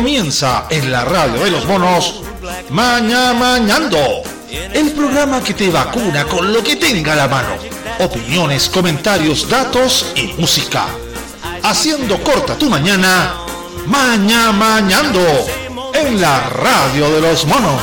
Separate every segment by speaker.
Speaker 1: Comienza en la radio de los monos Maña Mañando, el programa que te vacuna con lo que tenga la mano. Opiniones, comentarios, datos y música. Haciendo corta tu mañana, Maña Mañando, en la radio de los monos.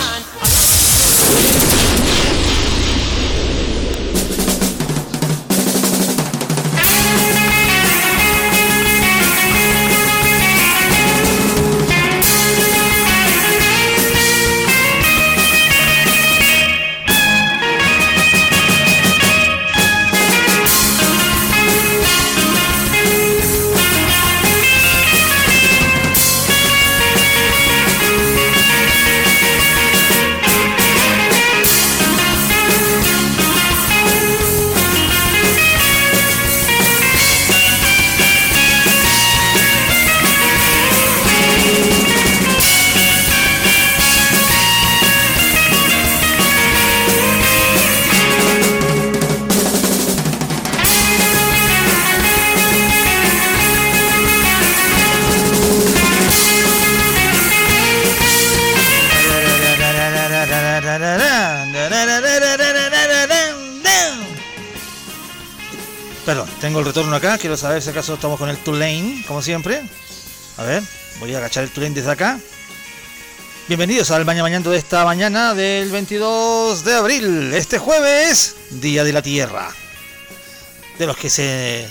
Speaker 1: Retorno acá. Quiero saber si acaso estamos con el Tulane, como siempre. A ver, voy a agachar el Tulane desde acá. Bienvenidos al Mañana Mañana de esta mañana del 22 de abril. Este jueves, Día de la Tierra. De los que se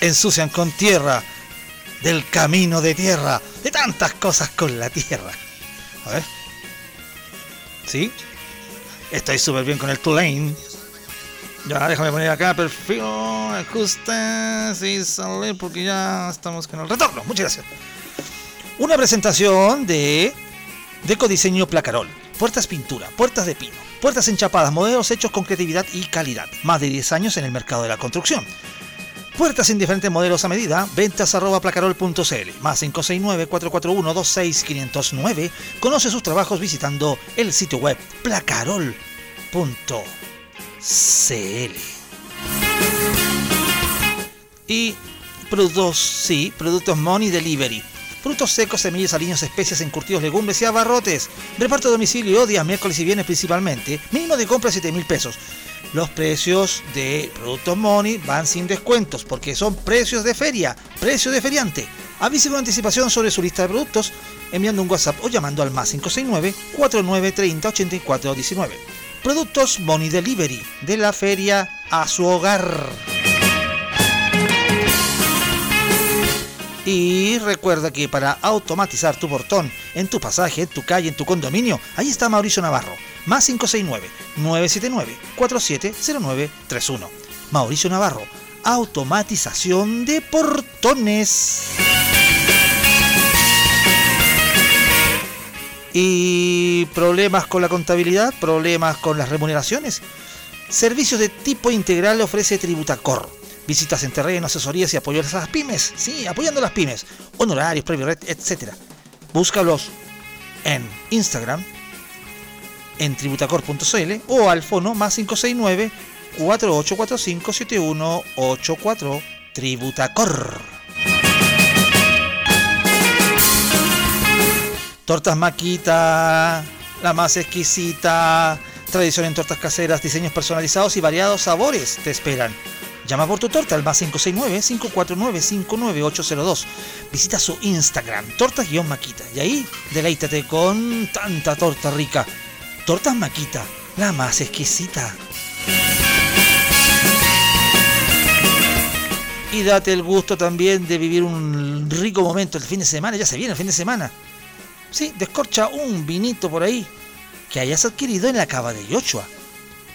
Speaker 1: ensucian con tierra. Del camino de tierra. De tantas cosas con la tierra. A ver. ¿Sí? Estoy súper bien con el Tulane. Ya, déjame poner acá perfil, ajuste, y salir porque ya estamos con el retorno. Muchas gracias. Una presentación de Decodiseño Placarol. Puertas pintura, puertas de pino, puertas enchapadas, modelos hechos con creatividad y calidad. Más de 10 años en el mercado de la construcción. Puertas en diferentes modelos a medida, ventas arroba placarol.cl, más 569-441-26509. Conoce sus trabajos visitando el sitio web placarol.cl. CL. Y productos, sí, productos Money Delivery. Frutos secos, semillas, aliños, especias, encurtidos, legumbres y abarrotes. Reparto a domicilio días miércoles y viernes principalmente. Mínimo de compra 7 mil pesos. Los precios de productos Money van sin descuentos porque son precios de feria, precio de feriante. Avise con anticipación sobre su lista de productos enviando un WhatsApp o llamando al más 569 4930 8419 Productos Money Delivery, de la feria a su hogar. Y recuerda que para automatizar tu portón en tu pasaje, en tu calle, en tu condominio, ahí está Mauricio Navarro. Más 569-979-470931. Mauricio Navarro, automatización de portones. Y problemas con la contabilidad, problemas con las remuneraciones. Servicios de tipo integral ofrece Tributacor. Visitas en terreno, asesorías y apoyos a las pymes. Sí, apoyando a las pymes. Honorarios, premios, red, etc. Búscalos en Instagram, en tributacor.cl o al fono más 569 4845 7184 Tributacor. Tortas Maquita, la más exquisita, tradición en tortas caseras, diseños personalizados y variados sabores te esperan. Llama por tu torta al más 569-549-59802. Visita su Instagram, tortas-maquita, y ahí deleítate con tanta torta rica. Tortas Maquita, la más exquisita. Y date el gusto también de vivir un rico momento el fin de semana, ya se viene el fin de semana Sí, descorcha un vinito por ahí que hayas adquirido en la cava de Yochua,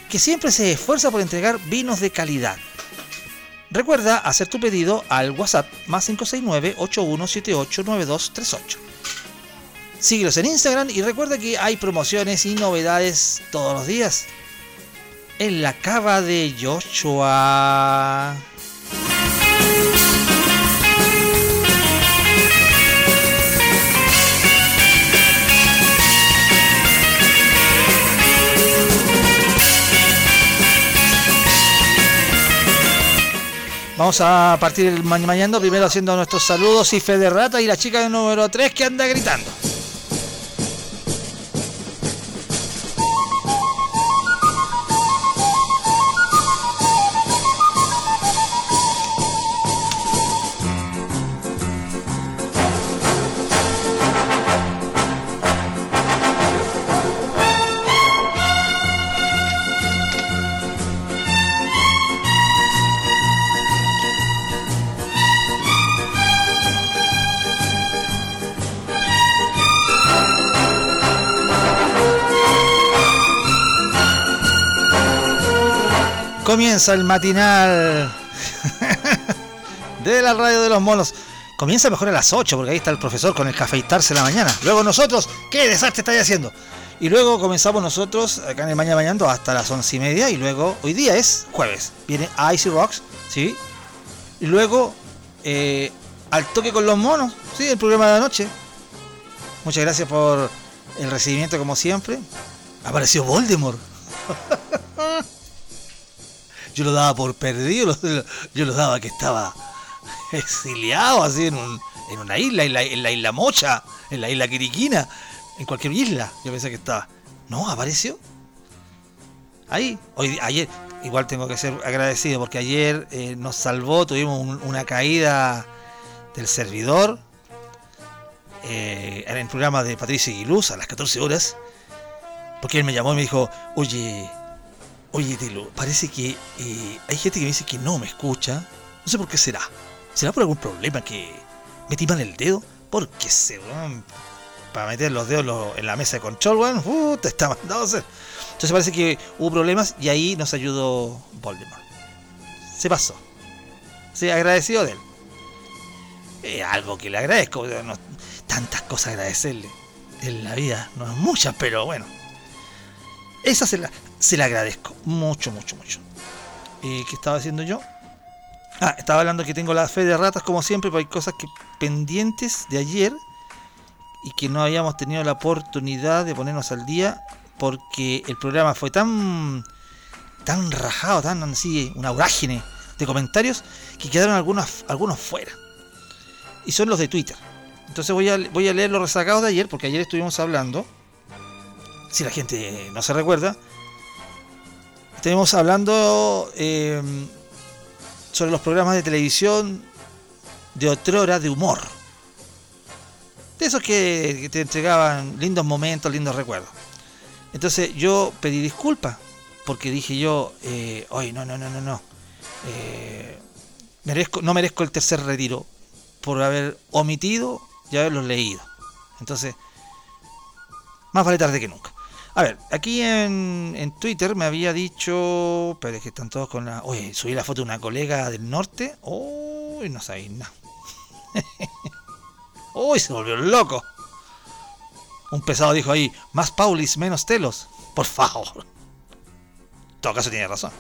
Speaker 1: que siempre se esfuerza por entregar vinos de calidad. Recuerda hacer tu pedido al WhatsApp más 569-8178-9238. Síguelos en Instagram y recuerda que hay promociones y novedades todos los días. En la cava de Yochua. Vamos a partir mañana primero haciendo nuestros saludos y fe de rata y la chica número 3 que anda gritando. Comienza el matinal de la radio de los monos. Comienza mejor a las 8 porque ahí está el profesor con el cafeitarse la mañana. Luego nosotros, ¿qué desastre estáis haciendo? Y luego comenzamos nosotros acá en el Mañana Mañana hasta las once y media. Y luego, hoy día es jueves. Viene Icy Rocks, ¿sí? Y luego, eh, al toque con los monos, ¿sí? El programa de la noche. Muchas gracias por el recibimiento como siempre. Apareció Voldemort. yo lo daba por perdido, yo lo daba que estaba exiliado así en, un, en una isla, en la, isla Mocha, en la isla Quiriquina, en cualquier isla, yo pensé que estaba. No, apareció. Ahí, hoy, ayer, igual tengo que ser agradecido porque ayer eh, nos salvó, tuvimos una caída del servidor eh, en el programa de Patricia Luz a las 14 horas, porque él me llamó y me dijo, oye, Oye, Tilo, parece que eh, hay gente que me dice que no me escucha. No sé por qué será. ¿Será por algún problema que metí mal el dedo? Porque se para meter los dedos en la mesa de control, weón, uh, te está mandando a hacer. Entonces parece que hubo problemas y ahí nos ayudó Voldemort. Se pasó. Se agradecido de él. Es algo que le agradezco. tantas cosas agradecerle en la vida. No es muchas, pero bueno. Esa se la, se le agradezco. Mucho, mucho, mucho. ¿Y ¿Qué estaba haciendo yo? Ah, estaba hablando que tengo la fe de ratas como siempre, pero hay cosas que pendientes de ayer y que no habíamos tenido la oportunidad de ponernos al día porque el programa fue tan tan rajado, tan así, una vorágine de comentarios que quedaron algunos, algunos fuera. Y son los de Twitter. Entonces voy a, voy a leer los resacados de ayer porque ayer estuvimos hablando, si la gente no se recuerda, Estuvimos hablando em, sobre los programas de televisión de otrora de humor. De esos que, te entregaban lindos momentos, lindos recuerdos. Entonces yo pedí disculpas porque dije yo, eh, oye, no, no, no, no, no. Eh, merezco, no merezco el tercer retiro por haber omitido y haberlos leído. Entonces, más vale tarde que nunca. A ver, aquí en, Twitter me había dicho. Pero es que están todos con la. Oye, subí la foto de una colega del norte. Uy, no sabéis nada. Uy, se volvió loco. Un pesado dijo ahí: más Paulis, menos telos. Por favor. En todo caso, tiene razón.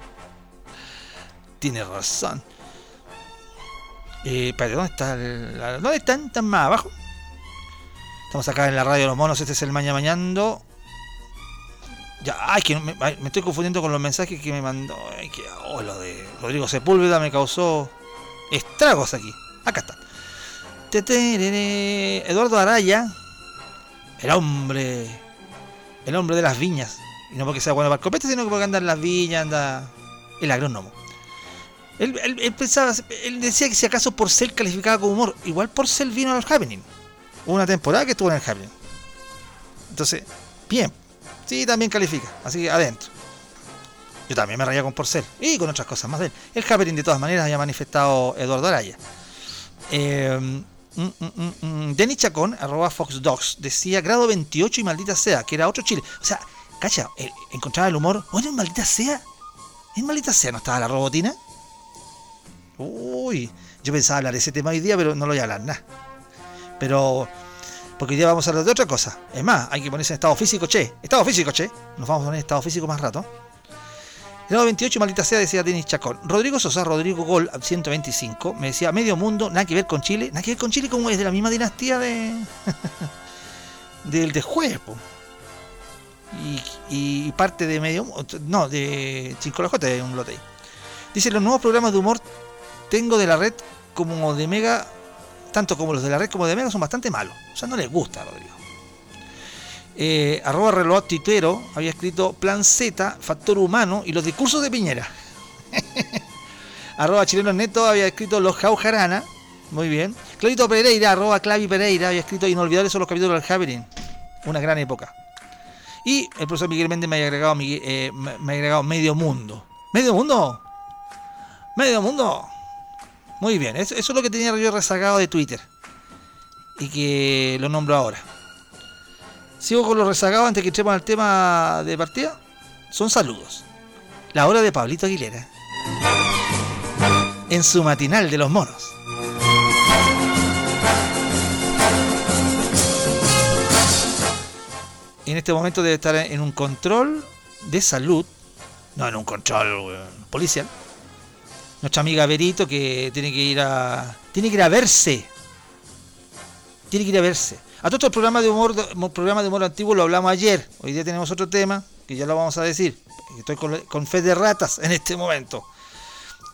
Speaker 1: tiene razón. Eh, ¿dónde está? ¿Dónde están? ¿Están más abajo? Estamos acá en la radio de los monos, este es el Maña. Ya, ay, que me, estoy confundiendo con los mensajes que me mandó. Ay, que, oh, lo de Rodrigo Sepúlveda me causó estragos aquí. Acá está. Eduardo Araya, el hombre, el hombre de las viñas. Y no porque sea bueno para el copete, sino porque anda en las viñas, anda el agrónomo. Él, él, pensaba, él decía que si acaso por ser calificado como humor, igual por ser vino al happening una temporada que estuvo en el Jardín. Entonces, bien. Sí, también califica. Así que adentro. Yo también me rayé con Porcel. Y con otras cosas más de. El Happening de todas maneras había manifestado Eduardo Araya. Eh, mm, mm, mm, Denny Chacón, arroba Fox Dogs, decía grado 28 y maldita sea, que era otro Chile. O sea, cacha, encontraba el humor. Oye, maldita sea. En maldita sea no estaba la robotina. Uy, yo pensaba hablar de ese tema hoy día, pero no lo voy a hablar nada. Pero, porque ya vamos a hablar de otra cosa. Es más, hay que ponerse en estado físico, che. Estado físico, che. Nos vamos a poner en estado físico más rato. Grado 28, maldita sea, decía Denis Chacón. Rodrigo Sosa, Rodrigo Gol, 125, me decía, medio mundo, nada que ver con Chile. Nada que ver con Chile como es de la misma dinastía de... del de juez, y, y, parte de medio... No, de Chincolajote, un lote. Dice, los nuevos programas de humor tengo de la red como de Mega, tanto como los de la red como de Mega son bastante malos. O sea, no les gusta, Rodrigo. Eh, arroba reloj titero había escrito Plan Z, Factor Humano y los discursos de Piñera. arroba chileno neto había escrito Los Jaujarana. Muy bien. Clavito Pereira, arroba Clavi Pereira, había escrito Inolvidables son los capítulos del Happening. Una gran época. Y el profesor Miguel Méndez me ha agregado, eh, me agregado Medio Mundo. ¿Medio Mundo? ¿Medio Mundo? Muy bien, eso, es lo que tenía yo rezagado de Twitter. Y que lo nombro ahora. Sigo con los rezagados antes que entremos al tema de partida. Son saludos. La hora de Pablito Aguilera. En su matinal de los monos. en este momento debe estar en un control de salud, no en un control policial. Nuestra amiga Berito que tiene que ir a tiene que ir a verse. Tiene que ir a verse. A todos el programa de humor, programa de humor antiguo lo hablamos ayer. Hoy día tenemos otro tema que ya lo vamos a decir. Estoy con, fe de ratas en este momento.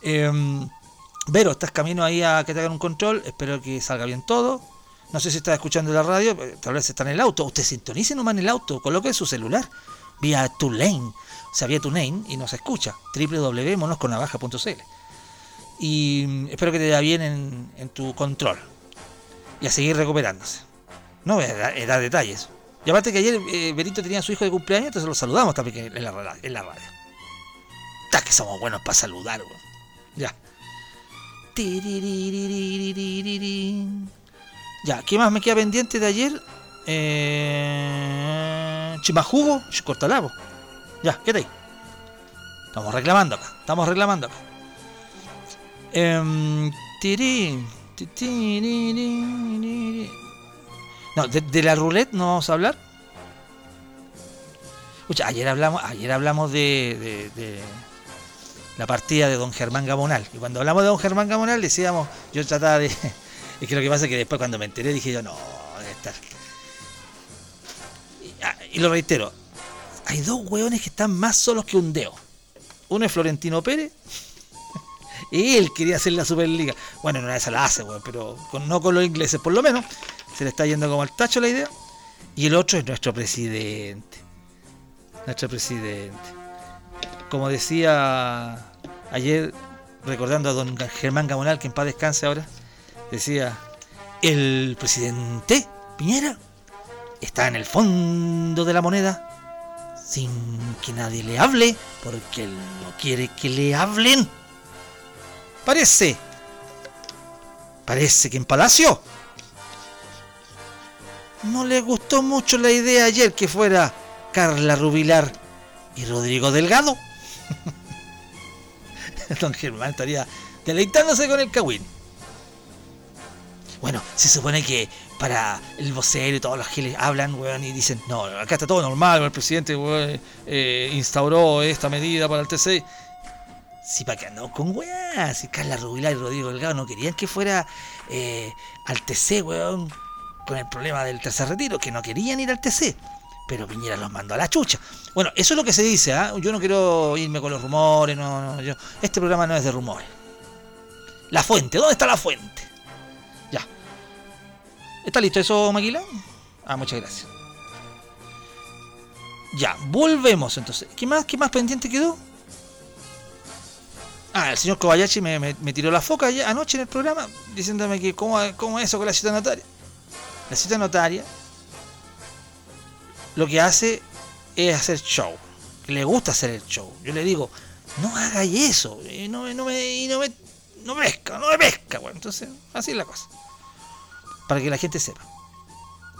Speaker 1: Em, Vero, estás camino ahí a que te hagan un control. Espero que salga bien todo. No sé si está escuchando la radio, eh, tal vez está en el auto. Usted sintonice nomás en el auto, coloque su celular vía TuneIn, o sea, vía TuneIn y nos escucha. www.monosconavaja.cl Y mm, espero que te vaya bien en, tu control y a seguir recuperándose. No era, da detalles. Y aparte que ayer eh, Berito tenía a su hijo de cumpleaños, entonces lo saludamos también en la, en la radio. Está que somos buenos para saludar, Ya. Ya, ¿qué más me queda pendiente de ayer? Eh... Chimajugo, cortalabo. Ya, ¿qué ahí? Estamos reclamando acá, estamos reclamando acá. Eh, no, de, la roulette no vamos a hablar. Ayer hablamos, ayer hablamos de, de, la partida de don Germán Gamonal. Y cuando hablamos de don Germán Gamonal decíamos, yo trataba de, es que lo que pasa es que después cuando me enteré dije yo, no, debe estar. Ah, y, lo reitero, hay dos hueones que están más solos que un dedo. Uno es Florentino Pérez. Él quería hacer la Superliga. Bueno, no esa la hace, weón, pero no con los ingleses, por lo menos. Se le está yendo como al tacho la idea. Y el otro es nuestro presidente. Nuestro presidente. Como decía ayer, recordando a don Germán Gamonal, que en paz descanse ahora, decía, el presidente Piñera está en el fondo de la moneda sin que nadie le hable, porque él no quiere que le hablen. Parece, parece que en Palacio no le gustó mucho la idea ayer que fuera Carla Rubilar y Rodrigo Delgado. Don Germán estaría deleitándose con el Cawin. Bueno, se supone que para el vocero y todos los que hablan, weón, y dicen, no, acá está todo normal, el presidente eh, instauró esta medida para el TC. Sí, para que andamos con weón, si Carla Rubilar y Rodrigo Delgado no querían que fuera eh, al TC, weón, con el problema del tercer retiro, que no querían ir al TC. Pero Piñera los mandó a la chucha. Bueno, eso es lo que se dice, ¿ah? Yo no quiero irme con los rumores, no, no, yo. Este programa no es de rumores. La fuente, ¿dónde está la fuente? ¿Está listo eso, Maquila? Ah, muchas gracias. Ya, volvemos entonces. ¿Qué más, qué más pendiente quedó? Ah, el señor Kobayashi me, tiró la foca anoche en el programa diciéndome que cómo, cómo es eso con la cita notaria. La cita notaria lo que hace es hacer show. Le gusta hacer el show. Yo le digo, no hagáis eso. Y no, no me, no me, no me pesca, no me pesca. Bueno, entonces, así es la cosa para que la gente sepa.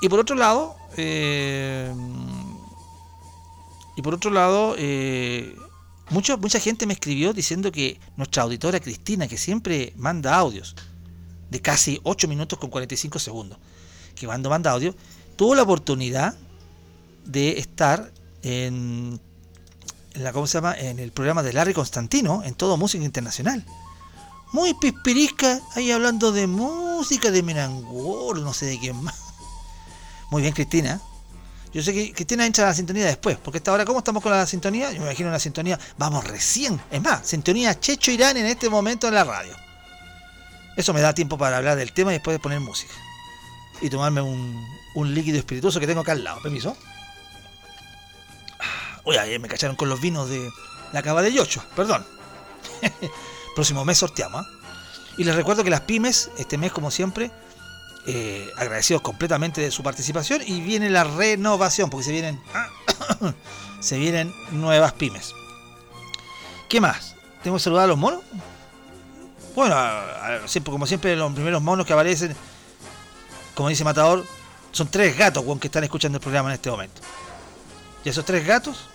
Speaker 1: Y por otro lado, eh, y por otro lado, eh, mucha, mucha gente me escribió diciendo que nuestra auditora Cristina, que siempre manda audios de casi 8 minutos con 45 segundos, que cuando manda audio, tuvo la oportunidad de estar en, en la, ¿cómo se llama? en el programa de Larry Constantino, en todo Música Internacional muy pispirisca, ahí hablando de música, de Menangor, no sé de quién más. Muy bien, Cristina. Yo sé que Cristina entra a la sintonía después, porque esta hora, ¿cómo estamos con la sintonía? Yo me imagino una sintonía, vamos recién. Es más, sintonía Checho Irán en este momento en la radio. Eso me da tiempo para hablar del tema y después de poner música. Y tomarme un, un líquido espirituoso que tengo acá al lado. Permiso. Uy, ayer me cacharon con los vinos de la cava de Yocho, perdón. Próximo mes sorteamos. ¿ah? Y les recuerdo que las pymes, este mes como siempre, eh, agradecidos completamente de su participación y viene la renovación, porque se vienen, se vienen nuevas pymes. ¿Qué más? ¿Tengo que saludar a los monos? Bueno, siempre, como siempre, los primeros monos que aparecen, como dice Matador, son tres gatos que están escuchando el programa en este momento. Y a esos tres gatos,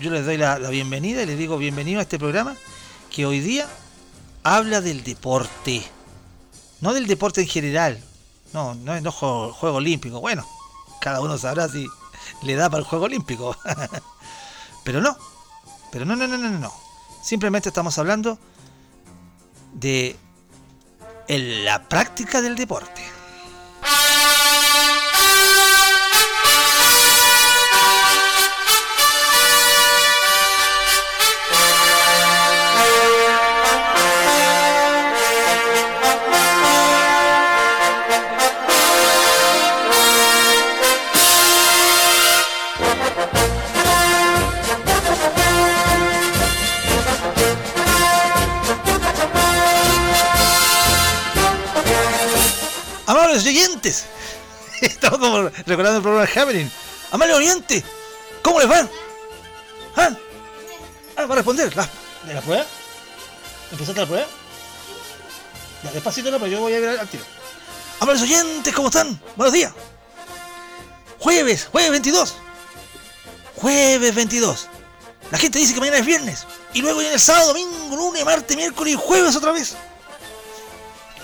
Speaker 1: yo les doy la, bienvenida y les digo bienvenido a este programa que hoy día habla del deporte. No del deporte en general. No, no no juego, juego olímpico. Bueno, cada uno sabrá si le da para el juego olímpico. Pero no. Pero no, no, no, no, no. Simplemente estamos hablando de la práctica del deporte. Oyentes. Estamos como recordando el programa Happening. Amalia Oriente, ¿cómo les va? ¿Ah? ah a responder. ¿La, ¿De la prueba? ¿Empezaste la prueba? Despacito, no, pero yo voy a ir al tiro. Amables oyentes, ¿cómo están? Buenos días. Jueves, jueves 22. Jueves 22. La gente dice que mañana es viernes. Y luego viene el sábado, domingo, lunes, martes, miércoles y jueves otra vez.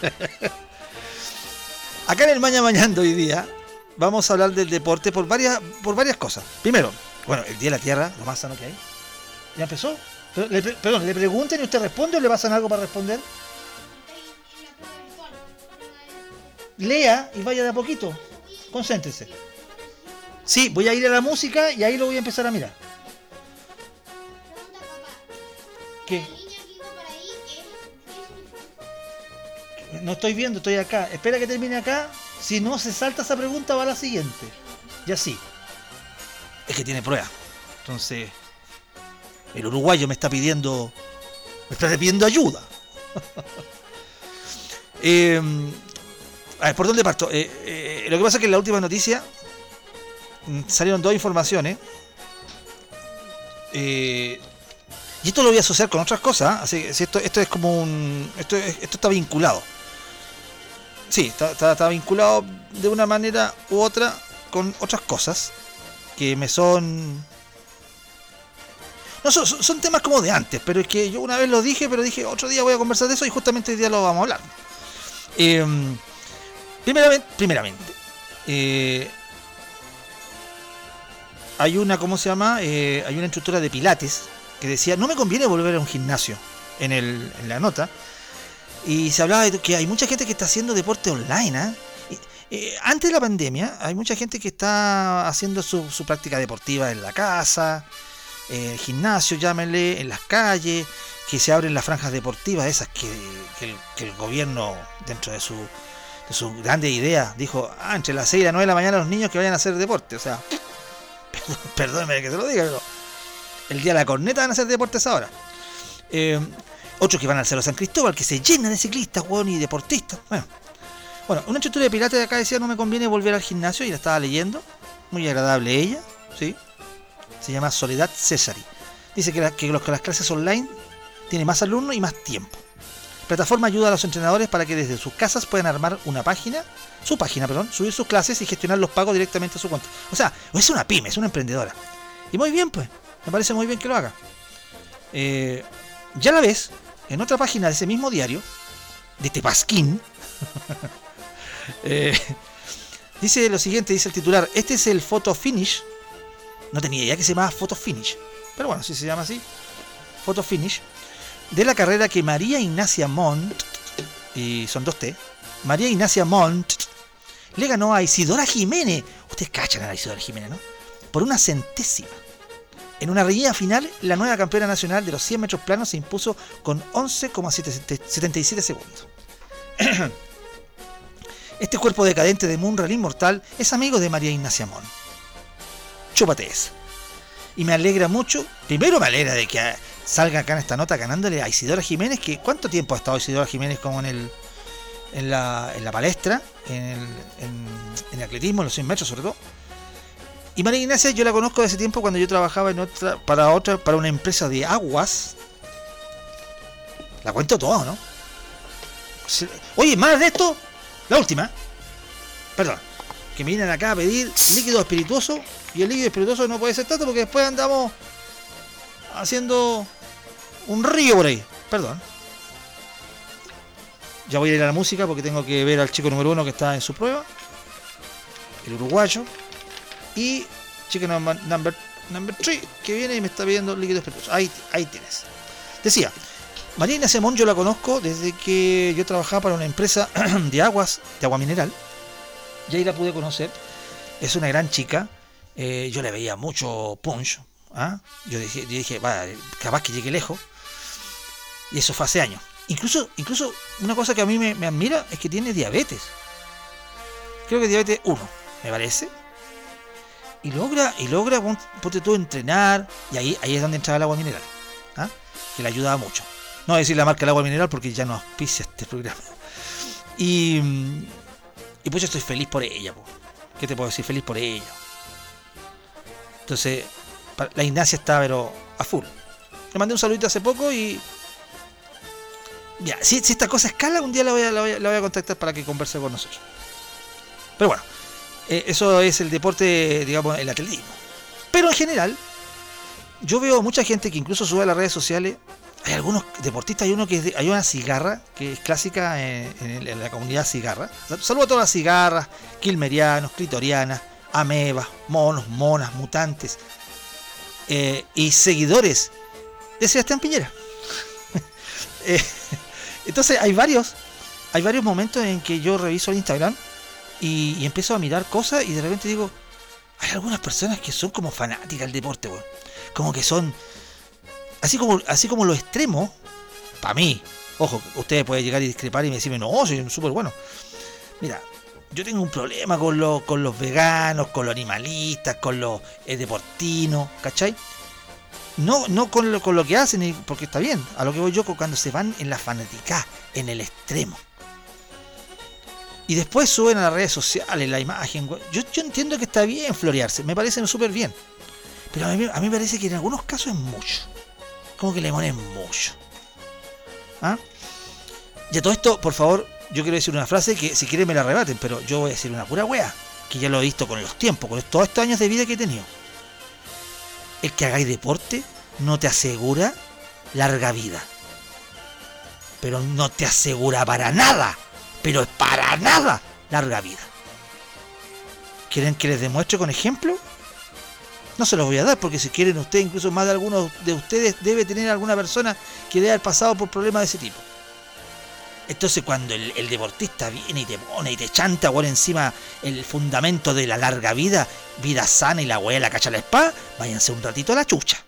Speaker 1: Acá en el Maña Mañando hoy día vamos a hablar del deporte por varias, por varias cosas. Primero, bueno, el Día de la Tierra, lo más sano que hay. ¿Ya empezó? Perdón, ¿le pregunten y usted responde o le pasan algo para responder? Lea y vaya de a poquito. Concéntrese. Sí, voy a ir a la música y ahí lo voy a empezar a mirar. ¿Qué? No estoy viendo, estoy acá. Espera que termine acá. Si no se salta esa pregunta, va a la siguiente. Y así. Es que tiene prueba. Entonces, el uruguayo me está pidiendo. Me está pidiendo ayuda. eh, a ver, ¿por dónde parto? Eh, eh, lo que pasa es que en la última noticia mm, salieron dos informaciones. Eh, y esto lo voy a asociar con otras cosas. Así que esto, esto es como un. Esto, esto está vinculado. Sí, está, vinculado de una manera u otra con otras cosas que me son... No, son, son temas como de antes, pero es que yo una vez lo dije, pero dije otro día voy a conversar de eso y justamente hoy día lo vamos a hablar. Em, primeramente, primeramente eh, hay una, ¿cómo se llama? Eh, hay una instructora de pilates que decía, no me conviene volver a un gimnasio en, el, en la nota, y se hablaba de que hay mucha gente que está haciendo deporte online. ¿ah? Eh, antes de la pandemia, hay mucha gente que está haciendo su, práctica deportiva en la casa, en el gimnasio, llámenle, en las calles, que se abren las franjas deportivas, esas que, el, gobierno, dentro de su, de su grande idea, dijo, ah, entre las 6 y las 9 de la mañana los niños que vayan a hacer deporte. O sea, perdóneme que se lo diga, pero el día de la corneta van a hacer deportes ahora. Eh, otros que van al Cerro San Cristóbal, que se llenan de ciclistas, weón, y deportistas. Bueno, bueno una instructora de pilates de acá decía no me conviene volver al gimnasio y la estaba leyendo. Muy agradable ella, ¿sí? Se llama Soledad Cesari. Dice que, los, que las clases online tiene más alumnos y más tiempo. La plataforma ayuda a los entrenadores para que desde sus casas puedan armar una página, su página, perdón, subir sus clases y gestionar los pagos directamente a su cuenta. O sea, es una pyme, es una emprendedora. Y muy bien, pues. Me parece muy bien que lo haga. Eh, ya la ves, en otra página de ese mismo diario, de Tepasquín, eh, dice lo siguiente, dice el titular, este es el photo finish, no tenía idea que se llamaba photo finish, pero bueno, si se llama así, photo finish, de la carrera que María Ignacia Montt, y son dos T, María Ignacia Montt, le ganó a Isidora Jiménez, ustedes cachan a Isidora Jiménez, ¿no? por una centésima. En una reñida final, la nueva campeona nacional de los 100 metros planos se impuso con 11,77 segundos. Este cuerpo decadente de Munra inmortal es amigo de María Ignacia Mon. Chúpate esa. Y me alegra mucho, primero me alegra de que salga acá en esta nota ganándole a Isidora Jiménez, que ¿cuánto tiempo ha estado Isidora Jiménez como en el en la, en la palestra, en el, en, en el atletismo, en los 100 metros sobre todo? Y María Ignacia yo la conozco de ese tiempo cuando yo trabajaba para otra, para una empresa de aguas. La cuento todo, ¿no? Oye, más de esto, la última. Perdón. Que me vienen acá a pedir líquido espirituoso. Y el líquido espirituoso no puede ser tanto porque después andamos haciendo un río por ahí. Perdón. Ya voy a ir a la música porque tengo que ver al chico número uno que está en su prueba. El uruguayo. Y chico number, number, three que viene y me está pidiendo líquido espirituoso. Ahí, ahí tienes. Decía, Marina Semón yo la conozco desde que yo trabajaba para una empresa de aguas, de agua mineral. Y ahí la pude conocer. Es una gran chica. Eh, yo le veía mucho punch. ¿ah? Yo dije, dije va, capaz que llegue lejos. Y eso fue hace años. Incluso, incluso una cosa que a mí me, me admira es que tiene diabetes. Creo que diabetes 1, me parece. Y logra, y logra, ponte tú, entrenar. Y ahí, ahí es donde entra el agua mineral. ¿ah? Que le ayuda mucho. No voy a decir la marca del agua mineral porque ya no auspicia este programa. Y, y pues yo estoy feliz por ella. ¿Qué te puedo decir? Feliz por ella. Entonces, la Ignacia está pero a full. Le mandé un saludito hace poco y... Ya, si, esta cosa escala, un día la voy, a, la, voy a, contactar para que converse con nosotros. Pero bueno, eh, eso es el deporte, digamos, el atletismo. Pero en general, yo veo mucha gente que incluso sube a las redes sociales hay algunos deportistas, hay uno que hay una cigarra que es clásica en, la comunidad cigarra. Saludo a todas las cigarras, quilmerianos, clitorianas, amebas, monos, monas, mutantes eh, y seguidores de Sebastián Piñera. Eh, entonces hay varios, hay varios momentos en que yo reviso el Instagram y, y, empiezo a mirar cosas y de repente digo, hay algunas personas que son como fanáticas del deporte, Como que son así como, así como lo extremo, para mí, ojo, ustedes pueden llegar y discrepar y me decirme, no, soy súper bueno. Mira, yo tengo un problema con, con los veganos, con los animalistas, con los eh, deportinos, ¿cachai? No, no con lo, con lo que hacen, porque está bien, a lo que voy yo cuando se van en la fanática, en el extremo. Y después suben a las redes sociales la imagen. Yo, yo entiendo que está bien florearse, me parece súper bien. Pero a mí, me parece que en algunos casos es mucho como que le ponen mucho. ¿Ah? Y a todo esto, por favor, yo quiero decir una frase que si quieren me la rebaten, pero yo voy a decir una pura wea, que ya lo he visto con los tiempos, con todos estos años de vida que he tenido. El que hagáis deporte no te asegura larga vida. Pero no te asegura para nada, pero es para nada larga vida. ¿Quieren que les demuestre con ejemplo? No se los voy a dar porque si quieren ustedes, incluso más de algunos de ustedes, debe tener alguna persona que debe haber pasado por problemas de ese tipo. Entonces cuando el, deportista viene y te pone y te chanta por encima el fundamento de la larga vida, vida sana y la abuela cacha la espada, váyanse un ratito a la chucha.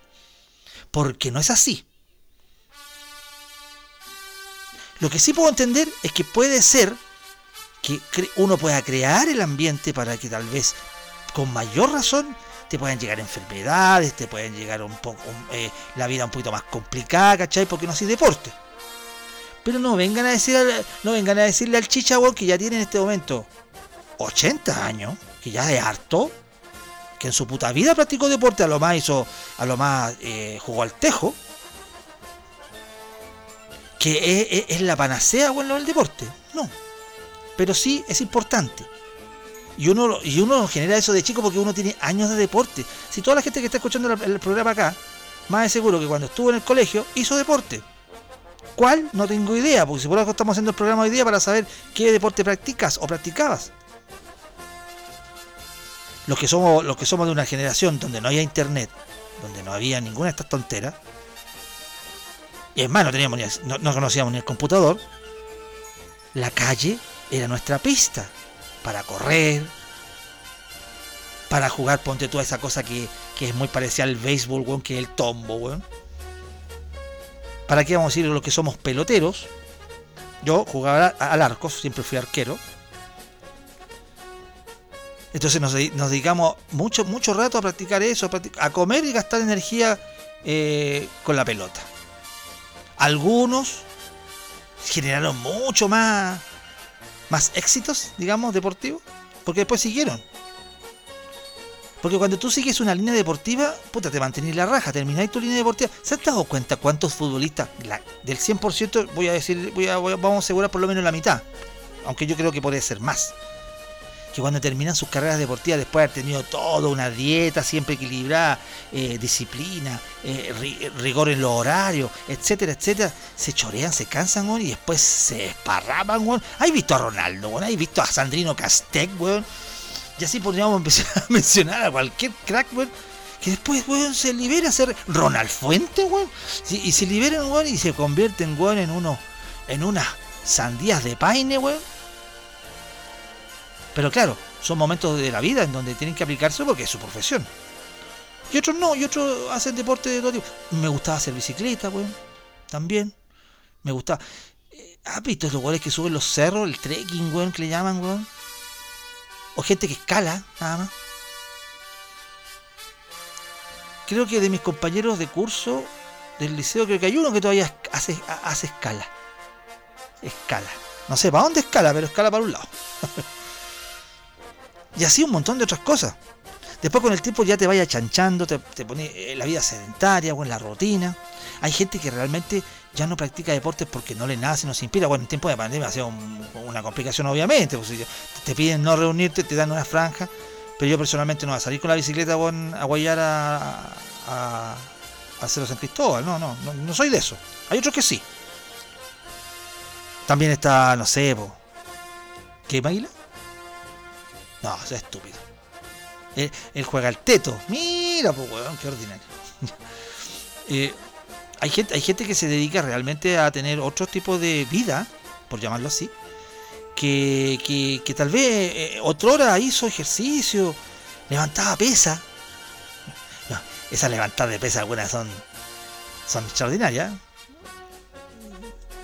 Speaker 1: Porque no es así. Lo que sí puedo entender es que puede ser que uno pueda crear el ambiente para que tal vez con mayor razón te pueden llegar enfermedades, te pueden llegar un poco eh, la vida un poquito más complicada, ¿cachai? Porque no haces deporte. Pero no vengan a decir no vengan a decirle al Chichagua que ya tiene en este momento 80 años, que ya es harto, que en su puta vida practicó deporte, a lo más hizo, a lo más eh, jugó al tejo, que es, la panacea bueno del deporte. No. Pero sí es importante. Y uno, y uno genera eso de chico porque uno tiene años de deporte. Si toda la gente que está escuchando el programa acá, más de seguro que cuando estuvo en el colegio hizo deporte. ¿Cuál? No tengo idea, porque si por algo estamos haciendo el programa hoy día para saber qué deporte practicas o practicabas. Los que somos, los que somos de una generación donde no había internet, donde no había ninguna de estas tonteras, y es más, no, teníamos no, no conocíamos ni el computador, la calle era nuestra pista para correr, para jugar, ponte toda esa cosa que, es muy parecida al béisbol, weón, que es el tombo, weón. ¿Para qué vamos a ir los que somos peloteros? Yo jugaba al arco, siempre fui arquero. Entonces nos, dedicamos mucho, mucho rato a practicar eso, a, comer y gastar energía eh, con la pelota. Algunos generaron mucho más, más éxitos, digamos, deportivos, porque después siguieron. Porque cuando tú sigues una línea deportiva, puta, te mantenés la raja, termináis tu línea deportiva. ¿Se has dado cuenta cuántos futbolistas, del 100%, voy a decir, voy vamos a asegurar por lo menos la mitad? Aunque yo creo que puede ser más. Que cuando terminan sus carreras deportivas, después de haber tenido toda una dieta siempre equilibrada, eh, disciplina, eh, rigor en los horarios, etcétera, etcétera, se chorean, se cansan, y después se esparraban, weón. ¿Has visto a Ronaldo, weón? ¿Has visto a Sandrino Castec, weón? Y así podríamos empezar a mencionar a cualquier crack, weón. Que después, weón, se libera a ser Ronald Fuente, weón. Y se libera, weón, y se convierten, weón, en uno. En unas sandías de paine, weón. Pero claro, son momentos de la vida en donde tienen que aplicarse porque es su profesión. Y otros no, y otros hacen deporte de todo tipo. Me gustaba hacer bicicleta, weón. También. Me gustaba. Eh, ¿Has visto los weones que suben los cerros? El trekking, weón, que le llaman, weón o gente que escala, nada más. Creo que de mis compañeros de curso del liceo, creo que hay uno que todavía hace, hace escala. Escala. No sé para dónde escala, pero escala para un lado. y así un montón de otras cosas. Después con el tiempo ya te vaya chanchando, te, te pone la vida sedentaria o en la rutina. Hay gente que realmente ya no practica deportes porque no le nace, no se inspira. Bueno, en tiempo de pandemia ha sido una complicación, obviamente. Pues, te piden no reunirte, te dan una franja. Pero yo personalmente no voy a salir con la bicicleta a guayar a, a, hacerlo San Cristóbal. No, no, no, soy de eso. Hay otros que sí. También está, no sé, ¿qué Maguila? No, es estúpido. Él, juega al teto. Mira, pues, weón, qué ordinario. eh, hay gente, hay gente que se dedica realmente a tener otro tipo de vida, por llamarlo así, que, que, tal vez eh, otra hora hizo ejercicio, levantaba pesa. esas levantadas de pesa algunas son, son extraordinarias.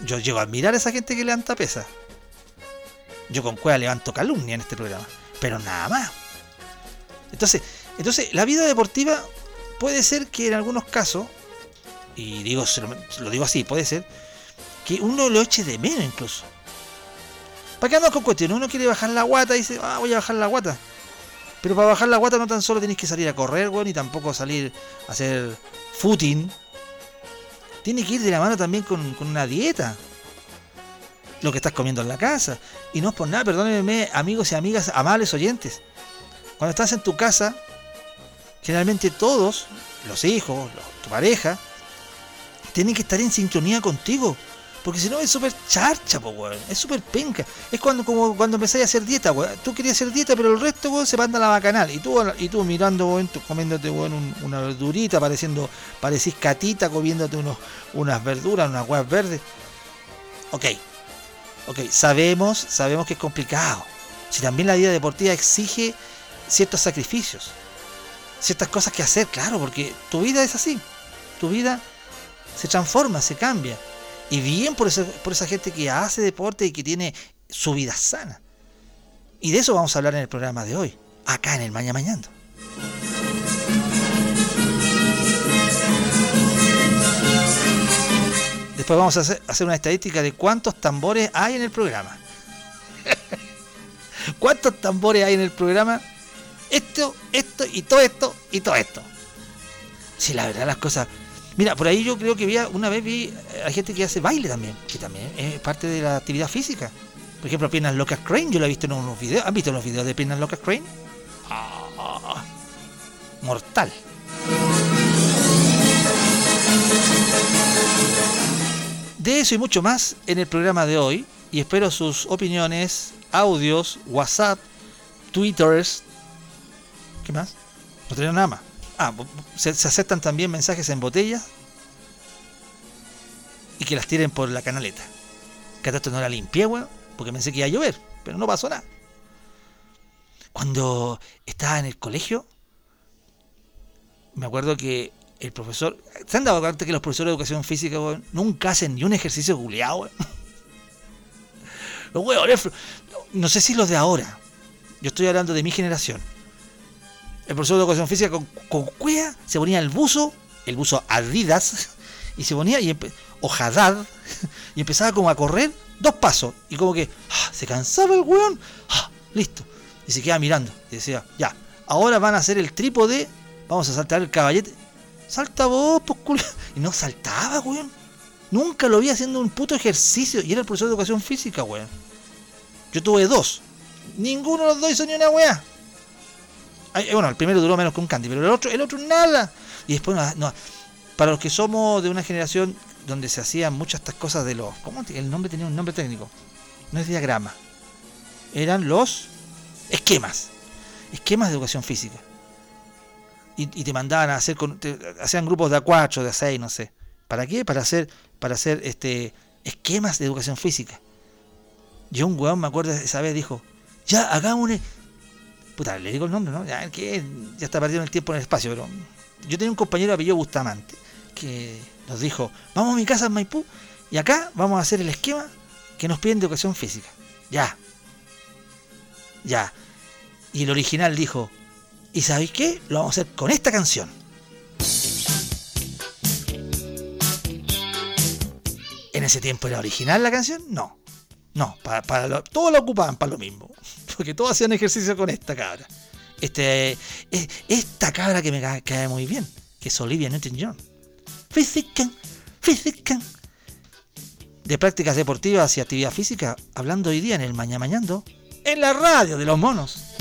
Speaker 1: Yo llego a admirar a esa gente que levanta pesa. Yo con cueva levanto calumnia en este programa, pero nada más. Entonces, entonces la vida deportiva puede ser que en algunos casos y digo, lo, digo así, puede ser, que uno lo eche de menos incluso. ¿Para qué andamos con cuestiones? Uno quiere bajar la guata y dice, ah, voy a bajar la guata. Pero para bajar la guata no tan solo tenéis que salir a correr, weón, ni tampoco salir a hacer footing. Tiene que ir de la mano también con, con una dieta. Lo que estás comiendo en la casa. Y no es por nada, perdónenme, amigos y amigas, amables oyentes. Cuando estás en tu casa, generalmente todos, los hijos, tu pareja, tienen que estar en sintonía contigo. Porque si no es súper charcha, po, weón. Es súper penca. Es cuando como cuando empezáis a hacer dieta, weón. Tú querías hacer dieta, pero el resto, weón, se manda a la bacanal. Y tú, y tú mirando, comiéndote, una verdurita, pareciendo, parecís catita, comiéndote unos, unas verduras, unas huevas verdes. Ok. Ok, sabemos, sabemos que es complicado. Si también la vida deportiva exige ciertos sacrificios. Ciertas cosas que hacer, claro, porque tu vida es así. Tu vida se transforma, se cambia. Y bien por, por esa gente que hace deporte y que tiene su vida sana. Y de eso vamos a hablar en el programa de hoy, acá en el Maña Mañando. Después vamos a hacer, una estadística de cuántos tambores hay en el programa. ¿Cuántos tambores hay en el programa? Esto, esto y todo esto y todo esto. Si la verdad las cosas Mira, por ahí yo creo que había, una vez vi a gente que hace baile también, que también es parte de la actividad física. Por ejemplo, Piernas Locas Crane, yo lo he visto en unos videos. ¿Han visto los videos de Piernas Locas Crane? Ah, mortal. De eso y mucho más en el programa de hoy. Y espero sus opiniones, audios, WhatsApp, Twitters. ¿Qué más? No tengo nada más. Ah, se, aceptan también mensajes en botellas y que las tiren por la canaleta. Que esto no la limpié, weón, porque pensé que iba a llover, pero no pasó nada. Cuando estaba en el colegio, me acuerdo que el profesor. ¿Se han dado cuenta que los profesores de educación física, weón, nunca hacen ni un ejercicio guleado, weón? Los weones. No sé si los de ahora. Yo estoy hablando de mi generación. El profesor de educación física con, con cuea se ponía el buzo, el buzo Adidas, y se ponía, y o Haddad, y empezaba como a correr dos pasos, y como que ah, se cansaba el weón, ah, listo, y se queda mirando, y decía, ya, ahora van a hacer el trípode, vamos a saltar el caballete, salta vos, pues culo, y no saltaba, weón, nunca lo vi haciendo un puto ejercicio, y era el profesor de educación física, weón. Yo tuve dos, ninguno de los dos hizo ni una weá. Bueno, el primero duró menos que un candy, pero el otro, el otro nada. Y después, no, para los que somos de una generación donde se hacían muchas estas cosas de los. ¿Cómo? El nombre tenía un nombre técnico. No es diagrama. Eran los esquemas. Esquemas de educación física. Y, te mandaban a hacer. hacían grupos de A4, de A6, no sé. ¿Para qué? Para hacer, para hacer este, esquemas de educación física. Yo un weón, me acuerdo, esa vez dijo, ya, hagamos un... Puta, le digo el nombre, ¿no? Ya, que ya está perdiendo el tiempo en el espacio, pero... Yo tenía un compañero apellido Bustamante, que nos dijo, vamos a mi casa en Maipú, y acá vamos a hacer el esquema que nos piden de educación física. Ya. Ya. Y el original dijo, ¿y sabéis qué? Lo vamos a hacer con esta canción. ¿En ese tiempo era original la canción? No. No, todos lo ocupaban para lo mismo. Porque todos hacían ejercicio con esta cabra. Este, esta cabra que me cae, muy bien, que es Olivia Newton-John. Física, física. De prácticas deportivas y actividad física, hablando hoy día en el Maña Mañando, en la radio de los monos.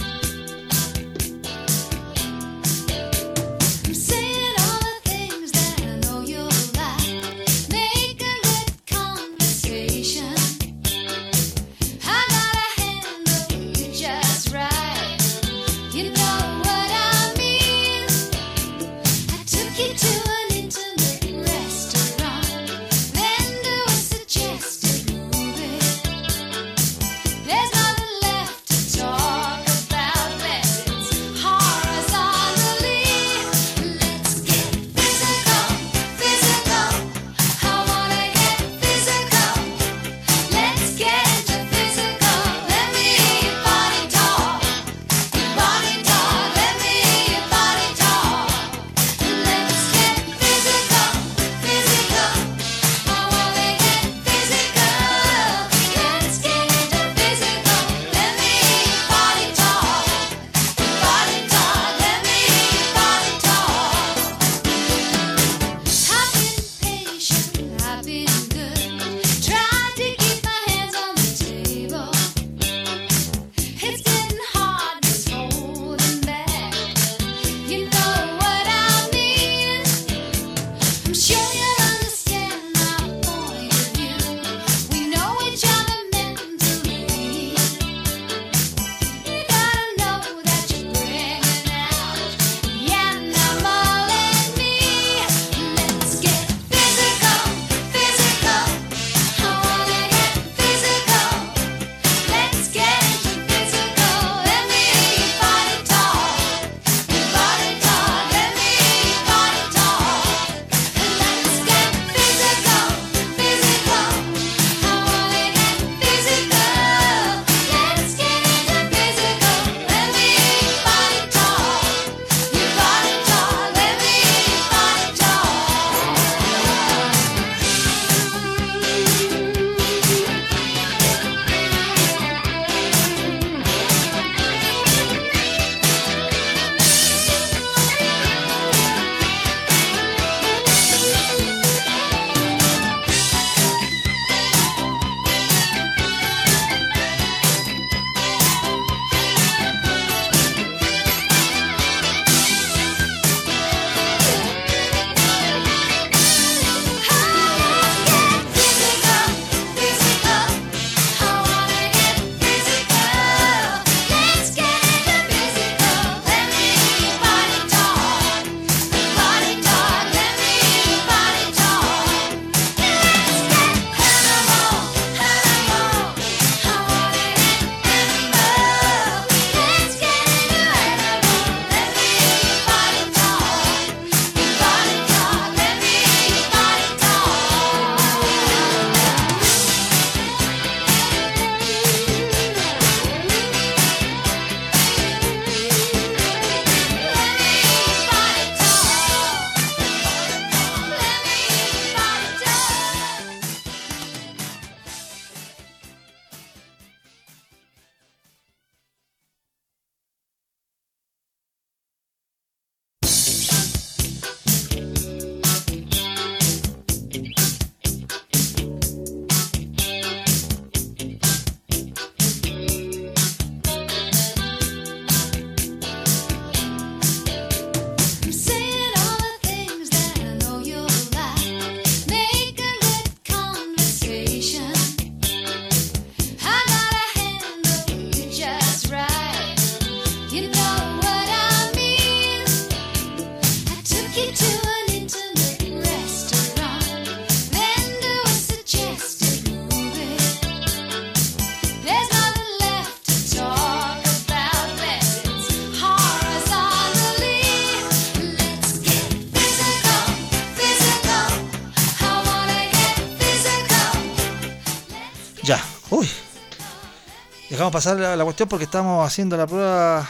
Speaker 1: Dejamos pasar la, cuestión porque estamos haciendo la prueba.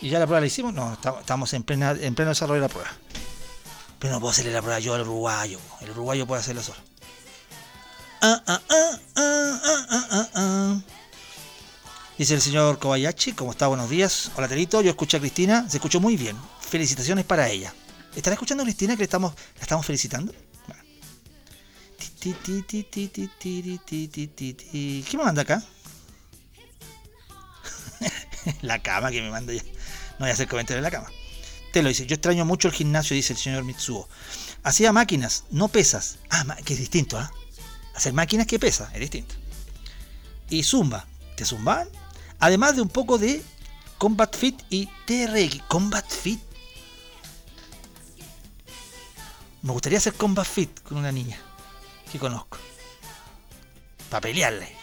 Speaker 1: ¿Y ya la prueba la hicimos? No, estamos en, plena, en pleno desarrollo de la prueba. Pero no puedo hacerle la prueba yo al uruguayo. El uruguayo puede hacerlo solo. Ah, ah, ah, Dice el señor Kobayashi, ¿cómo está? Buenos días. Hola, Terito. Yo escuché a Cristina. Se escuchó muy bien. Felicitaciones para ella. ¿Estará escuchando Cristina que estamos, la estamos felicitando? ¿Qué me manda acá? la cama que me manda ya. No voy a hacer comentarios de la cama. Te lo dice. Yo extraño mucho el gimnasio, dice el señor Mitsuo. Hacía máquinas, no pesas. Ah, que es distinto, ¿ah? Hacer máquinas que pesa, es distinto. Y zumba. ¿Te zumban? Además de un poco de Combat Fit y TRX. Combat Fit. Me gustaría hacer Combat Fit con una niña que conozco. Para pelearle.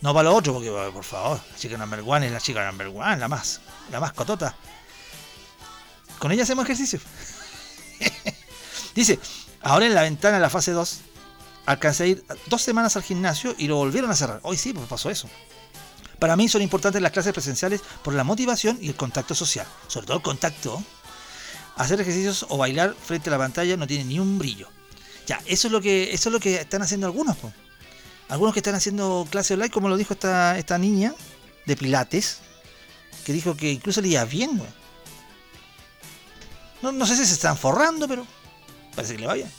Speaker 1: No para lo otro, porque por favor, la chica number one es la chica number one, la más, la más cotota. Con ella hacemos ejercicio. Dice, ahora en la ventana de la fase 2, alcancé a ir dos semanas al gimnasio y lo volvieron a cerrar. Hoy sí, pues pasó eso. Para mí son importantes las clases presenciales por la motivación y el contacto social. Sobre todo el contacto. Hacer ejercicios o bailar frente a la pantalla no tiene ni un brillo. Ya, eso es lo que, eso es lo que están haciendo algunos. Algunos que están haciendo clases online, como lo dijo esta, esta niña de Pilates, que dijo que incluso le iba bien. No, no sé si se están forrando, pero parece que le va bien.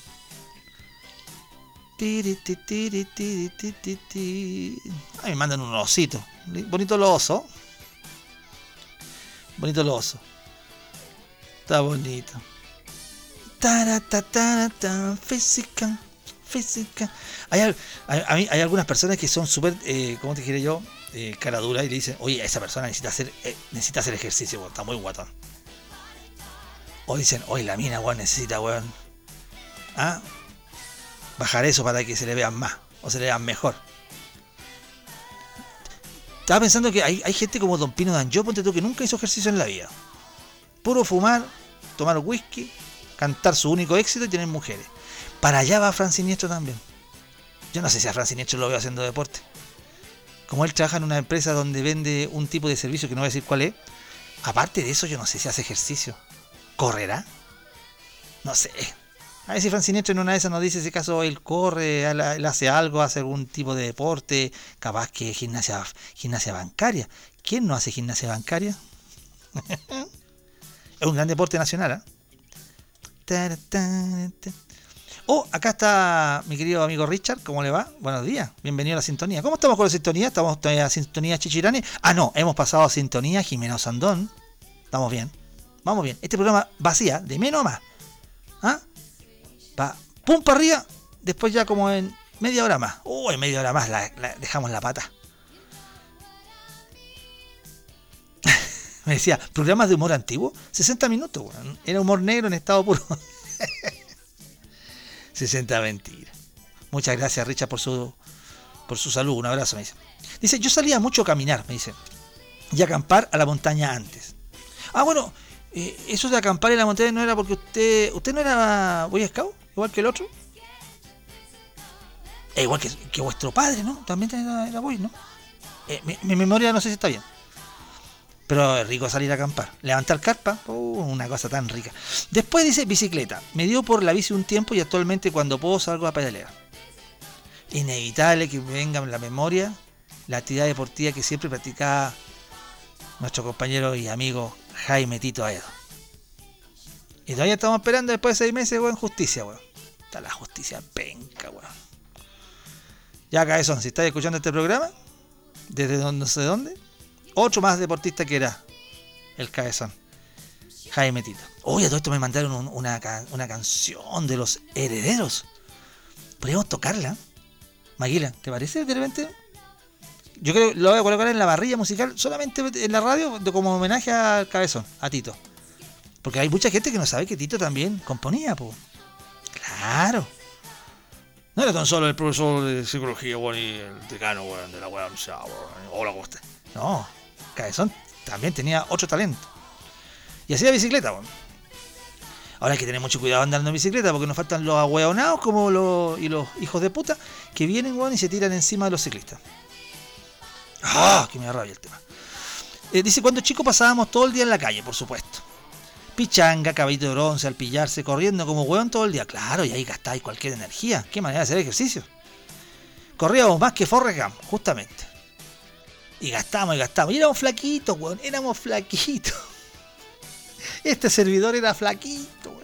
Speaker 1: Ay, me mandan un osito. Bonito el oso. Bonito el oso. Está bonito. Física. Física. Hay, hay, hay, algunas personas que son súper, eh, ¿cómo te quiere yo? Eh, cara dura y le dicen, oye, esa persona necesita hacer, eh, necesita hacer ejercicio, está muy guatón. O dicen, oye, la mina, weón, necesita, weón. ¿Ah? Bajar eso para que se le vean más o se le vean mejor. Estaba pensando que hay, gente como Don Pino Danjo, ponte tú, que nunca hizo ejercicio en la vida. Puro fumar, tomar whisky, cantar su único éxito y tener mujeres. Para allá va Fran Siniestro también. Yo no sé si a Fran Siniestro lo veo haciendo deporte. Como él trabaja en una empresa donde vende un tipo de servicio que no voy a decir cuál es, aparte de eso yo no sé si hace ejercicio. ¿Correrá? No sé. A ver si Fran Siniestro en una de esas nos dice si caso él corre, él, hace algo, hace algún tipo de deporte, capaz que gimnasia, gimnasia bancaria. ¿Quién no hace gimnasia bancaria? es un gran deporte nacional. ¿eh? Oh, acá está mi querido amigo Richard, ¿cómo le va? Buenos días, bienvenido a la sintonía. ¿Cómo estamos con la sintonía? ¿Estamos todavía a sintonía Chichirane? Ah, no, hemos pasado a sintonía Jimeno Sandón. Estamos bien, vamos bien. Este programa vacía, de menos a más. ¿Ah? pum para arriba, después ya como en media hora más. Uy, en media hora más la, dejamos la pata. Me decía, programas de humor antiguo, 60 minutos, Era humor negro en estado puro. 60 mentiras. Muchas gracias, Richard, por su, por su salud. Un abrazo, me dice. Dice, yo salía mucho a caminar, me dice. Y acampar a la montaña antes. Ah, bueno, eh, eso de acampar en la montaña no era porque usted. ¿Usted no era Boy Scout? igual que el otro. E igual que, vuestro padre, ¿no? También era, era ¿no? Eh, mi, memoria no sé si está bien. Pero es rico salir a acampar. Levantar carpa, uh, una cosa tan rica. Después dice bicicleta. Me dio por la bici un tiempo y actualmente cuando puedo salgo a pedalear. Inevitable que venga en la memoria la actividad deportiva que siempre practicaba nuestro compañero y amigo Jaime Tito Aedo. Y todavía estamos esperando después de seis meses, weón, justicia, weón. Está la justicia penca, weón. Ya, Cabezón, si estás escuchando este programa, desde no sé dónde, otro más deportista que era el Cabezón. Jaime Tito. Oye, todo esto me mandaron una, una canción de los herederos. Podríamos tocarla. Maguila, ¿te parece de repente? Yo creo que lo voy a colocar en la barrilla musical solamente en la radio como homenaje al Cabezón, a Tito. Porque hay mucha gente que no sabe que Tito también componía, pues. Claro. No era tan solo el profesor de psicología, bueno, y el decano, bueno, de la weá, hola, ¿cómo No, Cabezón también tenía otro talento. Y hacía bicicleta, bueno. Ahora hay que tener mucho cuidado andando en bicicleta porque nos faltan los ahueonados como los, y los hijos de puta que vienen, weón, y se tiran encima de los ciclistas. ¡Ah! Que me rabia el tema. Eh, dice, cuando chicos pasábamos todo el día en la calle, por supuesto. Pichanga, caballito de bronce, al pillarse, corriendo como weón todo el día. Claro, y ahí gastáis cualquier energía. Qué manera de hacer ejercicio. Corríamos más que Forrest Gump, justamente. Y gastamos y gastamos. Y éramos flaquitos, weón. Éramos flaquitos. Este servidor era flaquito, weón.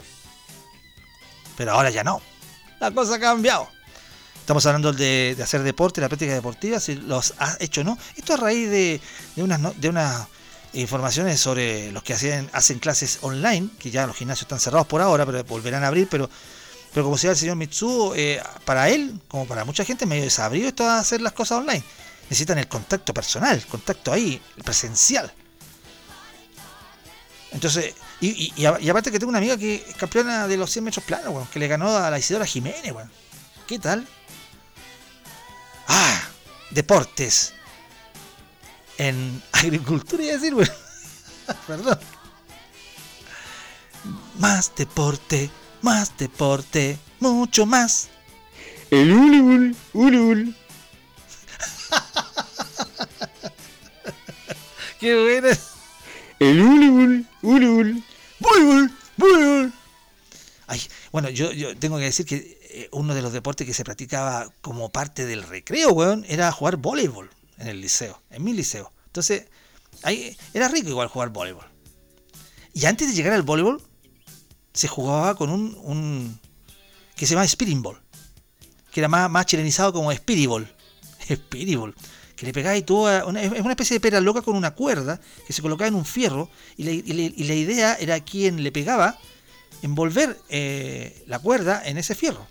Speaker 1: Pero ahora ya no. La cosa ha cambiado. Estamos hablando de, hacer deporte, la práctica deportiva, si los has hecho o no. Esto a raíz de, de unas, de unas informaciones sobre los que hacen, hacen clases online, que ya los gimnasios están cerrados por ahora, pero volverán a abrir, pero pero como decía el señor Mitsuo, eh, para él, como para mucha gente, medio desabrido esto de hacer las cosas online. Necesitan el contacto personal, el contacto ahí, el presencial. Entonces, y, aparte que tengo una amiga que es campeona de los 100 metros planos, que le ganó a la Isidora Jiménez, weón. ¿Qué tal? Ah, deportes. En agricultura, iba a decir, weón. Perdón. Más deporte, más deporte, mucho más.
Speaker 2: El ulul, ulul.
Speaker 1: Qué buena.
Speaker 2: El ulul, ulul.
Speaker 1: Bulbul, bulbul. Ay, bueno, yo, yo tengo que decir que eh, uno de los deportes que se practicaba como parte del recreo, weón, era jugar voleibol en el liceo, en mi liceo. Entonces, ahí era rico igual jugar voleibol. Y antes de llegar al voleibol, se jugaba con un, un que se llama Spinning Ball, que era más, más chilenizado como Spiriball. Spiriball. Que le pegaba y tuvo una, es una especie de pera loca con una cuerda que se colocaba en un fierro y, la idea era quien le pegaba envolver eh, la cuerda en ese fierro.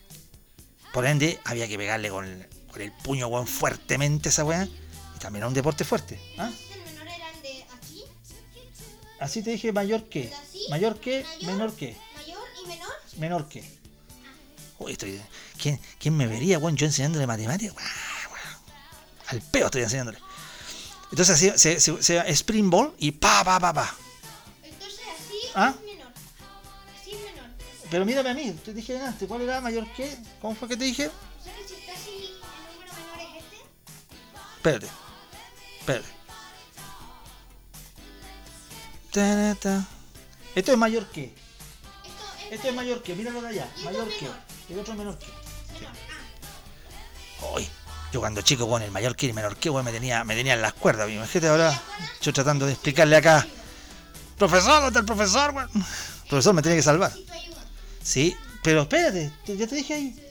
Speaker 1: Por ende, había que pegarle con el, con el puño weón, fuertemente a esa weá. Y también era un deporte fuerte. ¿ah? Así te dije mayor que. Mayor que, menor que menor que. Uy, estoy, ¿quién, ¿quién, me vería, weón? Yo enseñándole matemáticas. Al peo estoy enseñándole. Entonces así se, se, se, spring ball y pa, pa, pa, pa.
Speaker 3: Entonces así
Speaker 1: ¿Ah?
Speaker 3: es menor. Así es menor.
Speaker 1: Pero mírame a mí, te dije antes, ¿cuál era mayor que? ¿Cómo fue que te dije?
Speaker 3: O sea que si está así, el número menor es este.
Speaker 1: Espérate, espérate. Ta, ta. Esto es mayor que.
Speaker 3: Esto es,
Speaker 1: Esto es mayor que, míralo de allá. Mayor que. el otro menor que.
Speaker 3: menor.
Speaker 1: Hoy, yo cuando chico, bueno, el mayor que el menor que, bueno, me tenía, me tenía en las cuerdas. Imagínate ahora, yo tratando de explicarle acá. Profesor, ¿dónde está el profesor? El profesor me tiene que salvar. Sí, pero espérate, te- ya te dije ahí.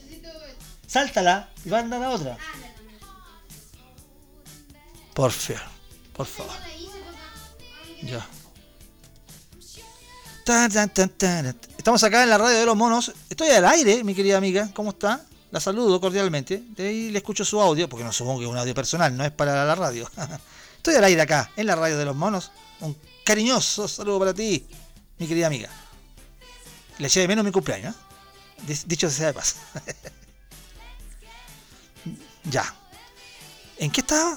Speaker 1: Sáltala y va a andar a otra. Por favor, por favor.
Speaker 3: Ya.
Speaker 1: Estamos acá en la radio de los monos. Estoy al aire, mi querida amiga. ¿Cómo está? La saludo cordialmente. De ahí le escucho su audio, porque no supongo que es un audio personal, no es para la radio. Estoy al aire acá, en la radio de los monos. Un cariñoso saludo para ti, mi querida amiga. Le eché de menos mi cumpleaños, ¿eh? Dicho sea de paso. ya. ¿En qué estaba?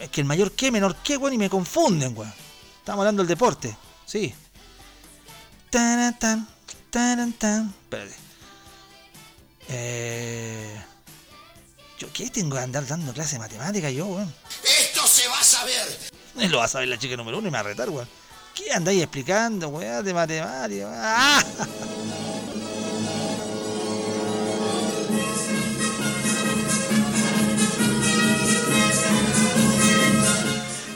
Speaker 1: Es que el mayor qué, menor qué, weón, y me confunden, weón. Estamos hablando del deporte. Sí. Tan, tan. Espérate. Eh... ¿Yo qué tengo que andar dando clase de matemática yo, weón?
Speaker 4: Esto se va a saber.
Speaker 1: Y lo va a saber la chica número uno y me va a retar, weón. ¿Qué andáis explicando, weón, de matemática? ¡Ah!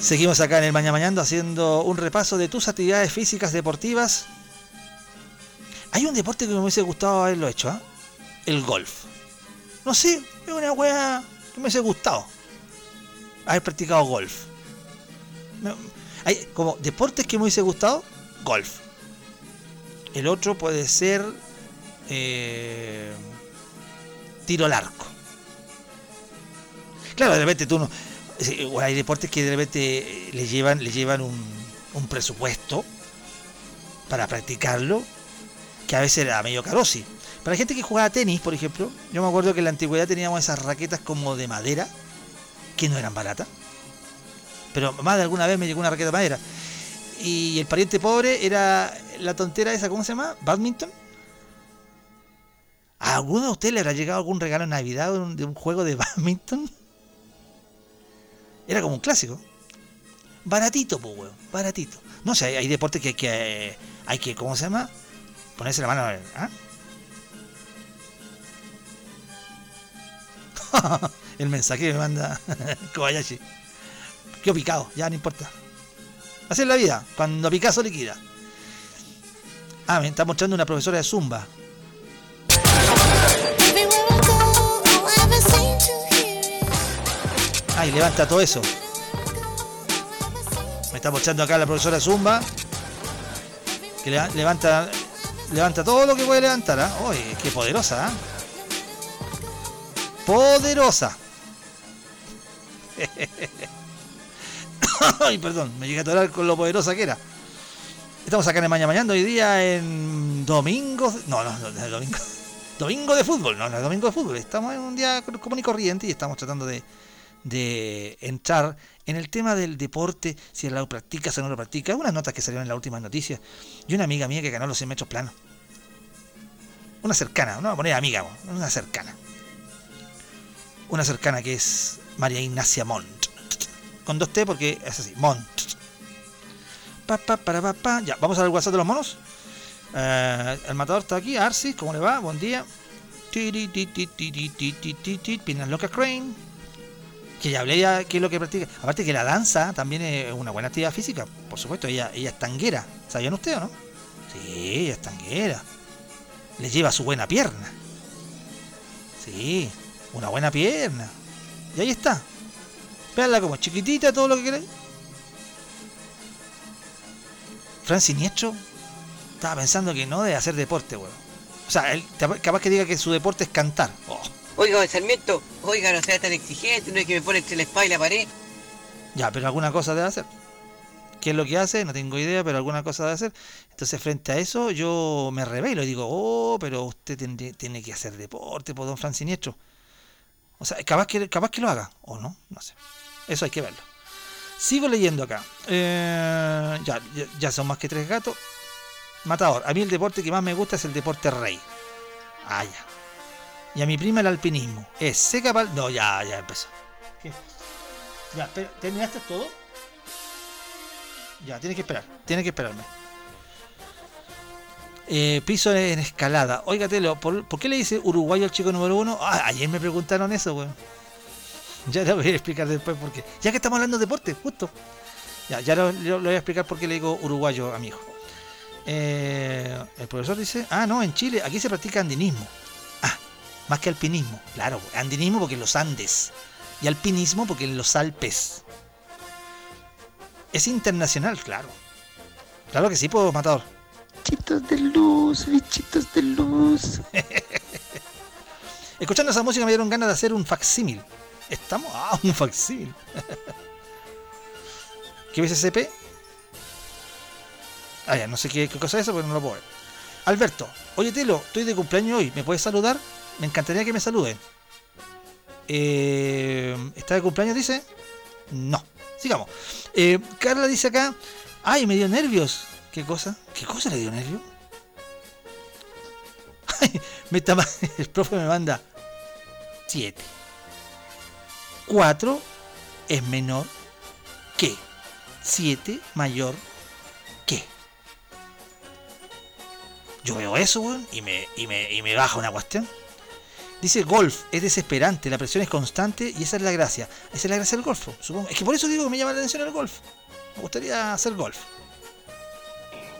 Speaker 1: Seguimos acá en el Mañana Mañando haciendo un repaso de tus actividades físicas deportivas. Hay un deporte que me hubiese gustado haberlo hecho, ¿ah? El golf. No sé, es una wea que me hubiese gustado haber practicado golf. Hay como deportes que me hubiese gustado, golf. El otro puede ser eh, tiro al arco. Claro, de repente tú no. Hay deportes que de repente le llevan, le llevan un, un presupuesto para practicarlo, que a veces era medio carosi. Para gente que jugaba tenis, por ejemplo, yo me acuerdo que en la antigüedad teníamos esas raquetas como de madera, que no eran baratas. Pero más de alguna vez me llegó una raqueta de madera. Y el pariente pobre era la tontera esa, ¿cómo se llama? Badminton. ¿A alguno de ustedes le habrá llegado algún regalo en Navidad de un, juego de badminton? Era como un clásico. Baratito, pues, weón. Baratito. No sé, hay, deportes que hay que. eh, hay que, ¿cómo se llama? Ponerse la mano. ¿ah? El mensaje me manda Kobayashi. Qué picado, ya no importa. Así es la vida, cuando Picasso liquida. Ah, me está mostrando una profesora de Zumba. Ay, levanta todo eso. Me está mostrando acá la profesora Zumba. Que le- levanta levanta todo lo que puede levantar. ¿ah? Uy, qué poderosa. ¿ah? Poderosa. Ay, perdón, me llegué a atorar con lo poderosa que era. Estamos acá en Mañana Mañana hoy día en domingo. No, no, no, domingo. Domingo de fútbol, no, no es domingo de fútbol. Estamos en un día común y corriente y estamos tratando de, entrar en el tema del deporte, si lo practicas o no lo practicas. Unas notas que salieron en las últimas noticias. Y una amiga mía que ganó los 100 metros planos. Una cercana, no voy a poner amiga, una cercana una cercana que es María Ignacia Montt. Con dos T porque es así, Montt. Pa, pa, para, pa, pa. Ya, vamos al WhatsApp de los monos. Eh, el matador está aquí, Arsis, ¿cómo le va? Buen día. Pinas locas Crane. Que ya hablé ya que es lo que practica. Aparte que la danza también es una buena actividad física, por supuesto, ella, ella es tanguera. ¿Sabían ustedes o no? Sí, ella es tanguera. Le lleva su buena pierna. Sí una buena pierna. Y ahí está. Veanla como chiquitita, todo lo que queráis. Fran Siniestro estaba pensando que no debe hacer deporte, weón. O sea, él capaz que diga que su deporte es cantar. Oh,
Speaker 5: Oiga, Sarmiento, oiga, no sea tan exigente, no es que me pone entre la espada y la pared.
Speaker 1: Ya, pero alguna cosa debe hacer. ¿Qué es lo que hace? No tengo idea, pero alguna cosa debe hacer. Entonces, frente a eso, yo me revelo y digo, oh, pero usted tendría- tiene que hacer deporte, por don Fran Siniestro. O sea, capaz que, capaz que lo haga, o no, no sé. Eso hay que verlo. Sigo leyendo acá. Eh, ya, ya, son más que tres gatos. Matador, a mí el deporte que más me gusta es el deporte rey. Ah, ya. Y a mi prima el alpinismo. Es seca pal... No, ya, ya empezó. ¿Qué? Ya, espera, ¿terminaste todo? Ya, tiene que esperar, tiene que esperarme. Eh, piso en escalada. Oiga, Telo, ¿por, qué le dice uruguayo al chico número uno? Ah, ayer me preguntaron eso, weón. Ya lo voy a explicar después por qué. Ya que estamos hablando de deporte, justo. Ya, ya lo, voy a explicar por qué le digo uruguayo a mi hijo. Eh, el profesor dice, ah, no, en Chile, aquí se practica andinismo. Ah, más que alpinismo. Claro, andinismo porque en los Andes. Y alpinismo porque en los Alpes. Es internacional, claro. Claro que sí, puedo, matador.
Speaker 2: Bichitos de luz, bichitos de luz.
Speaker 1: Escuchando esa música me dieron ganas de hacer un facsímil. ¿Estamos? Ah, un facsímil. ¿Qué ves SCP? Ah, ya, no sé qué, qué cosa es eso, pero no lo puedo ver. Alberto, oye Telo, estoy de cumpleaños hoy, ¿me puedes saludar? Me encantaría que me saluden. Eh, ¿Está de cumpleaños, dice? No. Sigamos. Eh, Carla dice acá, ay, me dio nervios. ¿Qué cosa? ¿Qué cosa le dio nervios? Ay, me está, el profe me manda 7. 4 es menor que 7 mayor que. Yo veo eso, weón, y me, y, me, y me baja una cuestión. Dice golf, es desesperante, la presión es constante y esa es la gracia. Esa es la gracia del golf, supongo. Es que por eso digo que me llama la atención el golf. Me gustaría hacer golf.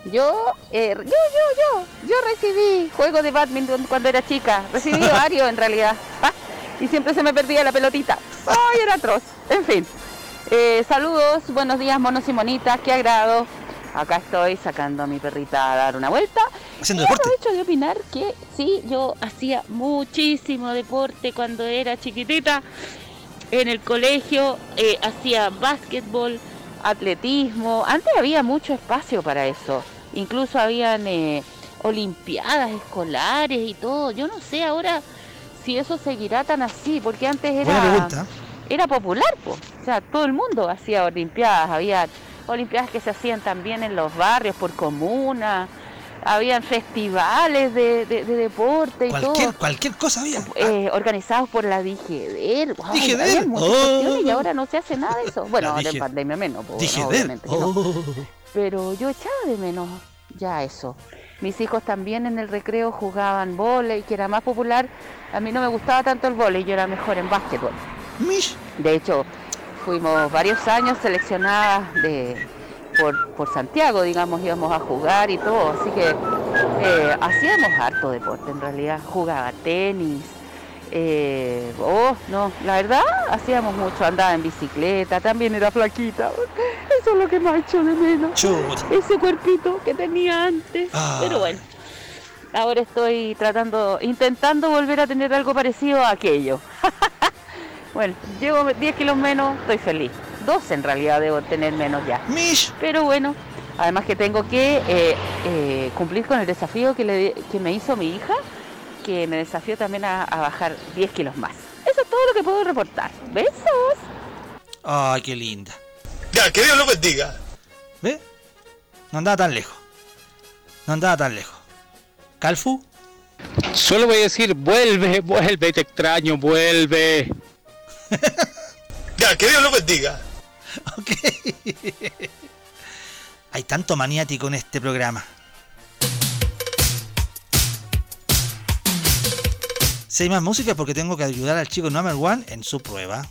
Speaker 6: Yo, eh, yo, yo, yo, yo recibí juego de badminton cuando era chica. Recibí varios en realidad. Ah, Y siempre se me perdía la pelotita. ¡Ay, era atroz! En fin. Eh, saludos, buenos días, monos y monitas, qué agrado. Acá estoy sacando a mi perrita a dar una vuelta.
Speaker 1: Haciendo
Speaker 6: Y
Speaker 1: deporte.
Speaker 6: aprovecho de opinar que sí, yo hacía muchísimo deporte cuando era chiquitita. En el colegio eh, hacía básquetbol, atletismo. Antes había mucho espacio para eso. Incluso habían eh, olimpiadas escolares y todo. Yo no sé ahora si eso seguirá tan así, porque antes era era popular, pues. O sea, todo el mundo hacía olimpiadas, había olimpiadas que se hacían también en los barrios por comuna. Habían festivales de, de- de deporte y
Speaker 1: Cualquier,
Speaker 6: todo.
Speaker 1: cualquier cosa había.
Speaker 6: eh, organizados por la Digeder. Wow,
Speaker 1: oh.
Speaker 6: y ahora no se hace nada de eso. Bueno, de
Speaker 1: Digi-
Speaker 6: pandemia menos, pues,
Speaker 1: él.
Speaker 6: obviamente no.
Speaker 1: Oh.
Speaker 6: Pero yo echaba de menos ya eso. Mis hijos también en el recreo jugaban vóley, que era más popular. A mí no me gustaba tanto el vóley, yo era mejor en básquetbol.
Speaker 1: Mish.
Speaker 6: De hecho, fuimos varios años seleccionadas de, por, por Santiago, digamos, íbamos a jugar y todo. Así que eh, hacíamos harto deporte en realidad. Jugaba tenis. eh, oh, no, la verdad, hacíamos mucho. Andaba en bicicleta, también era flaquita. Eso es lo que más echo de menos. Ese cuerpito que tenía antes.
Speaker 1: Ah.
Speaker 6: Pero bueno, ahora estoy tratando, intentando volver a tener algo parecido a aquello. bueno, llevo 10 kilos menos, estoy feliz. 12 en realidad debo tener menos ya.
Speaker 1: Mish.
Speaker 6: Pero bueno, además que tengo que eh, eh, cumplir con el desafío que, le, que me hizo mi hija, que me desafió también a, a bajar 10 kilos más. Eso es todo lo que puedo reportar. Besos.
Speaker 1: Ay, qué linda.
Speaker 4: Ya, que Dios lo bendiga.
Speaker 1: ¿Ve? No andaba tan lejos. No andaba tan lejos. ¿Calfu?
Speaker 7: Solo voy a decir, vuelve, vuelve, te extraño, vuelve.
Speaker 4: Ya, que Dios lo bendiga.
Speaker 1: Ok. Hay tanto maniático en este programa. Si hay más música porque tengo que ayudar al chico number one en su prueba.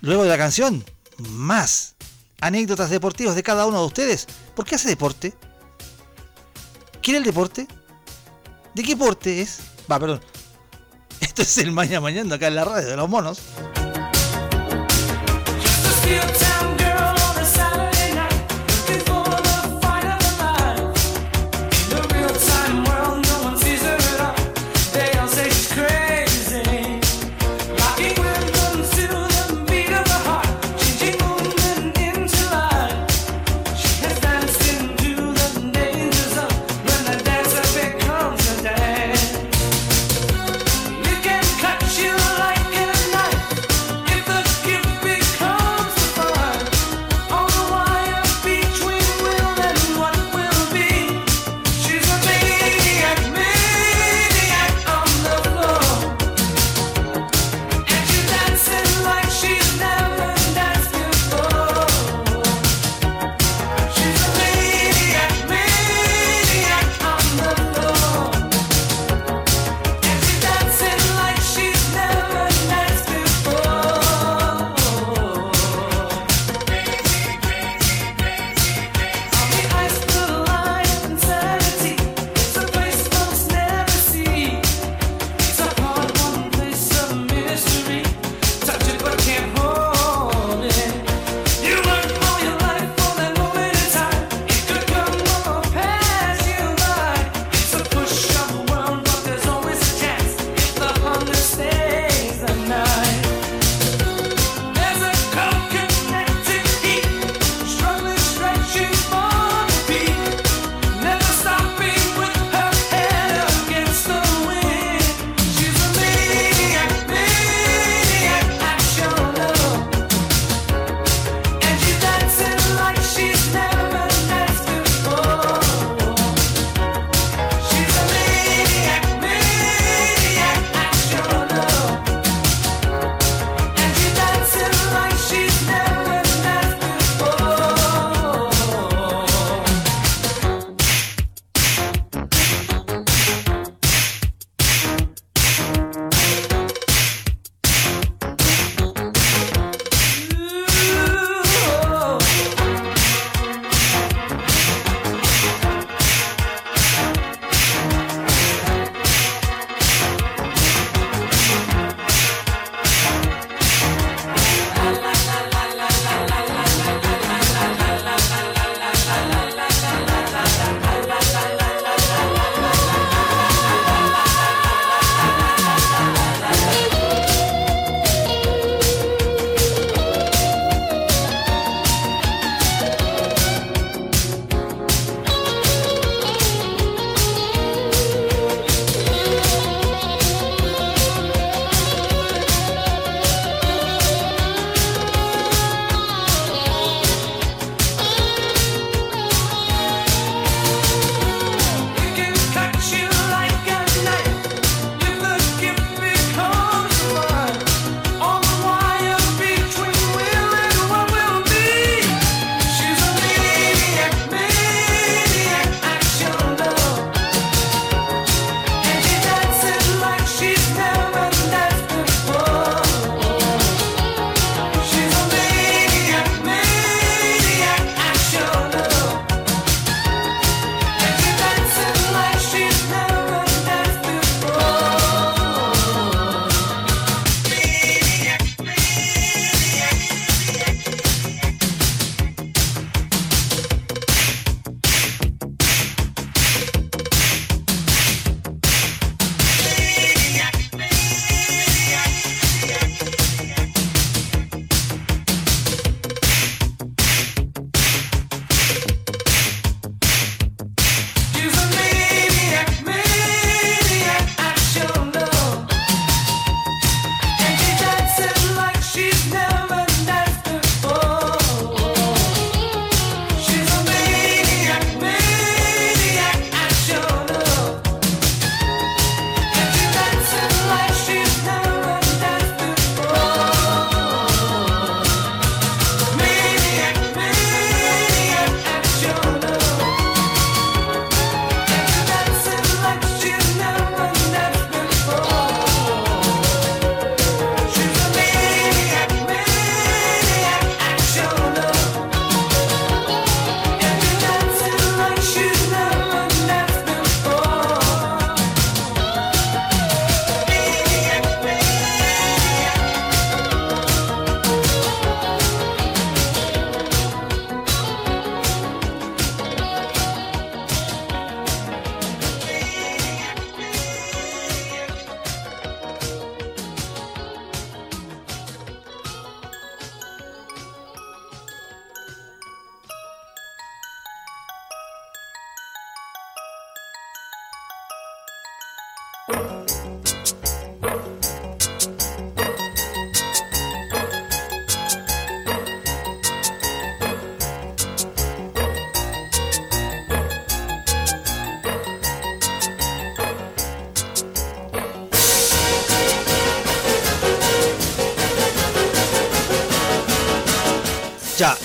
Speaker 1: Luego de la canción, más anécdotas deportivas de cada uno de ustedes. ¿Por qué hace deporte? ¿Quiere el deporte? ¿De qué deporte es? Va, perdón. Esto es el Mañana Mañana acá en la radio de los monos.
Speaker 8: You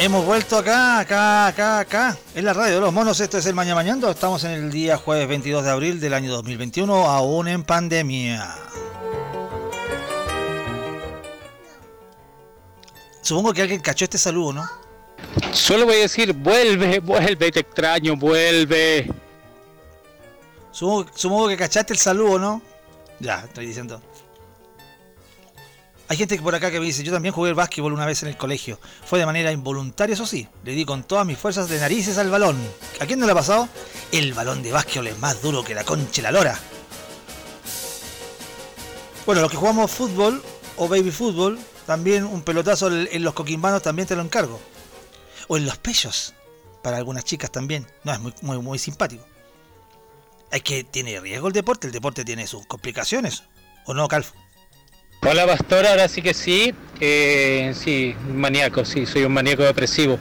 Speaker 1: hemos vuelto acá, acá, acá, acá. En la radio de los monos, esto es el Mañana Mañando. Estamos en el día jueves 22 de abril del año 2021, aún en pandemia. Supongo que alguien cachó este saludo, ¿no?
Speaker 7: Solo voy a decir, vuelve, vuelve, te extraño, vuelve.
Speaker 1: Supongo, supongo que cachaste el saludo, ¿no? Ya, estoy diciendo. Hay gente por acá que me dice, yo también jugué el básquetbol una vez en el colegio. Fue de manera involuntaria, eso sí. Le di con todas mis fuerzas de narices al balón. ¿A quién no le ha pasado? El balón de básquetbol es más duro que la concha la lora. Bueno, los que jugamos fútbol o baby fútbol, también un pelotazo en los coquimbanos también te lo encargo. O en los pechos, para algunas chicas también. No, es muy, muy, muy simpático. Hay que, tiene riesgo el deporte, el deporte tiene sus complicaciones. ¿O no, Calfo?
Speaker 7: Hola pastor, ahora sí que sí, eh, sí, maníaco, sí, soy un maníaco depresivo.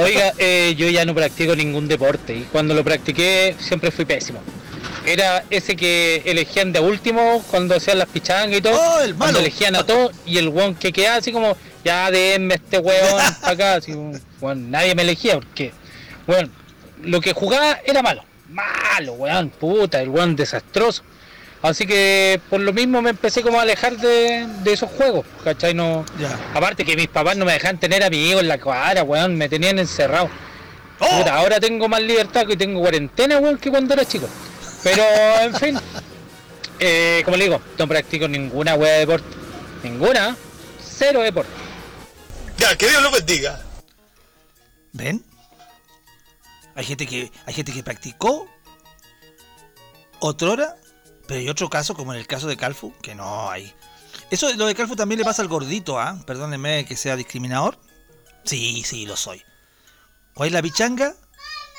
Speaker 7: Oiga, eh, yo ya no practico ningún deporte y cuando lo practiqué siempre fui pésimo. Era ese que elegían de último cuando hacían las pichangas y todo,
Speaker 1: ¡Oh, el
Speaker 7: cuando elegían a todos y el weón que quedaba así como, ya denme este weón pa' acá, así, weón, nadie me elegía porque, weón, lo que jugaba era malo, malo, weón, puta, el weón desastroso. Así que por lo mismo me empecé como a alejar de, de esos juegos, ¿cachai? No,
Speaker 1: Ya.
Speaker 7: aparte que mis papás no me dejaban tener amigos en la cuadra, weón, me tenían encerrado.
Speaker 1: ¡Oh!
Speaker 7: Puta, ahora tengo más libertad que tengo cuarentena, weón, que cuando era chico. Pero, en fin, eh, como le digo, no practico ninguna weá de deporte. Ninguna, cero deporte.
Speaker 4: Ya, que Dios lo bendiga.
Speaker 1: ¿Ven? Hay gente que, hay gente que practicó otrora, pero hay otro caso, como en el caso de Calfu, que no hay. Eso lo de Calfu también le pasa al gordito, ¿ah? Perdónenme que sea discriminador. Sí, sí, lo soy. ¿Cuál es la pichanga?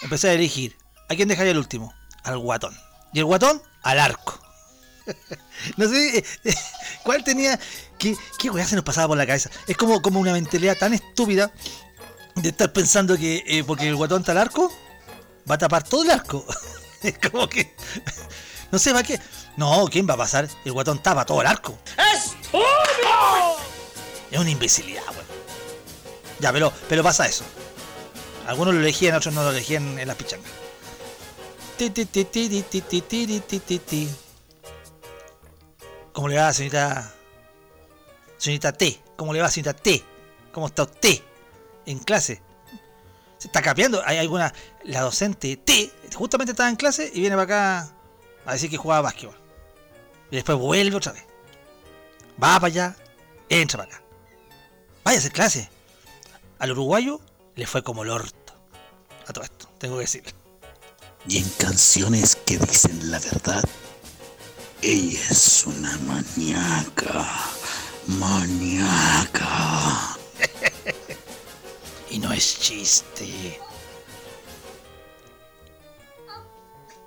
Speaker 1: Empecé a elegir. ¿A quién dejaría el último? Al guatón. ¿Y el guatón? Al arco. no sé, eh, ¿cuál tenía? ¿Qué, qué weá se nos pasaba por la cabeza? Es como, como una mentalidad tan estúpida de estar pensando que eh, porque el guatón está al arco, va a tapar todo el arco. es como que. No sé, ¿va qué? No, ¿quién va a pasar? El guatón tapa todo el arco. ¡Es Es una imbecilidad, weón. Ya, pero, pero pasa eso. Algunos lo elegían, otros no lo elegían en las pichangas. ¿Cómo le va, señorita? Señorita T. ¿Cómo le va, señorita T? ¿Cómo está usted? En clase. Se está capeando. Hay alguna. La docente T justamente estaba en clase y viene para acá a decir que jugaba básquetbol. Y después vuelve otra vez. Va para allá. Entra para acá. Vaya a hacer clase. Al uruguayo le fue como el orto. A todo esto, tengo que decir.
Speaker 2: Y en canciones que dicen la verdad, ella es una maníaca. Maníaca.
Speaker 1: Y no es chiste.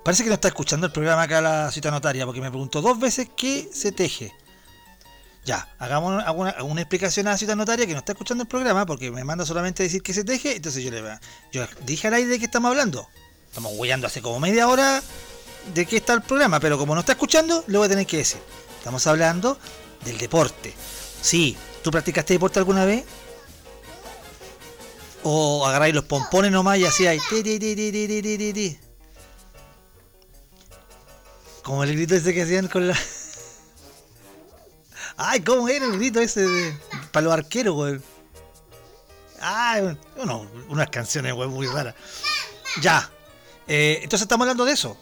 Speaker 1: Parece que no está escuchando el programa acá la cita notaria, porque me preguntó dos veces qué se teje. Ya, hagamos alguna, una explicación a la cita notaria que no está escuchando el programa, porque me manda solamente decir que se teje, entonces yo le yo dije al aire de qué estamos hablando. Estamos huellando hace como media hora de qué está el programa, pero como no está escuchando, le voy a tener que decir. Estamos hablando del deporte. Sí, ¿tú practicaste deporte alguna vez? O agarráis los pompones nomás y así hay. Como el grito ese que hacían con la. Ay, ¿cómo era el grito ese de... para los arqueros, güey? Ay, uno, unas canciones, güey, muy raras. Ya. Eh, entonces estamos hablando de eso.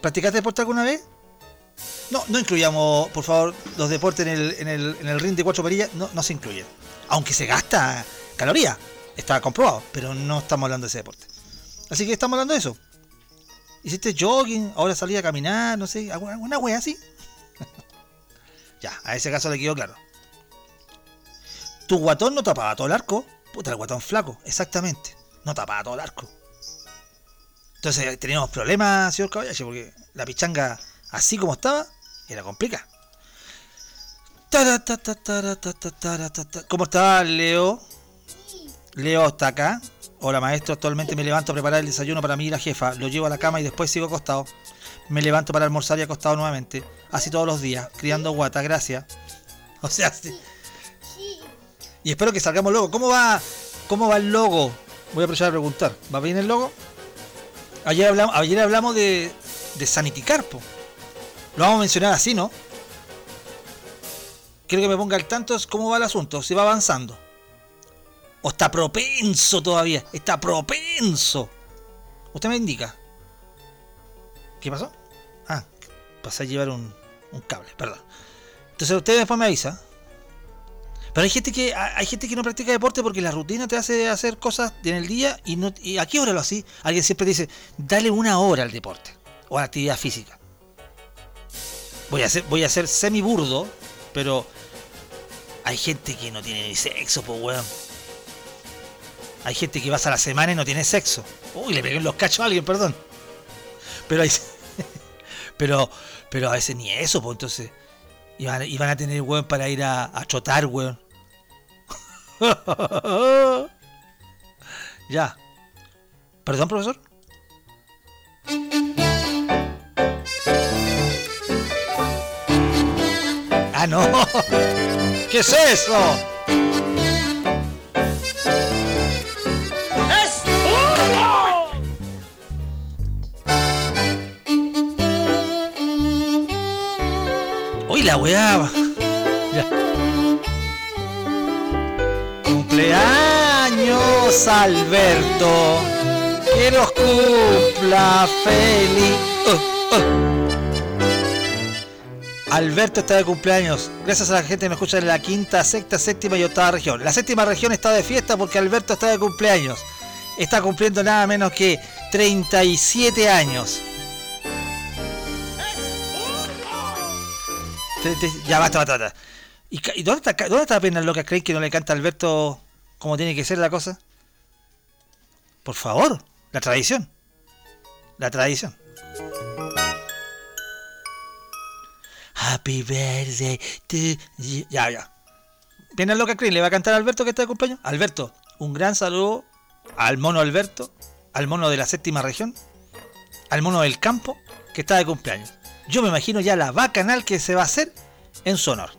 Speaker 1: ¿Practicaste deporte alguna vez? No, no incluyamos, por favor, los deportes en el, en el, en el ring de cuatro perillas. No, no se incluyen. Aunque se gasta calorías. Está comprobado. Pero no estamos hablando de ese deporte. Así que estamos hablando de eso. Hiciste jogging, ahora salí a caminar, no sé, alguna, alguna wea así. ya, a ese caso le quedó claro. Tu guatón no tapaba todo el arco. Puta, el guatón flaco, exactamente. No tapaba todo el arco. Entonces teníamos problemas, señor Caballache, porque la pichanga, así como estaba, Era ta. ¿Cómo está Leo? Leo está acá. Hola maestro, actualmente me levanto a preparar el desayuno para mí y la jefa. Lo llevo a la cama y después sigo acostado. Me levanto para almorzar y acostado nuevamente. Así todos los días, criando guata, gracias. O sea, sí. Y espero que salgamos logo. ¿Cómo va, cómo va el logo? Voy a aprovechar a preguntar. ¿Va bien el logo? Ayer hablamos, ayer hablamos de, de Sanity Carpo. Lo vamos a mencionar así, ¿no? Quiero que me ponga al tanto cómo va el asunto, si va avanzando. O está propenso todavía. Está propenso. Usted me indica. ¿Qué pasó? Ah, pasé a llevar un, un cable, perdón. Entonces usted después me avisa. Pero hay gente que hay gente que no practica deporte porque la rutina te hace hacer cosas en el día y no y a qué hora lo así. Alguien siempre dice, dale una hora al deporte o a la actividad física. Voy a ser, voy a ser semi burdo, pero hay gente que no tiene ni sexo, pues weón. Hay gente que vas a la semana y no tiene sexo. Uy, le pegué en los cachos a alguien, perdón. Pero hay, pero, pero a veces ni eso, pues entonces. Iban, a tener weón para ir a, a chotar, weón. ya. ¿Perdón, profesor? Ah, no. ¿Qué es eso? La weá. Cumpleaños, Alberto. Que los cumpla feliz. Uh, uh. Alberto está de cumpleaños. Gracias a la gente que me escucha en la quinta, sexta, séptima y octava región. La séptima región está de fiesta porque Alberto está de cumpleaños. Está cumpliendo nada menos que 37 años. Ya basta, basta, basta. ¿Y, dónde está, dónde está loca? ¿Creen que no le canta a Alberto como tiene que ser la cosa? Por favor, la tradición. La tradición. Happy birthday. Ya, ya. Viene loca Crane, le va a cantar a Alberto que está de cumpleaños. Alberto, un gran saludo al mono Alberto, al mono de la séptima región, al mono del campo que está de cumpleaños. Yo me imagino ya la bacanal que se va a hacer en su honor.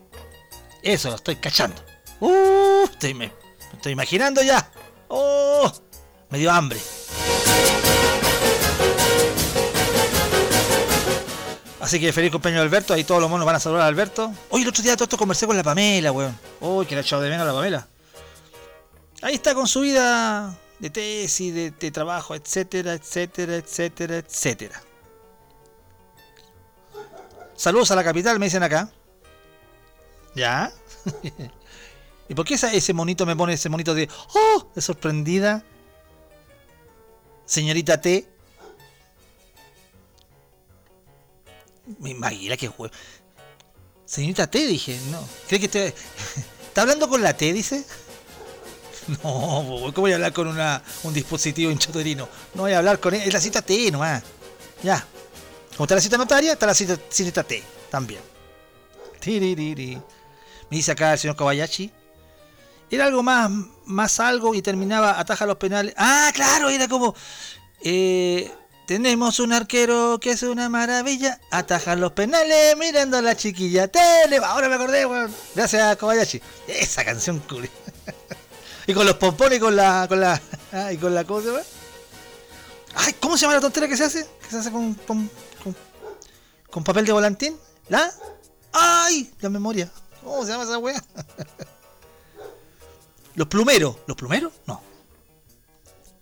Speaker 1: Eso lo estoy cachando. Uh, estoy, me, estoy imaginando ya. Oh, me dio hambre. Así que feliz cumpleaños Alberto, ahí todos los monos van a saludar a Alberto. Hoy el otro día todo esto conversé con la Pamela, weón. Uy, que la echado de menos la Pamela. Ahí está con su vida de tesis, de trabajo, etcétera, etcétera, etcétera, etcétera. Saludos a la capital, me dicen acá. ¿Ya? ¿Y por qué ese monito me pone ese monito de... ¡Oh! De sorprendida. Señorita T. Mi Maguila, qué juego. Señorita T, dije, no. ¿Cree que te... ¿Está hablando con la T, dice? No, ¿cómo voy a hablar con una, un dispositivo hinchatorino? No voy a hablar con él, es la cita T nomás. Ya. Como está la cita notaria, está la cita, cita T también. Tiririri. Me dice acá el señor Kobayashi. Era algo más, más algo y terminaba, ataja los penales. Ah, claro, era como... eh, tenemos un arquero que es una maravilla. Ataja los penales mirando a la chiquilla. Tele, ahora me acordé, weón. Gracias, Kobayashi. Esa canción curi. y con los pompones y con la. con la. y con la. ¿Cómo se? Ay, ¿cómo se llama la tontera que se hace? Que se hace con. con, con, papel de volantín. ¿La? ¡Ay! La memoria. ¿Cómo se llama esa weá? los plumeros. ¿Los plumeros? No.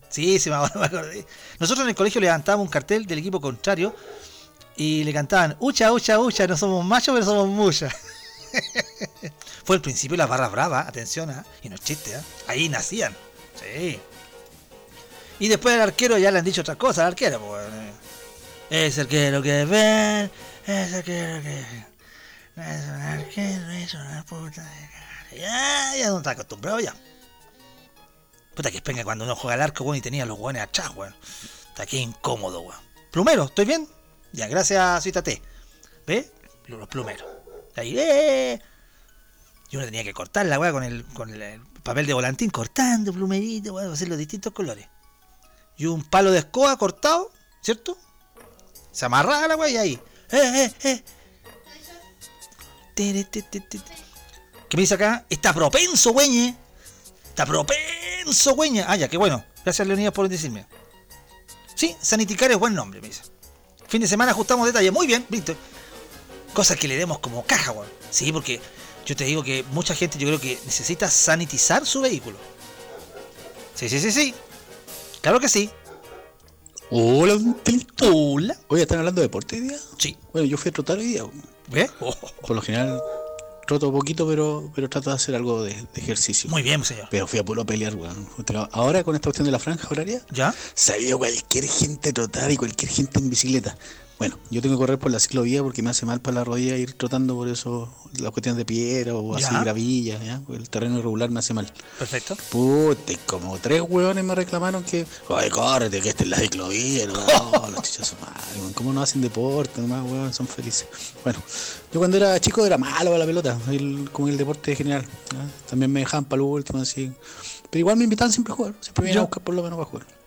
Speaker 1: Sí, sí, me acordé. Nosotros en el colegio levantábamos un cartel del equipo contrario y le cantaban, ucha, ucha, ucha, no somos machos, pero somos muchas. Fue el principio de las barras bravas, atención, ¿ah? y no es chiste, ¿ah? ahí nacían. Sí. Y después al arquero ya le han dicho otras cosas al arquero. Pues, eh. Es arquero que ven, es arquero que... No es un arquero, es una puta de cara. Ya, ya no está acostumbrado ya. Puta que penga cuando uno juega al arco, weón, y tenía los weones atrás, weón. Está aquí incómodo, weón. Plumero, ¿estoy bien? Ya, gracias, Cita T. ¿Ve? los plumeros. Ahí, ¡eh! Y uno tenía que cortar la weá con el, con el, el papel de volantín, cortando plumerito, weón, hacer los distintos colores. Y un palo de escoba cortado, ¿cierto? Se amarraba la weá y ahí. ¡Eh, eh, eh! ¿Qué me dice acá? Está propenso, güeñe. Está propenso, güeñe. Ah, ya, qué bueno. Gracias, Leonidas, por decirme. Sí, Saniticar es buen nombre, me dice. Fin de semana ajustamos detalles. Muy bien, listo. Cosas que le demos como caja, weón. Sí, porque yo te digo que mucha gente yo creo que necesita sanitizar su vehículo. Sí, sí, sí, sí. Claro que sí.
Speaker 2: Hola, Telito.
Speaker 1: Hola.
Speaker 2: Oye, ¿están hablando de deporte hoy día?
Speaker 1: Sí.
Speaker 2: Bueno, yo fui a trotar hoy día.
Speaker 1: ¿Ves? Oh,
Speaker 2: Por lo general troto poquito, pero, pero trato de hacer algo de, de ejercicio.
Speaker 1: muy bien, señor.
Speaker 2: Pero fui a puro pelear, weón. Ahora con esta cuestión de la franja horaria,
Speaker 1: ¿Ya?
Speaker 2: sabía cualquier gente trotar y cualquier gente en bicicleta. Bueno, yo tengo que correr por la ciclovía porque me hace mal para la rodilla ir trotando por eso, las cuestiones de piedra o así,
Speaker 1: Ya.
Speaker 2: gravilla, ¿ya? El terreno irregular me hace mal.
Speaker 1: Perfecto.
Speaker 2: Puta, como tres hueones me reclamaron que, oye, córrete, que esta es la ciclovía, no, los chichazos mal. ¿cómo no hacen deporte? Nomás, weón, son felices. Bueno, yo cuando era chico era malo para la pelota, el, como el deporte general. ¿ya? También me dejaban para lo último, así. Pero igual me invitaban siempre a jugar, siempre me iban a buscar por lo menos para jugar.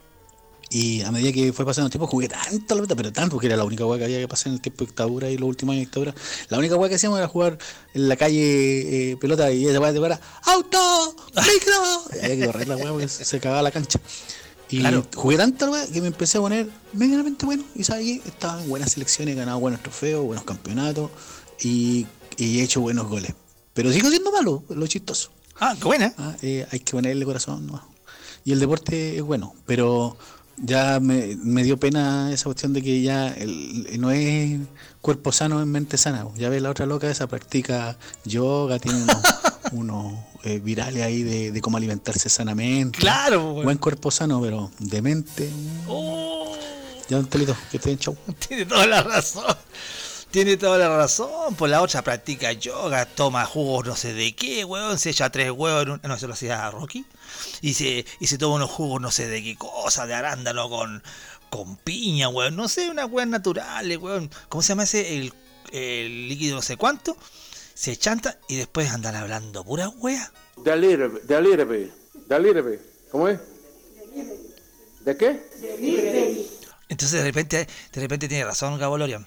Speaker 2: Y a medida que fue pasando el tiempo jugué tanto la pelota, pero tanto, porque era la única hueá que había que pasar en el tiempo de dictadura y los últimos años de dictadura. La única hueá que hacíamos era jugar en la calle eh, pelota y esa hueá de para ¡Auto! ¡Micro! Y había que correr la hueá porque se cagaba la cancha. Y
Speaker 1: Claro.
Speaker 2: jugué tanto la hueá que me empecé a poner medianamente bueno. Y sabes qué? estaba en buenas selecciones, he ganado buenos trofeos, buenos campeonatos y, y he hecho buenos goles. Pero sigo siendo malo, lo chistoso.
Speaker 1: Ah, qué buena.
Speaker 2: Ah, eh, hay que ponerle corazón nomás. Y el deporte es bueno, pero ya me, me dio pena esa cuestión de que ya el- no es cuerpo sano en mente sana. Ya ves la otra loca esa practica yoga, tiene unos, unos, eh, virales ahí de, de cómo alimentarse sanamente.
Speaker 1: Claro, weón.
Speaker 2: Buen cuerpo sano, pero de mente.
Speaker 1: Oh,
Speaker 2: Ya, don Telito, que estén chau.
Speaker 1: tiene toda la razón. Tiene toda la razón. Pues la otra practica yoga, toma jugos no sé de qué, weón. Se echa tres huevos en un... No, se lo hacía Rocky. Y se, y se toma unos jugos no sé de qué cosa, de arándano con, con piña, weón. No sé, unas weas naturales, weón. ¿Cómo se llama ese? El, el líquido no sé cuánto. Se chanta y después andan hablando pura wea.
Speaker 8: De Alirbe, de Alirbe, de Alirbe. ¿Cómo es? ¿De qué?
Speaker 1: Entonces de repente, de repente tiene razón Gabo Lorian.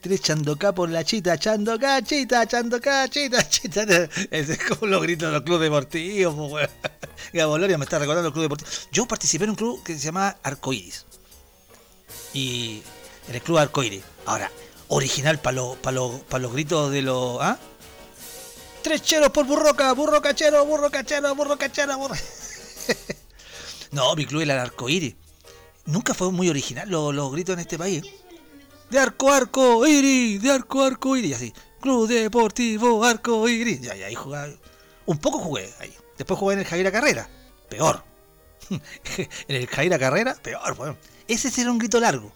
Speaker 1: Tres chandoca por la chita, chandoca, chita, chandoca, chita, chita. Es como los gritos de los clubes deportivos, po, weón. Gabo me está recordando el club deportivo. Yo participé en un club que se llama Arcoiris. Y en el club Arcoiris. Ahora, original para los, para los, para los gritos de los. ¿Ah? Tres cheros por burroca, burro cachero, burro cachero, burro cachero, burro. no, mi club era el arcoíris. Nunca fue muy original los, los gritos en este país. De arco, arco, iris, de arco, arco, iris. Así. Club Deportivo Arco Iris. Ya, ya, ahí jugaba. Un poco jugué ahí. Después jugué en el Javiera Carrera. Peor. en el Javiera Carrera, peor, weón. Ese era un grito largo.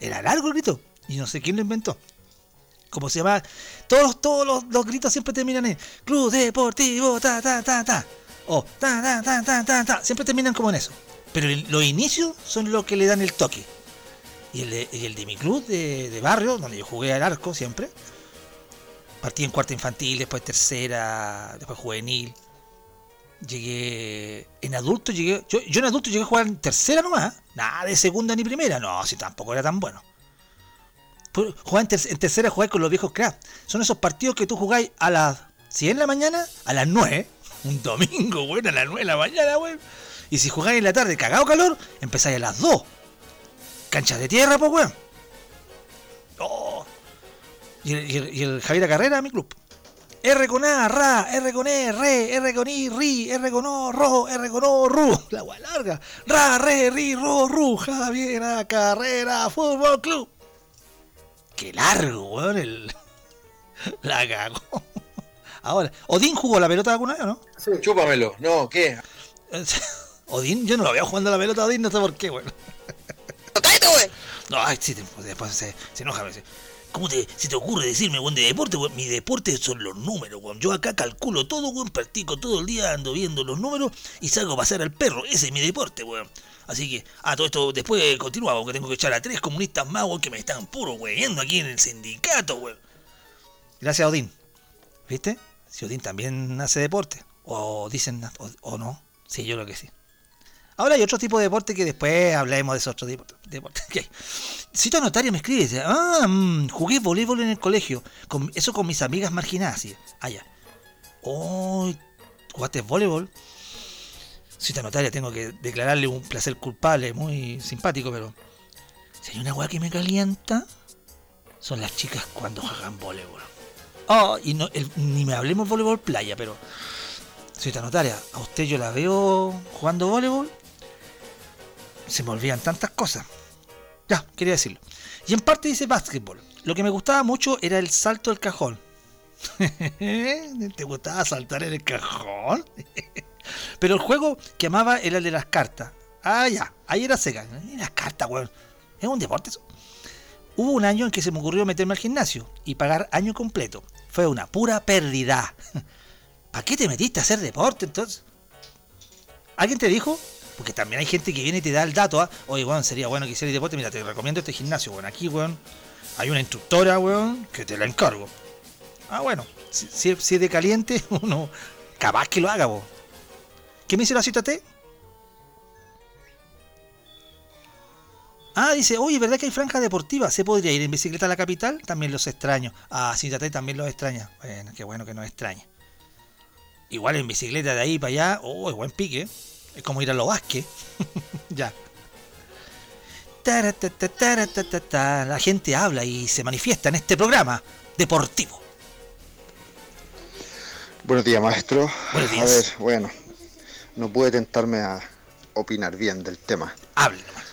Speaker 1: Era largo el grito. Y no sé quién lo inventó. Como se llama. Todos, todos los, los gritos siempre terminan en Club Deportivo, ta, ta, ta, ta. O ta, ta, ta, ta, ta, ta. Siempre terminan como en eso. Pero los inicios son los que le dan el toque. Y el de, el de mi club de, barrio, donde yo jugué al arco siempre. Partí en cuarta infantil, después tercera, después juvenil. Llegué. En adulto llegué. Yo, en adulto llegué a jugar en tercera nomás. Nada de segunda ni primera. No, si tampoco era tan bueno. Jugar en, ter- en tercera jugar con los viejos cracks. Son esos partidos que tú jugáis a las 100 de la mañana, a las 9. Un domingo, bueno, a las 9 de la mañana, weón. Y si jugáis en la tarde, cagado calor, empezáis a las 2. Canchas de tierra, pues, weón. Oh. Y, el, y el- y el Javier Carrera, mi club. R con A, Ra, R con E, Re, R con I, Ri, R con O, Ro, R con O, Ru. La agua larga. Ra, Re, Ri, Ro, Ru. Javier Carrera, Fútbol Club. Qué largo, weón. El... La cagó. Ahora, ¿Odín jugó la pelota alguna vez o no?
Speaker 4: Chúpamelo. No, ¿qué?
Speaker 1: Odín, yo no lo veo jugando la pelota a Odín, no sé por qué, weón.
Speaker 5: ¡Cállate, güey!
Speaker 1: No, ay, sí, después se, se enoja a veces. ¿Cómo te, se te ocurre decirme, weón, de deporte, weón? Mi deporte son los números, weón. Yo acá calculo todo, weón, practico todo el día, ando viendo los números y salgo a pasar al perro. Ese es mi deporte, weón. Así que, ah, todo esto después continúa, porque tengo que echar a tres comunistas más, weón, que me están puro weyendo aquí en el sindicato, weón. Gracias, Odín. ¿Viste? Si Odín también hace deporte. O dicen, o, o no. Sí, yo creo que sí. Ahora hay otro tipo de deporte que después hablaremos de esos otros tipos de deporte hay. Cito notario me escribe, dice, ah, mm, jugué voleibol en el colegio. Eso con mis amigas marginadas. Sí. Ah. Oh, ¿jugaste voleibol? Cita notaria, tengo que declararle un placer culpable, muy simpático, pero... Si hay una weá que me calienta, son las chicas cuando juegan voleibol. Oh, y no, el- ni me hablemos voleibol playa, pero... Cita notaria, a usted yo la veo jugando voleibol, se me olvidan tantas cosas. Ya, quería decirlo. Y en parte dice básquetbol. Lo que me gustaba mucho era el salto del cajón. ¿Te gustaba saltar en el cajón? Pero el juego que amaba era el de las cartas. Ah, ya, ahí era Sega. Y Las cartas, weón. Es un deporte eso. Hubo un año en que se me ocurrió meterme al gimnasio y pagar año completo. Fue una pura pérdida. ¿Para qué te metiste a hacer deporte entonces? ¿Alguien te dijo? Porque también hay gente que viene y te da el dato. ¿ah? Oye, weón, sería bueno que hicieras deporte. Mira, te recomiendo este gimnasio, weón. Aquí, weón, hay una instructora, weón, que te la encargo. Ah, bueno, si, es de caliente, uno capaz que lo haga, weón. ¿Qué me dice la cita T? Ah, dice, oye, ¿verdad que hay franja deportiva? ¿Se podría ir en bicicleta a la capital? También los extraño. Ah, Cita T también los extraña. Bueno, qué bueno que nos extraña. Igual en bicicleta de ahí para allá, oh, es buen pique. Es como ir a los Vázquez. ya. La gente habla y se manifiesta en este programa deportivo.
Speaker 9: Buenos días, maestro.
Speaker 1: Buenos días.
Speaker 9: A ver, bueno, no pude tentarme a opinar bien del tema.
Speaker 1: Hable nomás.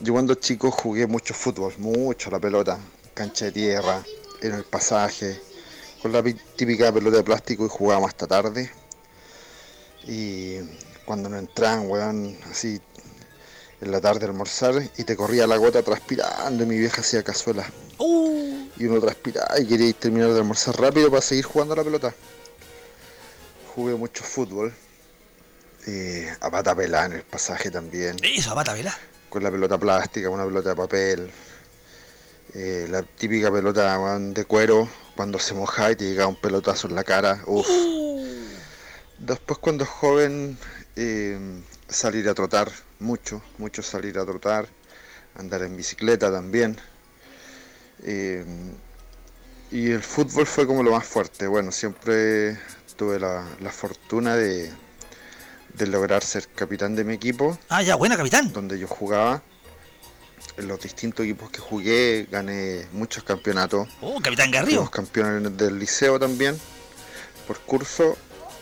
Speaker 9: Yo cuando chico jugué mucho fútbol, mucho la pelota, cancha de tierra, en el pasaje, con la pi- típica pelota de plástico y jugábamos hasta tarde. Y cuando nos entraban, weón, así en la tarde a almorzar y te corría la gota transpirando y mi vieja hacía cazuela.
Speaker 1: Uh,
Speaker 9: Y uno transpiraba y quería terminar de almorzar rápido para seguir jugando a la pelota. Jugué mucho fútbol. eh, a pata pelada en el pasaje también.
Speaker 1: eso, pata vela.
Speaker 9: Con la pelota plástica, una pelota de papel. eh, la típica pelota de cuero, cuando se mojaba y te llegaba un pelotazo en la cara. Uf. Después cuando joven eh, salir a trotar, mucho, mucho salir a trotar, andar en bicicleta también. Eh, y el fútbol fue como lo más fuerte. Bueno, siempre tuve la, la fortuna de, de lograr ser capitán de mi equipo.
Speaker 1: Ah, ya, buena, capitán.
Speaker 9: Donde yo jugaba. En los distintos equipos que jugué gané muchos campeonatos.
Speaker 1: Oh, capitán Garrido.
Speaker 9: Campeones del liceo también, por curso.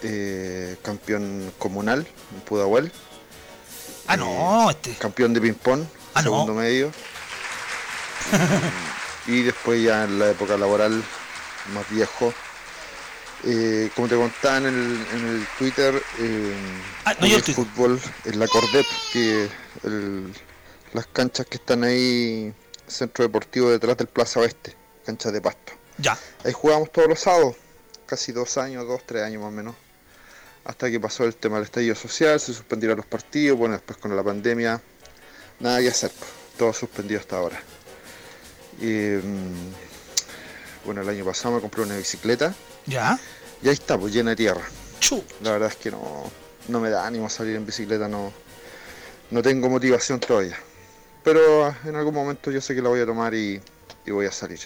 Speaker 9: Eh, campeón comunal en Pudahuel.
Speaker 1: Ah, no, este.
Speaker 9: Campeón de ping-pong,
Speaker 1: Ah, no.
Speaker 9: segundo medio. y después ya en la época laboral, más viejo. eh, como te contaba en el, en el Twitter, eh,
Speaker 1: Ah, no, yo el
Speaker 9: fútbol en la Cordep, que el- las canchas que están ahí, centro deportivo detrás del Plaza Oeste, canchas de pasto.
Speaker 1: Ya.
Speaker 9: Ahí jugábamos todos los sábados, casi dos años, dos, tres años más o menos. Hasta que pasó el tema del estallido social, se suspendieron los partidos, bueno, después con la pandemia, nada que hacer, todo suspendido hasta ahora. Y, mm, bueno, el año pasado me compré una bicicleta
Speaker 1: Ya.
Speaker 9: y ahí está, pues llena de tierra.
Speaker 1: Chu.
Speaker 9: La verdad es que no, no me da ánimo salir en bicicleta, no, no tengo motivación todavía. Pero ah, en algún momento yo sé que la voy a tomar y, y voy a salir.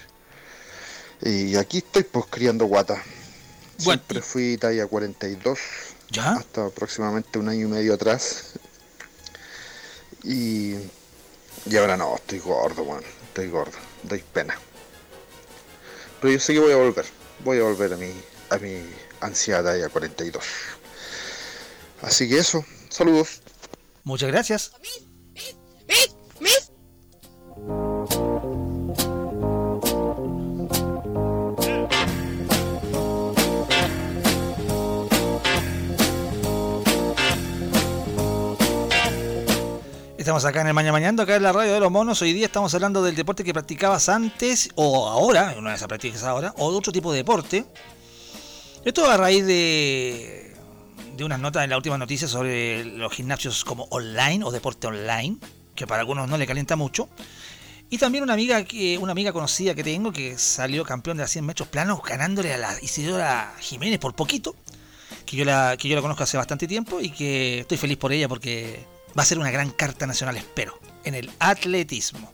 Speaker 9: Y aquí estoy pues criando guata.
Speaker 1: Bueno,
Speaker 9: Siempre fui talla 42
Speaker 1: ¿Ya?
Speaker 9: hasta aproximadamente un año y medio atrás. Y, y ahora no, estoy gordo, bueno, estoy gordo, doy pena. Pero yo sé que voy a volver, voy a volver a mi, a mi ansiada talla 42. Así que eso, saludos.
Speaker 1: Muchas gracias. Estamos acá en el Mañana Mañando, acá en la radio de los monos. Hoy día estamos hablando del deporte que practicabas antes o ahora, una vez practicas ahora, o de otro tipo de deporte. Esto a raíz de, de unas notas en la última noticia sobre los gimnasios como online o deporte online, que para algunos no le calienta mucho. Y también una amiga que una amiga conocida que tengo que salió campeón de las 100 metros planos ganándole a la Isidora Jiménez por poquito, que yo la que yo la conozco hace bastante tiempo y que estoy feliz por ella porque va a ser una gran carta nacional, espero, en el atletismo.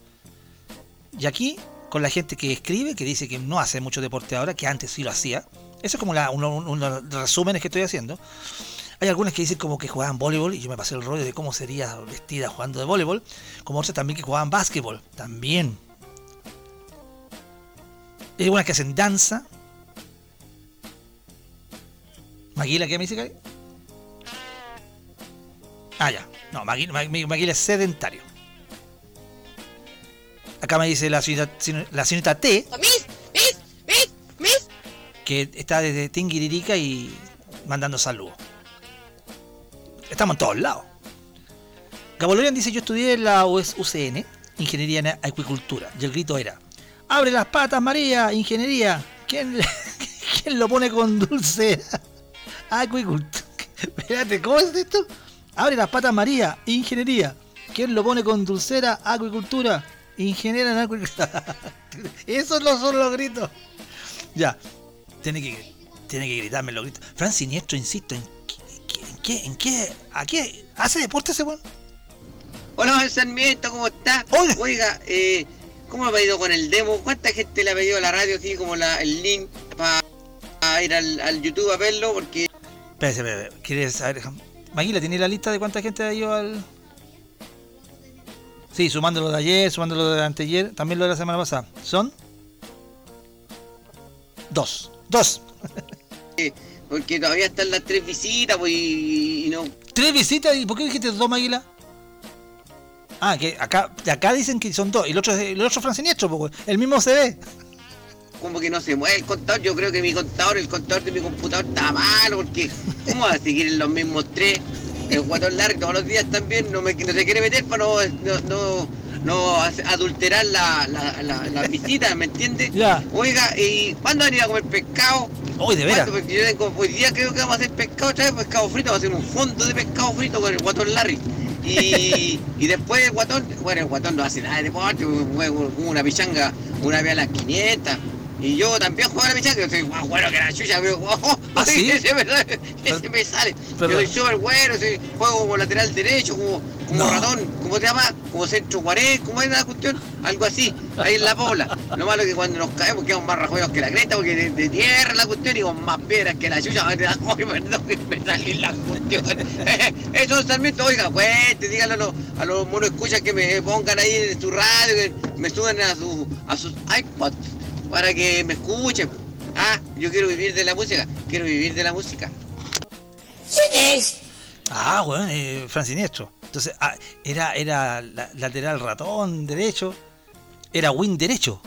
Speaker 1: Y aquí con la gente que escribe, que dice que no hace mucho deporte ahora, que antes sí lo hacía. Eso es como la, resúmenes que estoy haciendo. Hay algunas que dicen como que jugaban voleibol y yo me pasé el rollo de cómo sería vestida jugando de voleibol. Como otras también que jugaban básquetbol. También. Hay algunas que hacen danza. Maguila, ¿qué me dice, Cari? Ah, ya. No, Mag- Maguila es sedentario. Acá me dice la señorita, la señorita T, que está desde Tinguiririca y mandando saludos. Estamos en todos lados. Gabolorian dice, yo estudié en la US UCN, Ingeniería en Acuicultura, y el grito era, ¡Abre las patas, María! Ingeniería. ¿Quién, quién lo pone con dulce? Acuicultura. Espérate, ¿cómo es esto? Abre las patas, María. Ingeniería. ¿Quién lo pone con dulcera? Acuicultura. Ingeniera en acuicultura. Esos no son los gritos. Ya. Tiene que, tiene que gritarme los gritos. Fran Siniestro, insisto, ¿en qué, en qué, en qué, a qué hace deporte ese weón?
Speaker 5: Hola, Sarmiento, ¿cómo está?
Speaker 1: Hola.
Speaker 5: Oiga, eh, ¿cómo ha ido con el demo? ¿Cuánta gente le ha pedido a la radio así como la, el link para ir al, al YouTube a verlo? Porque
Speaker 1: Espérate, espérate, ¿quieres saber? Maguila, ¿tiene la lista de cuánta gente ha ido al...? Sí, sumando lo de ayer, sumando lo de anteayer, también lo de la semana pasada. ¿Son? Dos. Dos.
Speaker 5: porque todavía están las tres visitas pues, y, no...
Speaker 1: ¿Tres visitas? ¿Y por qué dijiste dos, Maguila? Ah, que acá, acá dicen que son dos. Y el otro es el otro Fran Siniestro, pues, el mismo se ve.
Speaker 5: Como que no se mueve el contador, yo creo que mi contador, el contador de mi computador está malo, porque ¿cómo va a seguir en los mismos tres? El guatón largo todos los días también no, me, no se quiere meter para no, no, no, adulterar la, la, la, la visita, ¿me entiende?
Speaker 1: Ya.
Speaker 5: Oiga, ¿y cuándo van a ir a comer pescado?
Speaker 1: Hoy, de veras.
Speaker 5: Porque yo tengo- hoy día creo que vamos a hacer pescado otra vez, pescado frito, vamos a hacer un fondo de pescado frito con el guatón Larry. Y, y después el guatón, bueno, el guatón no hace nada de deporte, una pichanga una vez a las 500. Y yo también juego a la pichanga, yo soy más bueno que la chucha, pero oh,
Speaker 1: ¿Ah, sí?
Speaker 5: ese, me, ese me sale.
Speaker 1: Pero-
Speaker 5: yo soy súper bueno, soy- juego como lateral derecho, como, como
Speaker 1: No.
Speaker 5: ratón, ¿cómo se llama? Como centro guaré, ¿cómo es la cuestión? Algo así, ahí en la pobla. Lo malo es que cuando nos caemos quedamos más rajuelos que la cresta, porque de, de tierra la cuestión y con más piedras que la chucha, ay, perdón que me sale la cuestión. Eso es Sarmiento, oiga, cuente, díganlo a los, a los monos escuchas que me pongan ahí en su radio, que me suban a, su, a sus iPods para que me escuchen. Ah, yo quiero vivir de la música, quiero vivir de la música.
Speaker 1: Ah, bueno, eh, Fran Siniestro. Entonces, ah, era, era la- lateral ratón derecho. Era win derecho.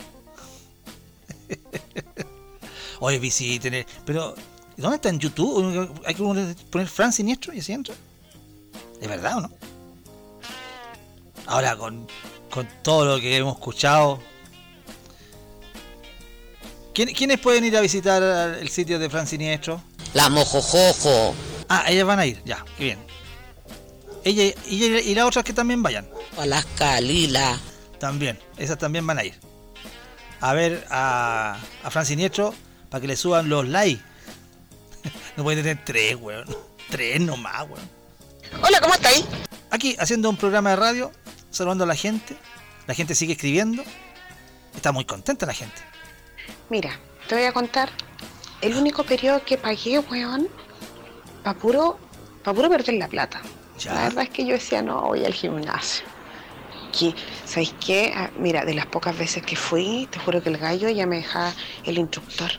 Speaker 1: Oye, visiten. Pero, ¿dónde está en YouTube? Hay que poner Fran Siniestro y así entra. ¿De verdad o no? Ahora, con, con todo lo que hemos escuchado. ¿Quién- ¿Quiénes pueden ir a visitar el sitio de Fran Siniestro?
Speaker 10: La mojojojo.
Speaker 1: Ah, ellas van a ir, ya, qué bien. Ella y, ella y las otras que también vayan.
Speaker 10: A las Calila.
Speaker 1: También, esas también van a ir. A ver a, a Fran Siniestro para que le suban los likes. no puede tener tres, weón. Tres nomás, weón.
Speaker 10: Hola, ¿cómo estáis?
Speaker 1: Aquí haciendo un programa de radio, saludando a la gente. La gente sigue escribiendo. Está muy contenta la gente.
Speaker 11: Mira, te voy a contar el único periodo que pagué, weón, para puro, pa puro perder la plata.
Speaker 1: Ya.
Speaker 11: La verdad es que yo decía, no, voy al gimnasio. Que, ¿Sabéis qué? Ah, Mira, de las pocas veces que fui, te juro que el gallo ya me dejaba el instructor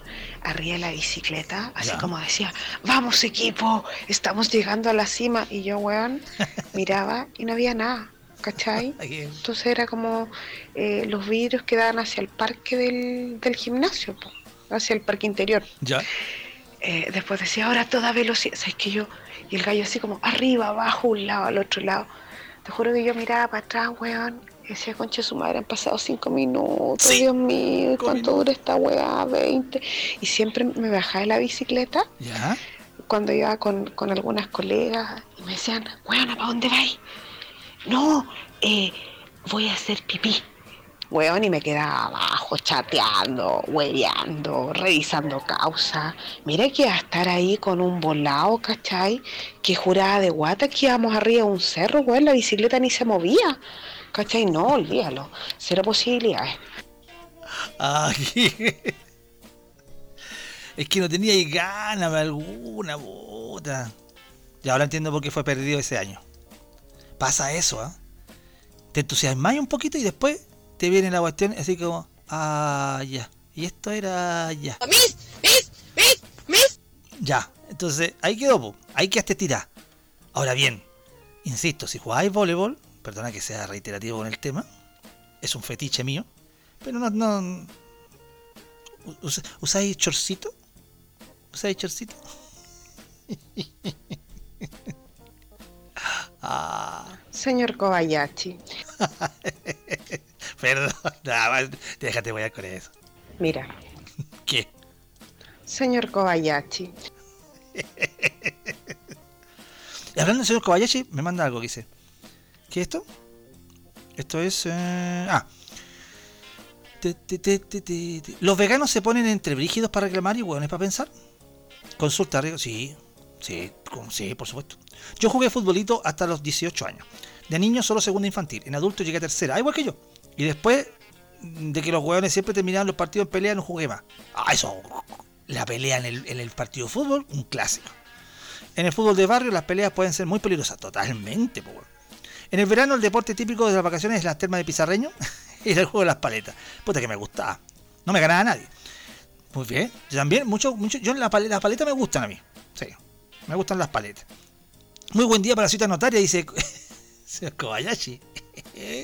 Speaker 11: arriba de la bicicleta, así
Speaker 1: Ya.
Speaker 11: como decía, vamos equipo, estamos llegando a la cima. Y yo, weón, miraba y no había nada, ¿cachai? Entonces era como eh, los vidrios que daban hacia el parque del, del gimnasio, po, hacia el parque interior.
Speaker 1: Ya.
Speaker 11: Eh, después decía, ahora toda velocidad. ¿Sabes que yo? Y el gallo así como arriba, abajo, un lado, al otro lado. Te juro que yo miraba para atrás, weón. Y decía, concha de su madre, han pasado cinco minutos,
Speaker 1: Sí,
Speaker 11: Dios mío, ¿cuánto
Speaker 1: minutos.
Speaker 11: dura esta weá? 20. Y siempre me bajaba de la bicicleta
Speaker 1: Ya.
Speaker 11: cuando iba con, con algunas colegas y me decían, weona, ¿para dónde vais? No, eh, voy a hacer pipí. Weón, y me quedaba abajo chateando, hueveando, revisando causa. Mira que iba a estar ahí con un volado, ¿cachai? Que juraba de guata que íbamos arriba de un cerro, weón, la bicicleta ni se movía. ¿Cachai? No, olvídalo. Cero posibilidades.
Speaker 1: Ay, es que no tenía ganas alguna puta. Y ahora entiendo por qué fue perdido ese año. Pasa eso, ¿ah? Te entusiasmas un poquito y después te viene la cuestión así como, ah, ya. Y esto era ya.
Speaker 10: Miss, miss, miss, miss.
Speaker 1: Ya. Entonces, ahí quedó, po. ahí quedaste tirada. Ahora bien, insisto, si jugáis voleibol, perdona que sea reiterativo con el tema, es un fetiche mío, pero no, no us- ¿Usáis chorcito? ¿Usáis chorcito? ah,
Speaker 11: Señor Kobayashi,
Speaker 1: perdón, nada más, déjate voy a con eso.
Speaker 11: mira,
Speaker 1: ¿Qué?
Speaker 11: señor Kobayashi,
Speaker 1: Y hablando del señor Kobayashi, me manda algo que dice. ¿Qué es esto? Esto es. eh, ah. Te- te- te- te- te- te. ¿Los veganos se ponen entre brígidos para reclamar y hueones para pensar? Consulta. Sí, sí, sí, por supuesto. Yo jugué futbolito hasta los 18 años. De niño solo segunda infantil. En adulto llegué a tercera, igual que yo. Y después de que los hueones siempre terminaban los partidos en pelea, no jugué más. Ah, eso. La pelea en el, partido de fútbol, un clásico. En el fútbol de barrio las peleas pueden ser muy peligrosas, totalmente. po, weón. En el verano el deporte típico de las vacaciones es las termas de Pizarreño y el juego de las paletas. Puta que me gustaba. No me ganaba nadie. Muy bien. Yo también, mucho, mucho, yo la pale- las paletas me gustan a mí. Sí. Me gustan las paletas. Muy buen día para la cita notaria, dice Kobayashi.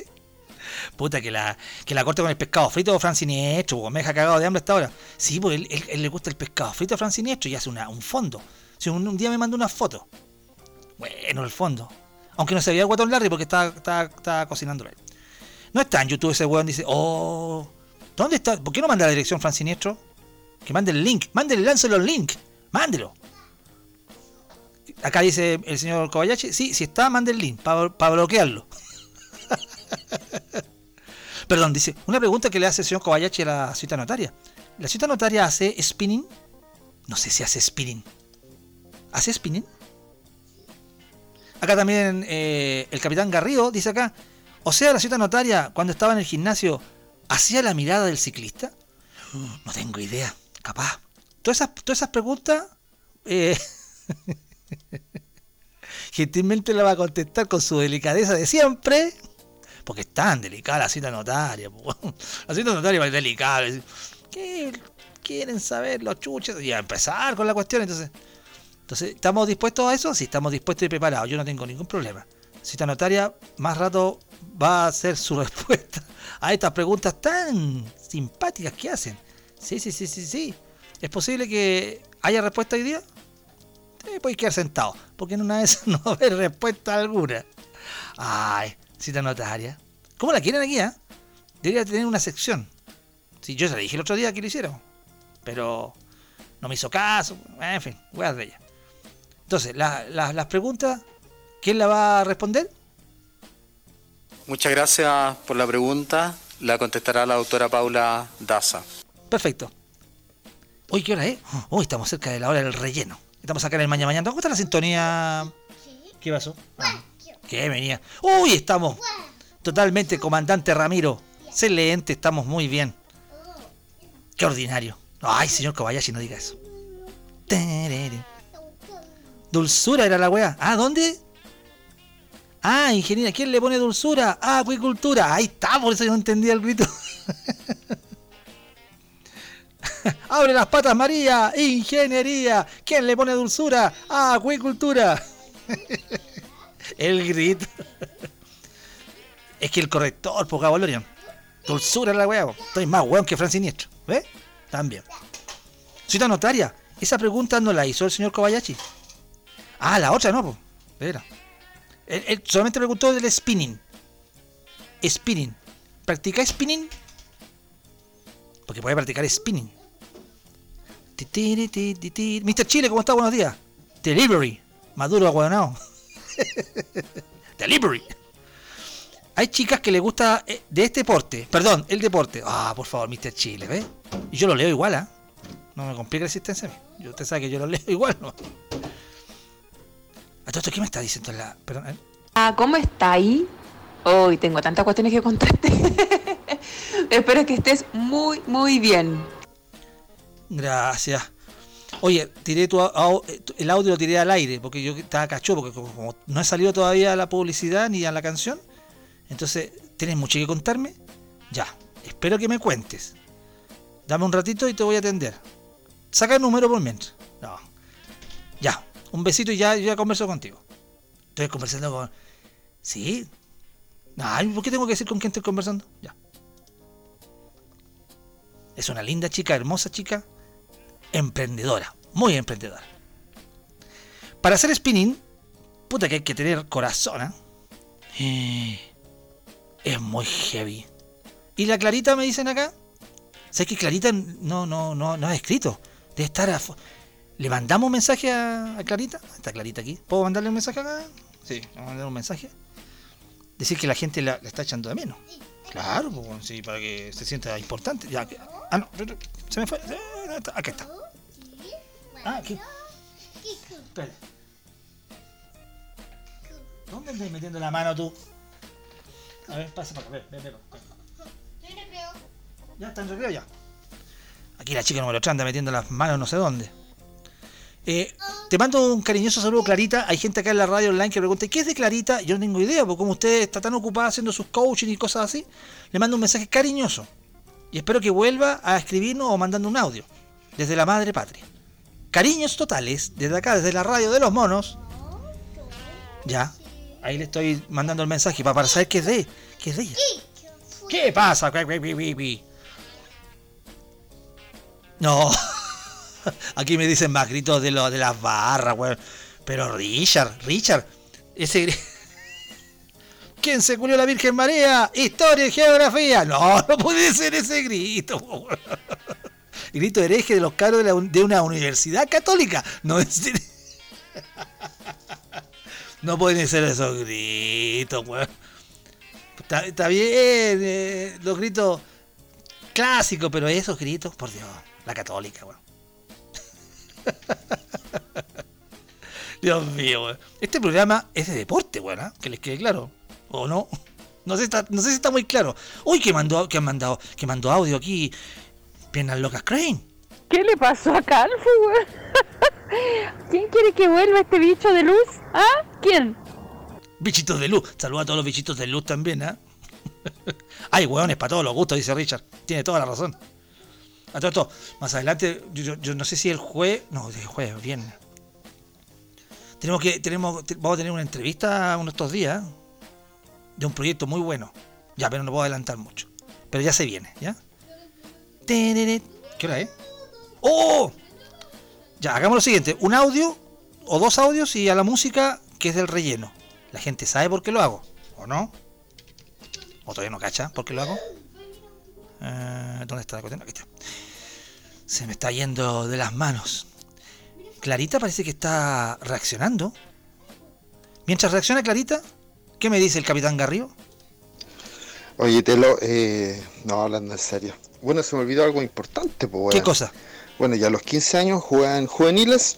Speaker 1: Puta, que la, que la corte con el pescado frito Fran Siniestro, weón, me deja cagado de hambre hasta ahora. Sí, porque él, le gusta el pescado frito a Fran Siniestro y hace una, un fondo. Si un, día me mandó una foto. Bueno, el fondo. Aunque no se veía el guatón Larry porque estaba, estaba, estaba cocinándolo él. No está en YouTube ese weón, dice, oh, ¿dónde está? ¿Por qué no manda la dirección Fran Siniestro? Que mande el link, mándele, láncelo el link, mándelo. Acá dice el señor Kobayashi, sí, si está, mande el link para bloquearlo. Perdón, dice, una pregunta que le hace el señor Kobayashi a la cita notaria. ¿La cita notaria hace spinning? No sé si hace spinning. ¿Hace spinning? Acá también eh, el capitán Garrido dice acá, o sea, la cita notaria cuando estaba en el gimnasio hacía la mirada del ciclista. No tengo idea, capaz. Todas esas, todas esas preguntas, eh, gentilmente la va a contestar con su delicadeza de siempre, porque es tan delicada la cita notaria. po. La cita notaria es delicada. ¿Qué quieren saber los chuches? Y a empezar con la cuestión, entonces. Entonces, ¿estamos dispuestos a eso? Sí, estamos dispuestos y preparados. Yo no tengo ningún problema. Cita notaria, más rato va a hacer su respuesta a estas preguntas tan simpáticas que hacen. Sí, sí, sí, sí, sí. ¿Es posible que haya respuesta hoy día? Te puedes quedar sentado, porque en una de esas no va a haber respuesta alguna. Ay, cita notaria. ¿Cómo la quieren aquí, eh? Debería tener una sección. Sí, yo se la dije el otro día que lo hicieron. Pero no me hizo caso. En fin, weas de ella. Entonces, la- la- las preguntas, ¿quién la va a responder?
Speaker 12: Muchas gracias por la pregunta. La contestará la doctora Paula Daza.
Speaker 1: Perfecto. Hoy, ¿qué hora es? Hoy estamos cerca de la hora del relleno. Estamos acá en el Mañana Mañana. ¿Cómo está la sintonía? ¿Qué pasó? Ah, ¿Qué venía? Uy, estamos totalmente, comandante Ramiro. Excelente, estamos muy bien. Qué ordinario. Ay, señor Kobayashi, no diga eso. Dulzura era la weá. Ah, ¿dónde? Ah, ingeniera. ¿Quién le pone dulzura? Ah, acuicultura. Ahí está, por eso yo no entendía el grito. Abre las patas, María. Ingeniería. ¿Quién le pone dulzura? Acuicultura. el grito. es que el corrector, poca Valorian. Dulzura la weá. Estoy más weón que Fran Siniestro. ¿Ves? También. Cita notaria. Esa pregunta no la hizo el señor Kobayashi. Ah, la otra no, po. Era. Él, él solamente preguntó del spinning. Spinning. ¿Practica spinning? Porque puede practicar spinning. Mr. Chile, ¿cómo está? Buenos días. Delivery. Maduro aguadonado. Delivery. Hay chicas que le gusta eh, de este deporte. Perdón, el deporte. Ah, por favor, Mr. Chile, ¿ves? Y yo lo leo igual, ¿ah? No me complica la existencia a mí. Usted sabe que yo lo leo igual, ¿no? ¿A todo esto qué me está diciendo la.? Perdón, ¿eh?
Speaker 13: Ah, ¿cómo está ahí? Hoy tengo tantas cuestiones que contarte. Espero que estés muy, muy bien.
Speaker 1: Gracias. Oye, tiré au- tu- el audio lo tiré al aire porque yo estaba cacho porque como, no he salido todavía a la publicidad ni a la canción, entonces tienes mucho que contarme. Ya, espero que me cuentes. Dame un ratito y te voy a atender. Saca el número por mientras. No. Ya, un besito y ya, ya converso contigo. Estoy conversando con. ¿Sí? Ay, ¿por qué tengo que decir con quién estoy conversando? Ya. Es una linda chica, hermosa chica, emprendedora, muy emprendedora. Para hacer spinning, puta que hay que tener corazón, ¿eh? Eh, Es muy heavy. ¿Y la Clarita me dicen acá? ¿Sabes que Clarita no, no, no, no ha escrito? Debe estar a... ¿Le mandamos un mensaje a, a Clarita? Está Clarita aquí. ¿Puedo mandarle un mensaje acá? Sí, vamos a mandar un mensaje. Decir que la gente la, la está echando de menos. Claro, pues, sí, para que se sienta importante. Ya, que- ah, no, se me fue. Eh, ¿dónde está? Ah, aquí. Espera. ¿Dónde estás metiendo la mano tú? A ver, pasa para acá. Ven, ven, ven, ven. Ya está en recreo ya. Aquí la chica número 3 anda metiendo las manos no sé dónde. Eh, te mando un cariñoso saludo, Clarita. Hay gente acá en la radio online que pregunta, ¿qué es de Clarita? Yo no tengo idea, porque como usted está tan ocupada haciendo sus coaching y cosas así, le mando un mensaje cariñoso. Y espero que vuelva a escribirnos o mandando un audio. Desde la madre patria. Cariños totales, desde acá, desde la radio de los monos. Ya. Ahí le estoy mandando el mensaje para, saber qué es de, qué es de ella. ¿Qué pasa? No. Aquí me dicen más gritos de, lo, de las barras, weón. Pero Richard, Richard, ese... ¿Quién se culió la Virgen María? Historia y geografía. No, no puede ser ese grito. weón. Grito hereje de los caros de, una universidad católica. No es... No pueden ser esos gritos, weón. Está, está bien, eh, los gritos clásicos, pero esos gritos, por Dios, la católica, weón. Dios mío, weón. Este programa es de deporte, weón, ¿ah? que les quede claro. ¿O no? No sé, si está, no sé si está muy claro. Uy, que mandó, que han mandado, que mandó audio aquí. Piernas locas Crane.
Speaker 6: ¿Qué le pasó a Calfu, weón? ¿Quién quiere que vuelva este bicho de luz? ¿Ah? ¿Quién?
Speaker 1: Bichitos de luz. Saluda a todos los bichitos de luz también, ¿ah? Hay hueones para todos los gustos, dice Richard. Tiene toda la razón. A más adelante, yo, no sé si el jueves. No, el jueves, viernes. Tenemos que. Tenemos, te- vamos a tener una entrevista uno de estos días. ¿eh? De un proyecto muy bueno. Ya, pero no puedo adelantar mucho. Pero ya se viene, ¿ya? ¿Qué hora es? ¡Oh! Ya, hagamos lo siguiente. Un audio o dos audios y a la música que es del relleno. La gente sabe por qué lo hago, ¿o no? ¿O todavía no cacha por qué lo hago? Eh, ¿Dónde está la cuestión? Aquí está. Se me está yendo de las manos. Clarita parece que está reaccionando. Mientras reacciona Clarita, ¿qué me dice el Capitán Garrido?
Speaker 9: Oye, Telo, eh, no, hablando en serio. Bueno, se me olvidó algo importante, pues,
Speaker 1: ¿Qué
Speaker 9: weón.
Speaker 1: cosa?
Speaker 9: Bueno, ya a los 15 años jugué en juveniles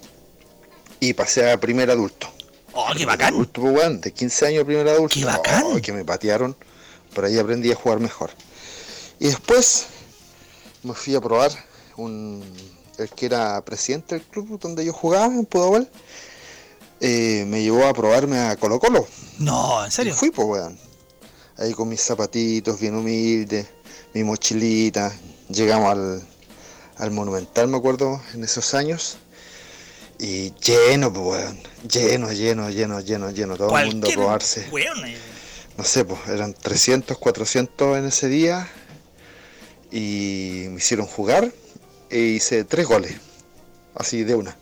Speaker 9: y pasé a primer adulto.
Speaker 1: ¡Oh, qué bacán!
Speaker 9: Adulto, pues, de 15 años a primer adulto.
Speaker 1: ¡Qué bacán!
Speaker 9: Oh, que me patearon. Por ahí aprendí a jugar mejor. Y después me fui a probar un, el que era presidente del club donde yo jugaba, en Pudahuel. eh, me llevó a probarme a Colo Colo.
Speaker 1: No, ¿en serio?
Speaker 9: Y fui, pues, weón. Ahí con mis zapatitos bien humildes, mi mochilita. Llegamos al, al Monumental, me acuerdo, en esos años. Y lleno, pues, weón. Lleno, lleno, lleno, lleno, lleno. Todo el mundo a probarse.
Speaker 1: weón, eh.
Speaker 9: No sé, pues, eran 300, 400 en ese día. Y me hicieron jugar. E hice tres goles. Así de una.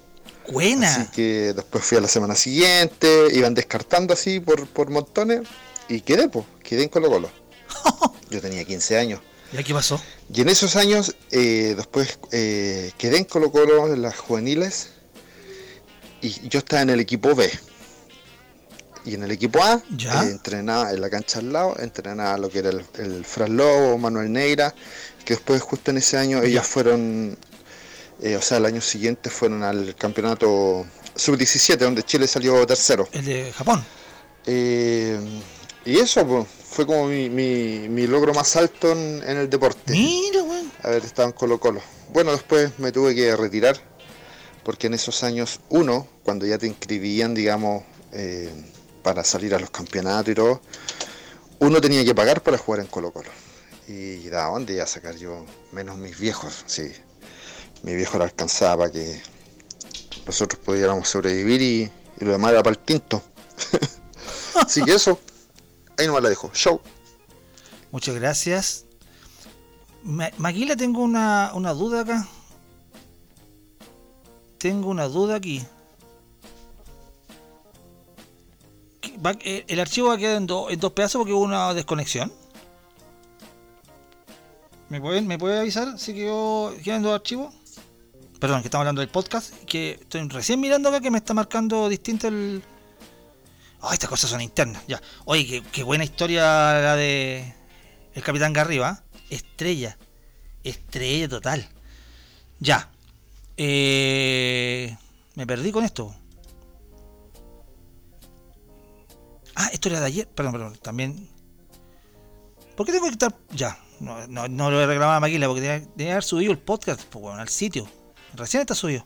Speaker 1: Buena.
Speaker 9: Así que después fui a la semana siguiente, iban descartando así por, por montones y quedé, pues, quedé en Colo Colo. Yo tenía 15 años.
Speaker 1: ¿Y qué pasó?
Speaker 9: Y en esos años, eh, después eh, quedé en Colo Colo en las juveniles y yo estaba en el equipo B. Y en el equipo A
Speaker 1: Ya.
Speaker 9: eh, entrenaba en la cancha al lado, entrenaba lo que era el, el Fran Lobo, Manuel Neira, que después justo en ese año ellos fueron, eh, o sea, el año siguiente fueron al campeonato sub-17, donde Chile salió tercero.
Speaker 1: El de Japón.
Speaker 9: Eh, y eso pues, fue como mi, mi- mi logro más alto en, en el deporte.
Speaker 1: Mira, weón.
Speaker 9: Haber estado en Colo Colo. Bueno, después me tuve que retirar, porque en esos años, uno, cuando ya te inscribían, digamos, eh, para salir a los campeonatos y todo, uno tenía que pagar para jugar en Colo Colo. Y de dónde iba a sacar yo, menos mis viejos, sí. Mi viejo le alcanzaba para que nosotros pudiéramos sobrevivir y, lo demás era para el tinto. Así que eso, ahí nomás la dejo. Show.
Speaker 1: Muchas gracias. Ma- Maquila, tengo una, una duda acá. Tengo una duda aquí. ¿Qué- va- eh, ¿El archivo va a quedar en, do- en dos pedazos porque hubo una desconexión? ¿Me pueden, ¿Me puede avisar si quedó, quedan dos archivos? Perdón, que estamos hablando del podcast. Que estoy recién mirando acá que me está marcando distinto el. Oh, estas cosas son internas. Ya. Oye, qué, buena historia la de. El Capitán Garriba. Estrella. Estrella total. Ya. Eh, me perdí con esto. Ah, esto era de ayer. Perdón, perdón. También. ¿Por qué tengo que estar.? Ya. No, no, no lo he reclamado a Maquila porque tenía, que haber subido el podcast pues, bueno, al sitio. Recién está subido.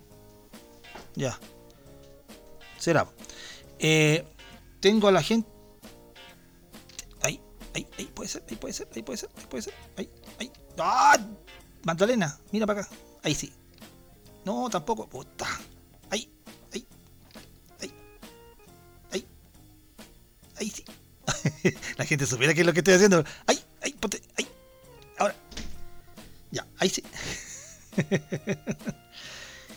Speaker 1: Ya. Será. Eh, tengo a la gente. Ahí, ahí, ahí puede ser, ahí puede ser, ahí puede ser, ahí puede ser. Ahí, ahí. ¡Ah! Magdalena, mira para acá. Ahí sí. No, tampoco. Puta. Ahí, ahí, ahí, ahí. Ahí sí. la gente supiera qué es lo que estoy haciendo. Ahí, ahí, ahí. Ya, ahí sí.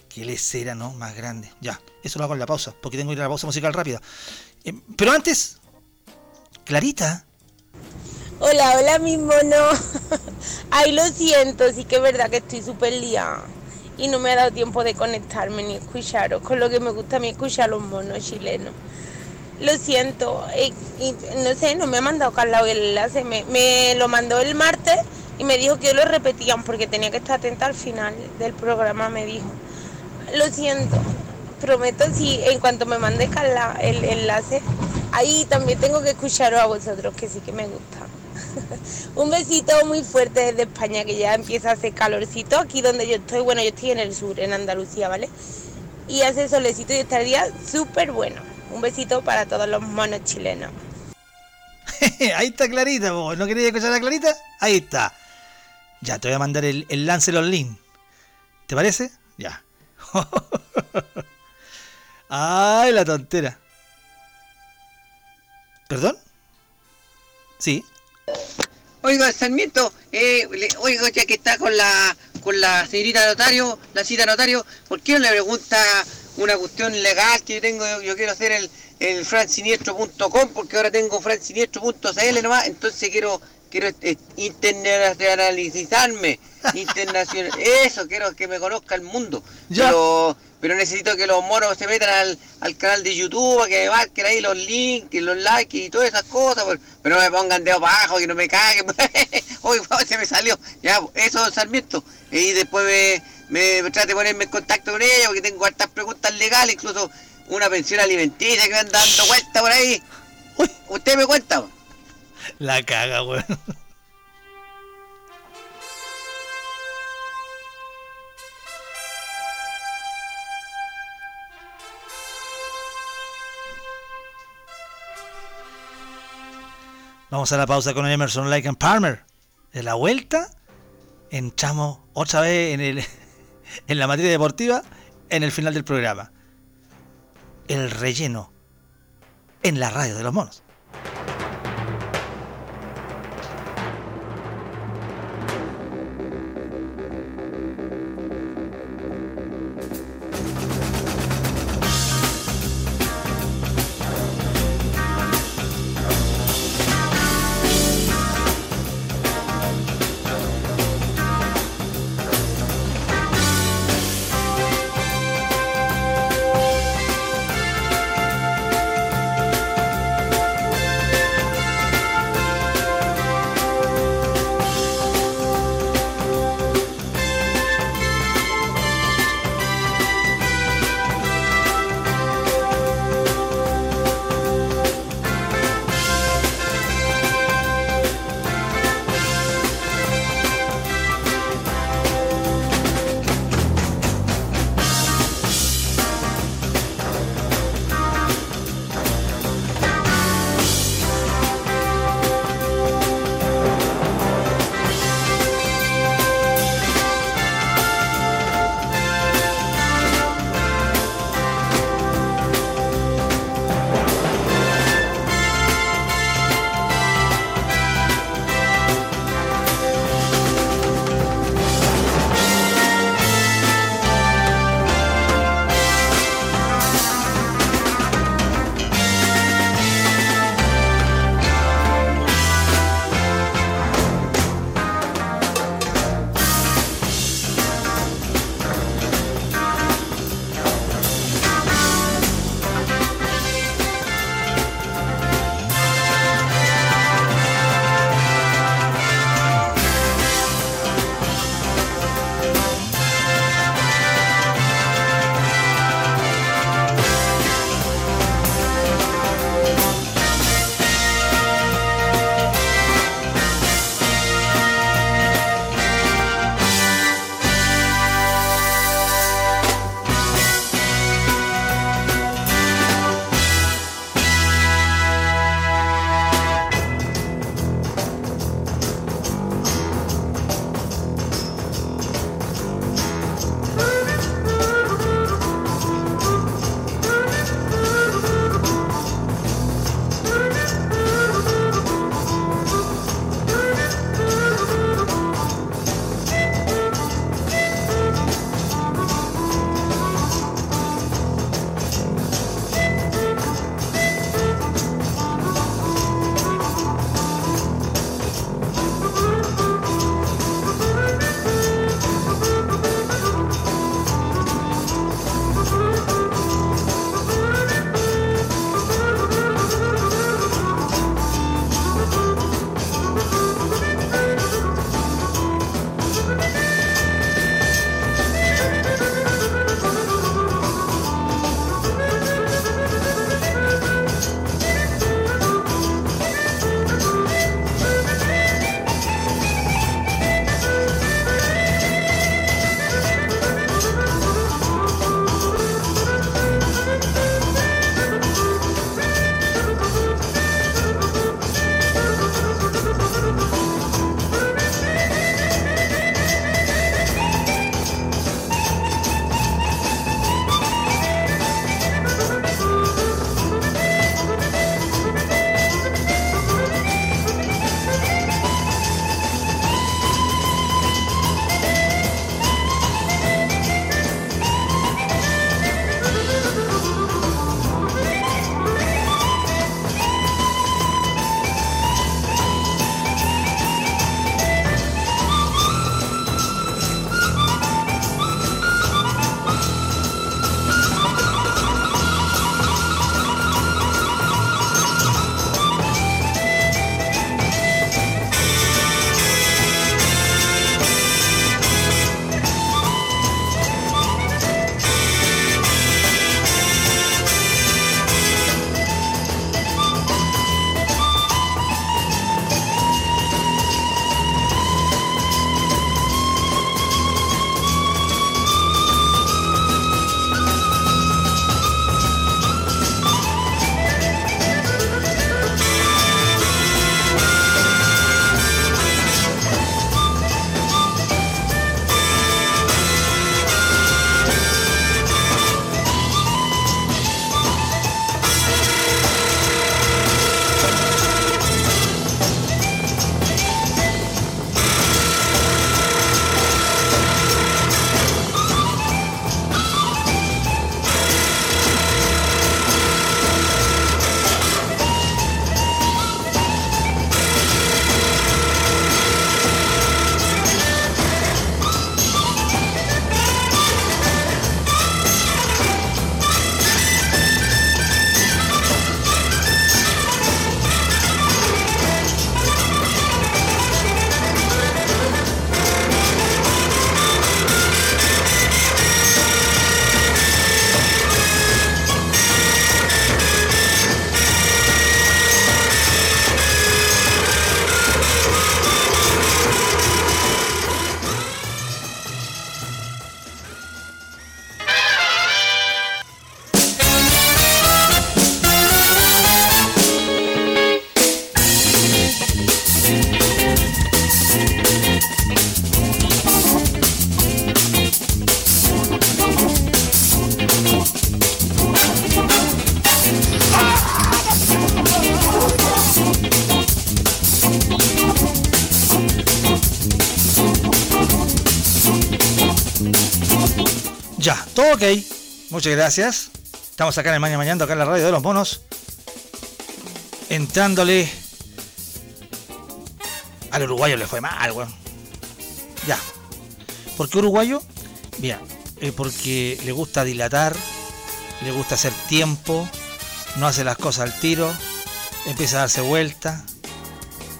Speaker 1: Qué lecera, ¿no? Más grande. Ya, eso lo hago en la pausa, porque tengo que ir a la pausa musical rápida. Eh, pero antes, Clarita.
Speaker 14: Hola, hola, mi mono. Ay, lo siento, sí que es verdad que estoy súper liada. Y no me ha dado tiempo de conectarme ni escucharos, con lo que me gusta a mí escuchar los monos chilenos. Lo siento, eh, no sé, no me ha mandado Carla el enlace, me lo mandó el martes y me dijo que lo repetían porque tenía que estar atenta al final del programa, me dijo. Lo siento, prometo si en cuanto me mande Carla el enlace, ahí también tengo que escucharos a vosotros, que sí que me gusta. Un besito muy fuerte desde España, que ya empieza a hacer calorcito aquí donde yo estoy. Bueno, yo estoy en el sur, en Andalucía, ¿vale? Y hace solecito y está el día súper bueno. Un besito para todos los monos chilenos.
Speaker 1: Ahí está Clarita, po. ¿no querías escuchar a Clarita? Ahí está. Ya, te voy a mandar el, el Lancelot. ¿Te parece? Ya. Ay, la tontera. ¿Perdón? Sí.
Speaker 5: Oiga, Sarmiento, eh, oiga, ya que está con la con la señorita notario, la cita notario, ¿por qué no le pregunta una cuestión legal que yo tengo? Yo, quiero hacer el, el fransiniestro.com porque ahora tengo fransiniestro.cl nomás, entonces quiero quiero internacionalizarme, internacional, eso, quiero que me conozca el mundo. Pero, pero necesito que los monos se metan al, al canal de YouTube, que me marquen ahí los links, los likes y todas esas cosas, pero, pero no me pongan dedo abajo, que no me caguen. Uy, se me salió. Ya, eso, Sarmiento. Y después me, me, trate de ponerme en contacto con ella, porque tengo hartas preguntas legales, incluso una pensión alimenticia que me anda dando vuelta por ahí. Usted me cuenta.
Speaker 1: La caga, weón. Vamos a la pausa con Emerson Lake and Palmer. De la vuelta, entramos otra vez en, el, en la materia deportiva en el final del programa. El relleno en la radio de los monos. Ok. Muchas gracias. Estamos acá en el Mañana Mañana, acá en la radio de los monos. Entrándole. Al uruguayo le fue mal, weón. Ya. ¿Por qué uruguayo? Mira, eh, porque le gusta dilatar, le gusta hacer tiempo, no hace las cosas al tiro, empieza a darse vuelta,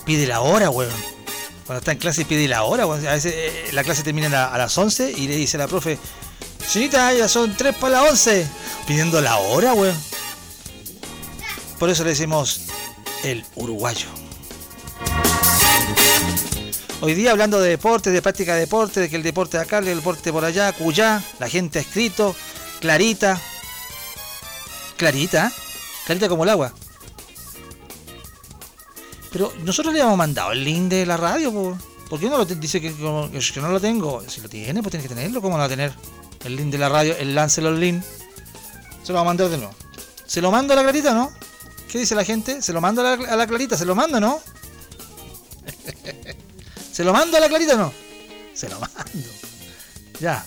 Speaker 1: pide la hora, weón. Cuando está en clase pide la hora, weón. A veces eh, la clase termina a, a las 11 y le dice a la profe, señorita, ya son 3 para las 11, pidiendo la hora, weón. Por eso le decimos el uruguayo. Hoy día hablando de deporte, de práctica de deporte, de que el deporte de acá, el deporte por allá, cuyá, la gente ha escrito, clarita. Clarita, clarita como el agua. Pero nosotros le hemos mandado el link de la radio, po. ¿por qué no lo dice que- que no lo tengo? Si lo tiene, pues tiene que tenerlo, ¿cómo no lo va a tener? El link de la radio, el Lancelo el link. Se lo va a mandar de nuevo. ¿Se lo mando a la clarita, no? ¿Qué dice la gente? ¿Se lo mando a la, a la clarita? ¿Se lo mando, no? ¿Se lo mando a la clarita o no? Se lo mando. Ya.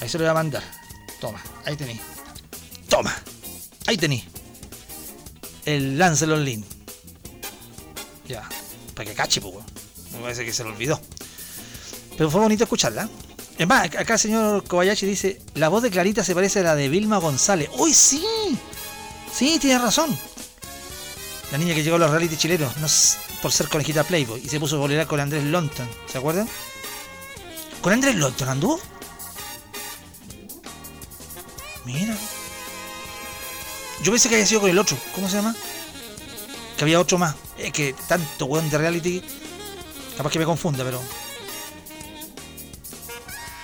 Speaker 1: Ahí se lo voy a mandar. Toma, ahí tení. Toma. Ahí tení. El Lancelot Link. Ya. Para que cache, pues. Me parece que se lo olvidó. Pero fue bonito escucharla. Es más, acá el señor Kobayashi dice, la voz de Clarita se parece a la de Vilma González. ¡Uy, sí! Sí, tiene razón. La niña que llegó a los reality chilenos, por ser conejita Playboy, y se puso a bolear con Andrés Lonton. ¿Se acuerdan? ¿Con Andrés Lonton anduvo? Mira. Yo pensé que había sido con el otro. ¿Cómo se llama? Que había otro más. Es que tanto weón de reality. Capaz que me confunda, pero.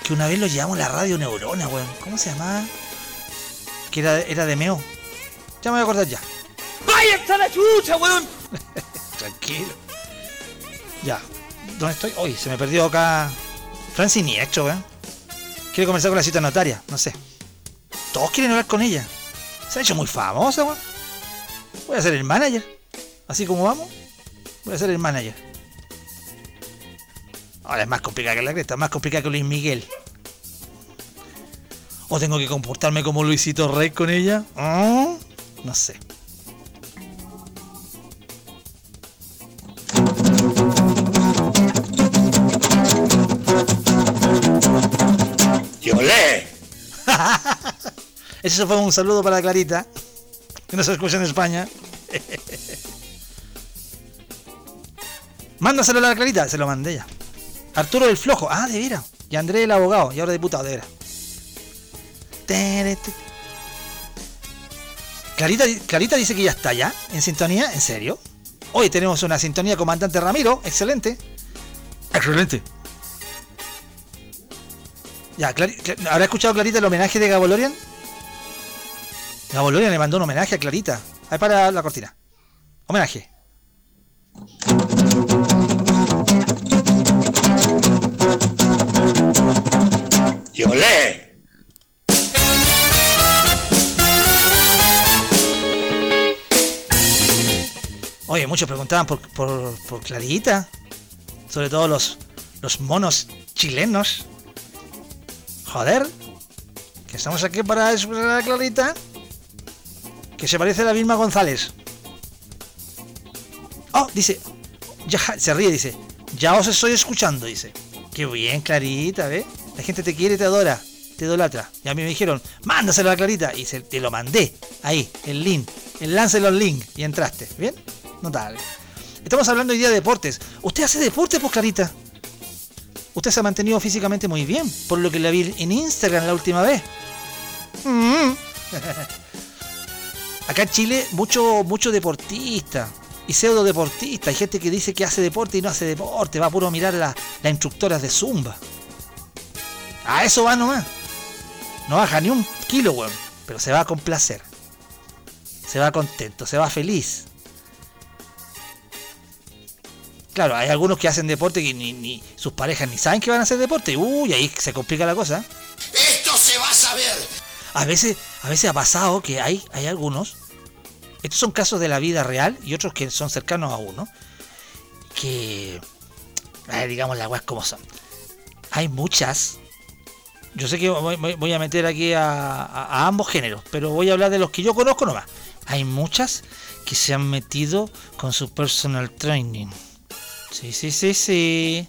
Speaker 1: Que una vez lo llevamos a la radio Neurona, weón. ¿Cómo se llamaba? Que era, era de Meo. Ya me voy a acordar ya.
Speaker 15: ¡Vaya hasta la chucha, weón!
Speaker 1: Tranquilo. Ya. ¿Dónde estoy? Hoy se me perdió acá. Francis Niestro, weón. Quiere conversar con la cita notaria. No sé. Todos quieren hablar con ella. Se ha hecho muy famosa, weón. Voy a ser el manager. Así como vamos. Voy a ser el manager. Ahora es más complicada que la cresta, más complicada que Luis Miguel. ¿O tengo que comportarme como Luisito Rey con ella? ¿Ah? No sé.
Speaker 15: ¡Yolé!
Speaker 1: Ese fue un saludo para Clarita, que nos escucha en España. Mándaselo a la Clarita, se lo mandé ya. Arturo el Flojo, ah, de veras. Y André el abogado, y ahora diputado, de veras. Clarita, Clarita dice que ya está ya, en sintonía, ¿en serio? Hoy tenemos una sintonía comandante Ramiro, excelente. Excelente. Ya, ¿habrá escuchado Clarita el homenaje de Gabolorian? Gabolorian le mandó un homenaje a Clarita. Ahí para la cortina. Homenaje.
Speaker 15: ¡Yolé!
Speaker 1: Oye, muchos preguntaban por, por, por Clarita. Sobre todo los, los monos chilenos. Joder. Que estamos aquí para expresar a Clarita. Que se parece a la Vilma González. Oh, dice. Ya, se ríe, dice. Ya os estoy escuchando, dice. Qué bien, Clarita, ¿ves? La gente te quiere, te adora, te idolatra. Y a mí me dijeron, mándaselo a Clarita. Y se, te lo mandé. Ahí, el link. El láncelo el link. Y entraste. ¿Bien? Notable. Estamos hablando hoy día de deportes. ¿Usted hace deporte, pues, Clarita? Usted se ha mantenido físicamente muy bien, por lo que la vi en Instagram la última vez. Mm. Acá en Chile, mucho, mucho deportista y pseudo deportista. Hay gente que dice que hace deporte y no hace deporte, va a puro mirar la- las instructoras de Zumba. A eso va nomás. No baja ni un kilo, weón. Pero se va con placer. Se va contento, se va feliz. Claro, hay algunos que hacen deporte y ni, ni sus parejas ni saben que van a hacer deporte. Uy, ahí se complica la cosa.
Speaker 15: ¡Esto se va a saber!
Speaker 1: A veces, a veces ha pasado que hay, hay algunos, estos son casos de la vida real y otros que son cercanos a uno, que, a ver, digamos las weas como son. Hay muchas, Yo sé que voy, a meter aquí a ambos géneros, pero voy a hablar de los que yo conozco nomás. Hay muchas que se han metido con su personal training. Sí, sí, sí, sí.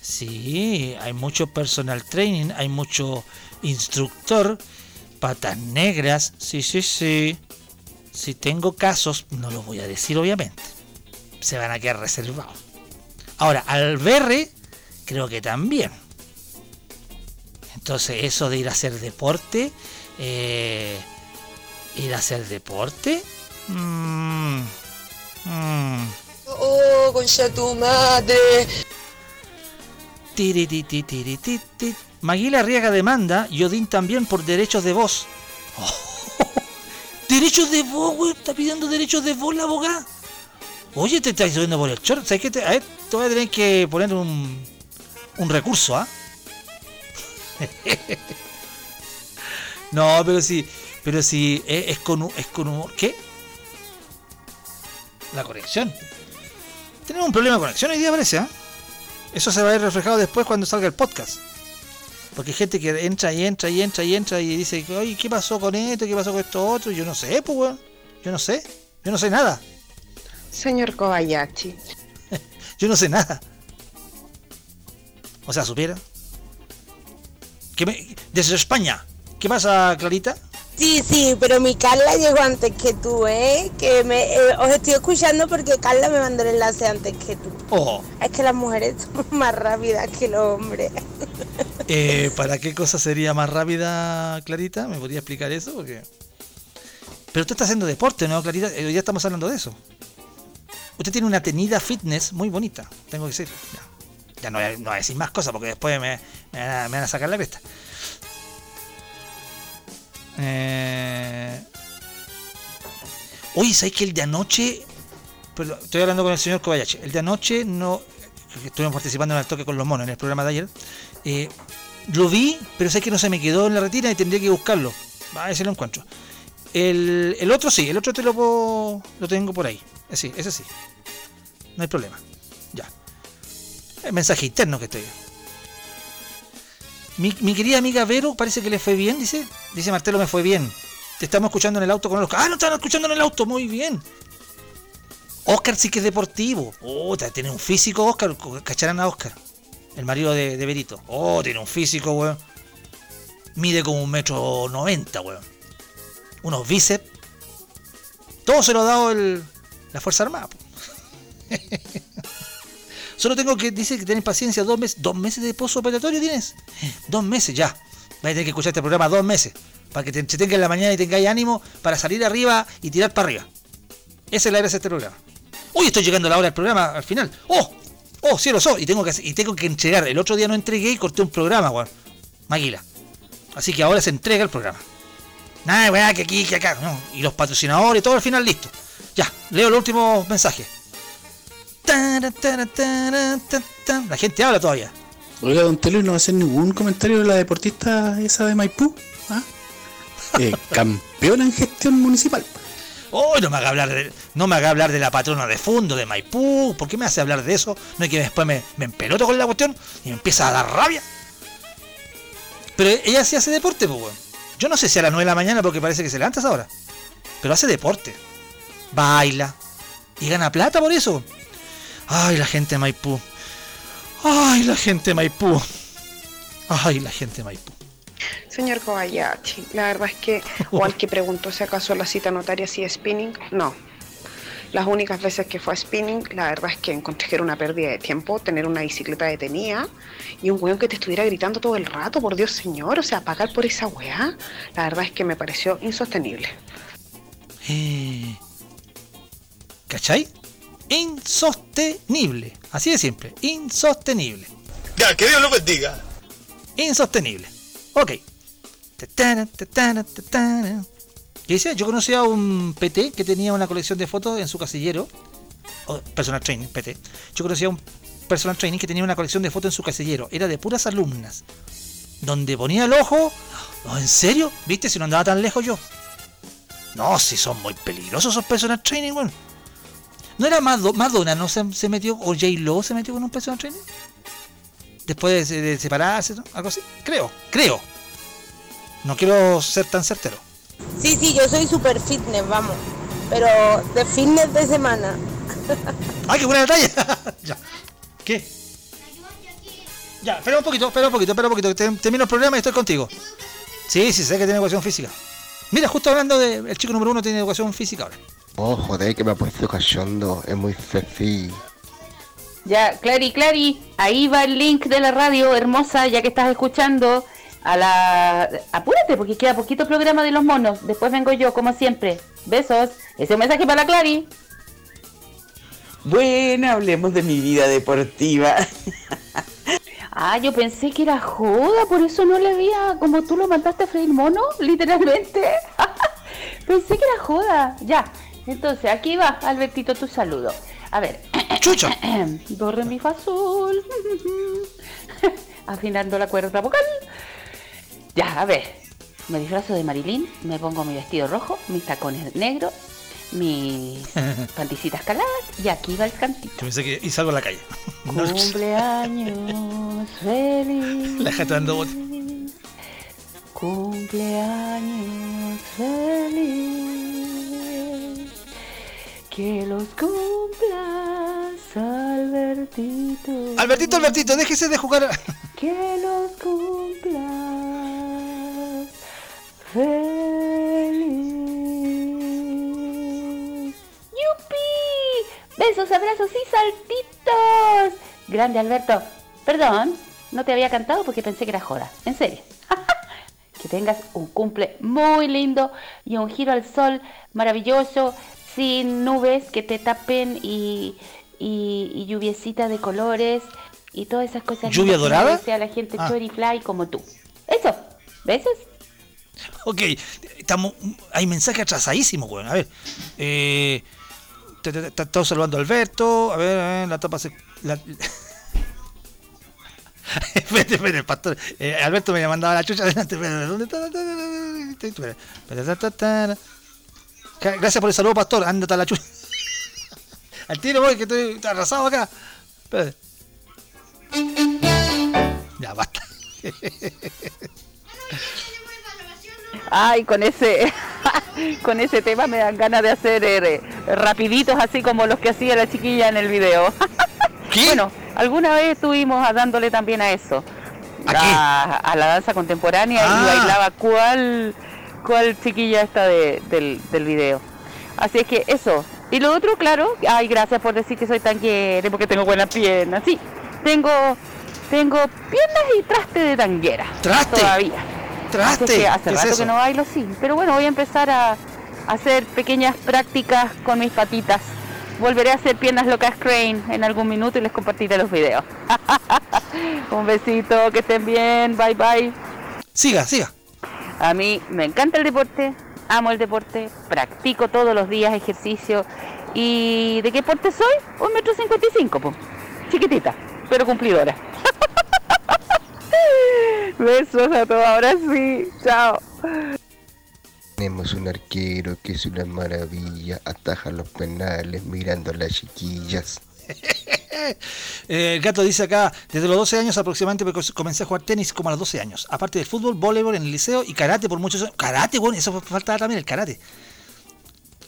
Speaker 1: Sí, hay mucho personal training, hay mucho instructor, patas negras. Sí, sí, sí. Si tengo casos, no los voy a decir obviamente. Se van a quedar reservados. Ahora, al BR, creo que también. Entonces, eso de ir a hacer deporte, eh, ir a hacer deporte, mm, mm,
Speaker 10: Oh, concha tu madre.
Speaker 1: Tiritititiritit. Maguila Arriaga demanda y Odín también por derechos de voz. ¿Derechos de voz, güey? ¿Está pidiendo derechos de voz la abogada? Oye, te estás subiendo por el chorro. ¿Sabes qué? Te, a ver, te voy a tener que poner un, un recurso, ¿ah? no, pero sí, pero sí, es, es con, es con humor. ¿Qué? La conexión. Tenemos un problema de conexión hoy día, parece, ¿ah? Eso se va a ver reflejado después cuando salga el podcast. Porque hay gente que entra y entra y entra y entra y dice, oye, ¿qué pasó con esto? ¿Qué pasó con esto otro? Yo no sé, pues, weón. Yo no sé. Yo no sé nada.
Speaker 11: Señor Kobayashi,
Speaker 1: Yo no sé nada. O sea, supiera. ¿Qué me- Desde España. ¿Qué pasa, Clarita?
Speaker 14: Sí, sí, pero mi Carla llegó antes que tú, ¿eh? Que me, eh, os estoy escuchando porque Carla me mandó el enlace antes que tú.
Speaker 1: Oh,
Speaker 14: Es que las mujeres son más rápidas que los hombres.
Speaker 1: eh, ¿para qué cosa sería más rápida, Clarita? ¿Me podría explicar eso? Porque... Pero usted está haciendo deporte, ¿no, Clarita? Eh, ya estamos hablando de eso. Usted tiene una tenida fitness muy bonita, tengo que decir. Ya, Ya no, voy a, decir más cosas porque después me, van, a, sacar la cresta. Eh... Oye, ¿sabes que el de anoche... Perdón, estoy hablando con el señor Kobayashi. El de anoche no... Estuvimos participando en el toque con los monos en el programa de ayer. Eh, lo vi, pero sé que no se me quedó en la retina y tendría que buscarlo. A ver si lo encuentro. El, el otro sí, el otro te lo puedo, lo tengo por ahí. Sí, ese sí. No hay problema. El mensaje interno que estoy. Mi, mi querida amiga Vero parece que le fue bien, dice. Dice Martelo, me fue bien. Te estamos escuchando en el auto con los... Ah, no estaban escuchando en el auto, muy bien. Oscar sí que es deportivo. Oh, tiene un físico Oscar. Cacharán a Oscar. El marido de, de Berito. Oh, tiene un físico, weón. Mide como un metro noventa, weón. Unos bíceps. Todo se lo ha dado el, la Fuerza Armada. Solo tengo que, dice que tenés paciencia, dos meses. ¿Dos meses de pozo operatorio tienes? Dos meses ya. Vas a tener que escuchar este programa dos meses. Para que te entretenga en la mañana y tengáis ánimo para salir arriba y tirar para arriba. Esa es la gracia de este programa. Uy, estoy llegando a la hora del programa al final. ¡Oh! ¡Oh, cielo, so! Y tengo que, y tengo que entregar. El otro día no entregué y corté un programa, weón. Maguila. Así que ahora se entrega el programa. Nada, weá, que aquí, que acá. No. Y los patrocinadores, todo al final listo. Ya, leo los últimos mensajes. La gente habla todavía.
Speaker 2: Oiga, don Telo, ¿y no va a hacer ningún comentario de la deportista esa de Maipú? ¿Ah? Eh, campeona en gestión municipal.
Speaker 1: Oh, no me haga hablar de, no me haga hablar de la patrona de fondo de Maipú. ¿Por qué me hace hablar de eso? No es que después me, me empeloto con la cuestión y me empieza a dar rabia. Pero ella sí hace deporte, pues, weón. Yo no sé si a las 9 de la mañana porque parece que se levanta a esa hora. Pero hace deporte. Baila. Y gana plata por eso. Ay, la gente de Maipú. Ay, la gente de Maipú. Ay, la gente de Maipú.
Speaker 11: Señor Kobayashi, la verdad es que, o al que preguntó si acaso la cita notaria si es spinning, no. Las únicas veces que fue a spinning, la verdad es que encontré que era una pérdida de tiempo tener una bicicleta detenida y un weón que te estuviera gritando todo el rato, por Dios señor, o sea, pagar por esa weá, la verdad es que me pareció insostenible.
Speaker 1: Eh, ¿Cachai? Insostenible. Así de simple. Insostenible.
Speaker 15: Ya, que Dios lo bendiga.
Speaker 1: Insostenible. Ok. ¿Qué dice? Yo conocí a un PT que tenía una colección de fotos en su casillero. Personal training, PT. Yo conocí a un personal training que tenía una colección de fotos en su casillero. Era de puras alumnas. Donde ponía el ojo. Oh, ¿En serio? ¿Viste? Si no andaba tan lejos yo. No, si son muy peligrosos esos personal training, bueno. ¿No era Mado- Madonna, no se, se metió, o J-Lo se metió con un personal training? después de, de separarse, ¿no? algo así. Creo, creo. No quiero ser tan certero.
Speaker 14: Sí, sí, yo soy super fitness, vamos. Pero de fitness de semana.
Speaker 1: ¡Ay, qué buena detalle! ya. ¿Qué? Ya, espera un poquito, espera un poquito, espera un poquito. que Termino el programa y estoy contigo. Sí, sí, sé que tiene educación física. Mira, justo hablando de. El chico número uno tiene educación física ahora.
Speaker 16: Oh, joder, que me ha puesto cachondo. Es muy sexy.
Speaker 6: Ya, Clary, Clary, ahí va el link de la radio, hermosa, ya que estás escuchando a la... Apúrate, porque queda poquito programa de los monos. Después vengo yo, como siempre. Besos. Ese es un mensaje para la Clary.
Speaker 17: Bueno, hablemos de mi vida deportiva.
Speaker 6: Ah, yo pensé que era joda, por eso no le había... Como tú lo mandaste a freír mono, literalmente. pensé que era joda. Ya, entonces aquí va, Albertito, tu saludo. A ver.
Speaker 1: ¡Chucha!
Speaker 6: Do, re, mi, fa, sol. Afinando la cuerda vocal. Ya, a ver. Me disfrazo de Marilyn, me pongo mi vestido rojo, mis tacones negros, mis panticitas caladas y aquí va el cantito.
Speaker 1: Yo pensé que. Y salgo a la calle.
Speaker 6: Cumpleaños feliz.
Speaker 1: la jata dando bote.
Speaker 6: Cumpleaños feliz. Que los cumplas, Albertito.
Speaker 1: Albertito, Albertito, déjese de jugar.
Speaker 6: Que los cumplas feliz. ¡Yupi! Besos, abrazos y saltitos. Grande Alberto. Perdón, no te había cantado porque pensé que era joda. En serio. que tengas un cumple muy lindo y un giro al sol maravilloso, sin nubes que te tapen y, y, y lluviecita de colores y todas esas cosas.
Speaker 1: ¿Lluvia dorada?
Speaker 6: merece a la gente
Speaker 1: Ah.
Speaker 6: fly como tú. Eso. ¿Besos?
Speaker 1: Ok, estamos, hay mensaje atrasadísimo, weón. A ver. Eh, te- te- te- Estamos saludando a Alberto. A ver, a ver, la tapa se. La... espérate, espérate, pastor. Eh, Alberto me mandaba la chucha adelante. ¿dónde está? Gracias por el saludo, pastor. Ándate a la chucha. Al tiro voy, que estoy arrasado acá. Espérate. Ya, basta.
Speaker 6: Ay, con ese con ese tema me dan ganas de hacer eh, rapiditos así como los que hacía la chiquilla en el video. Bueno, alguna vez estuvimos a- dándole también a eso. ¿A, a la danza contemporánea
Speaker 1: Ah.
Speaker 6: y bailaba cuál cuál chiquilla esta de- del, del video. Así es que eso. Y lo otro, claro, ay, gracias por decir que soy tanguera, porque tengo buenas piernas. Sí, tengo tengo piernas y traste de tanguera.
Speaker 1: ¿Traste?
Speaker 6: Todavía.
Speaker 1: Traste.
Speaker 6: Así es que hace
Speaker 1: ¿Qué es
Speaker 6: rato
Speaker 1: eso?
Speaker 6: que no bailo, sí. Pero bueno, voy a empezar a, a hacer pequeñas prácticas con mis patitas. Volveré a hacer piernas locas crane en algún minuto y les compartiré los videos. Un besito, que estén bien, bye bye.
Speaker 1: Siga, siga.
Speaker 6: A mí me encanta el deporte, amo el deporte, practico todos los días ejercicio. ¿Y de qué deporte soy? Un metro cincuenta y cinco, po. chiquitita, pero cumplidora. Besos a todos, ahora sí, chao.
Speaker 16: Tenemos un arquero que es una maravilla. Ataja los penales mirando a las chiquillas.
Speaker 1: Eh, el gato dice acá, desde los 12 años aproximadamente me co- comencé a jugar tenis como a los 12 años. Aparte del fútbol, voleibol en el liceo y karate por muchos años. Karate, bueno, eso faltaba también, el karate.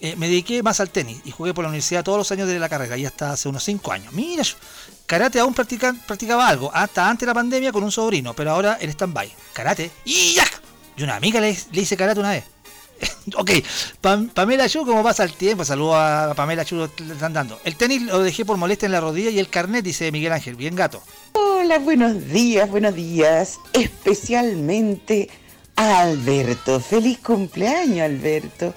Speaker 1: Eh, me dediqué más al tenis y jugué por la universidad todos los años de la carrera y hasta hace unos 5 años. Mira, karate aún practica- practicaba algo, hasta antes de la pandemia con un sobrino, pero ahora en stand-by. Karate, y ya. Y una amiga le hice karate una vez. ok, Pam- Pamela Chu, ¿cómo pasa el tiempo? Saludos a Pamela Chu, le están dando. El tenis lo dejé por molestia en la rodilla y el carnet, dice Miguel Ángel. Bien gato.
Speaker 17: Hola, buenos días, buenos días. Especialmente a Alberto. Feliz cumpleaños, Alberto.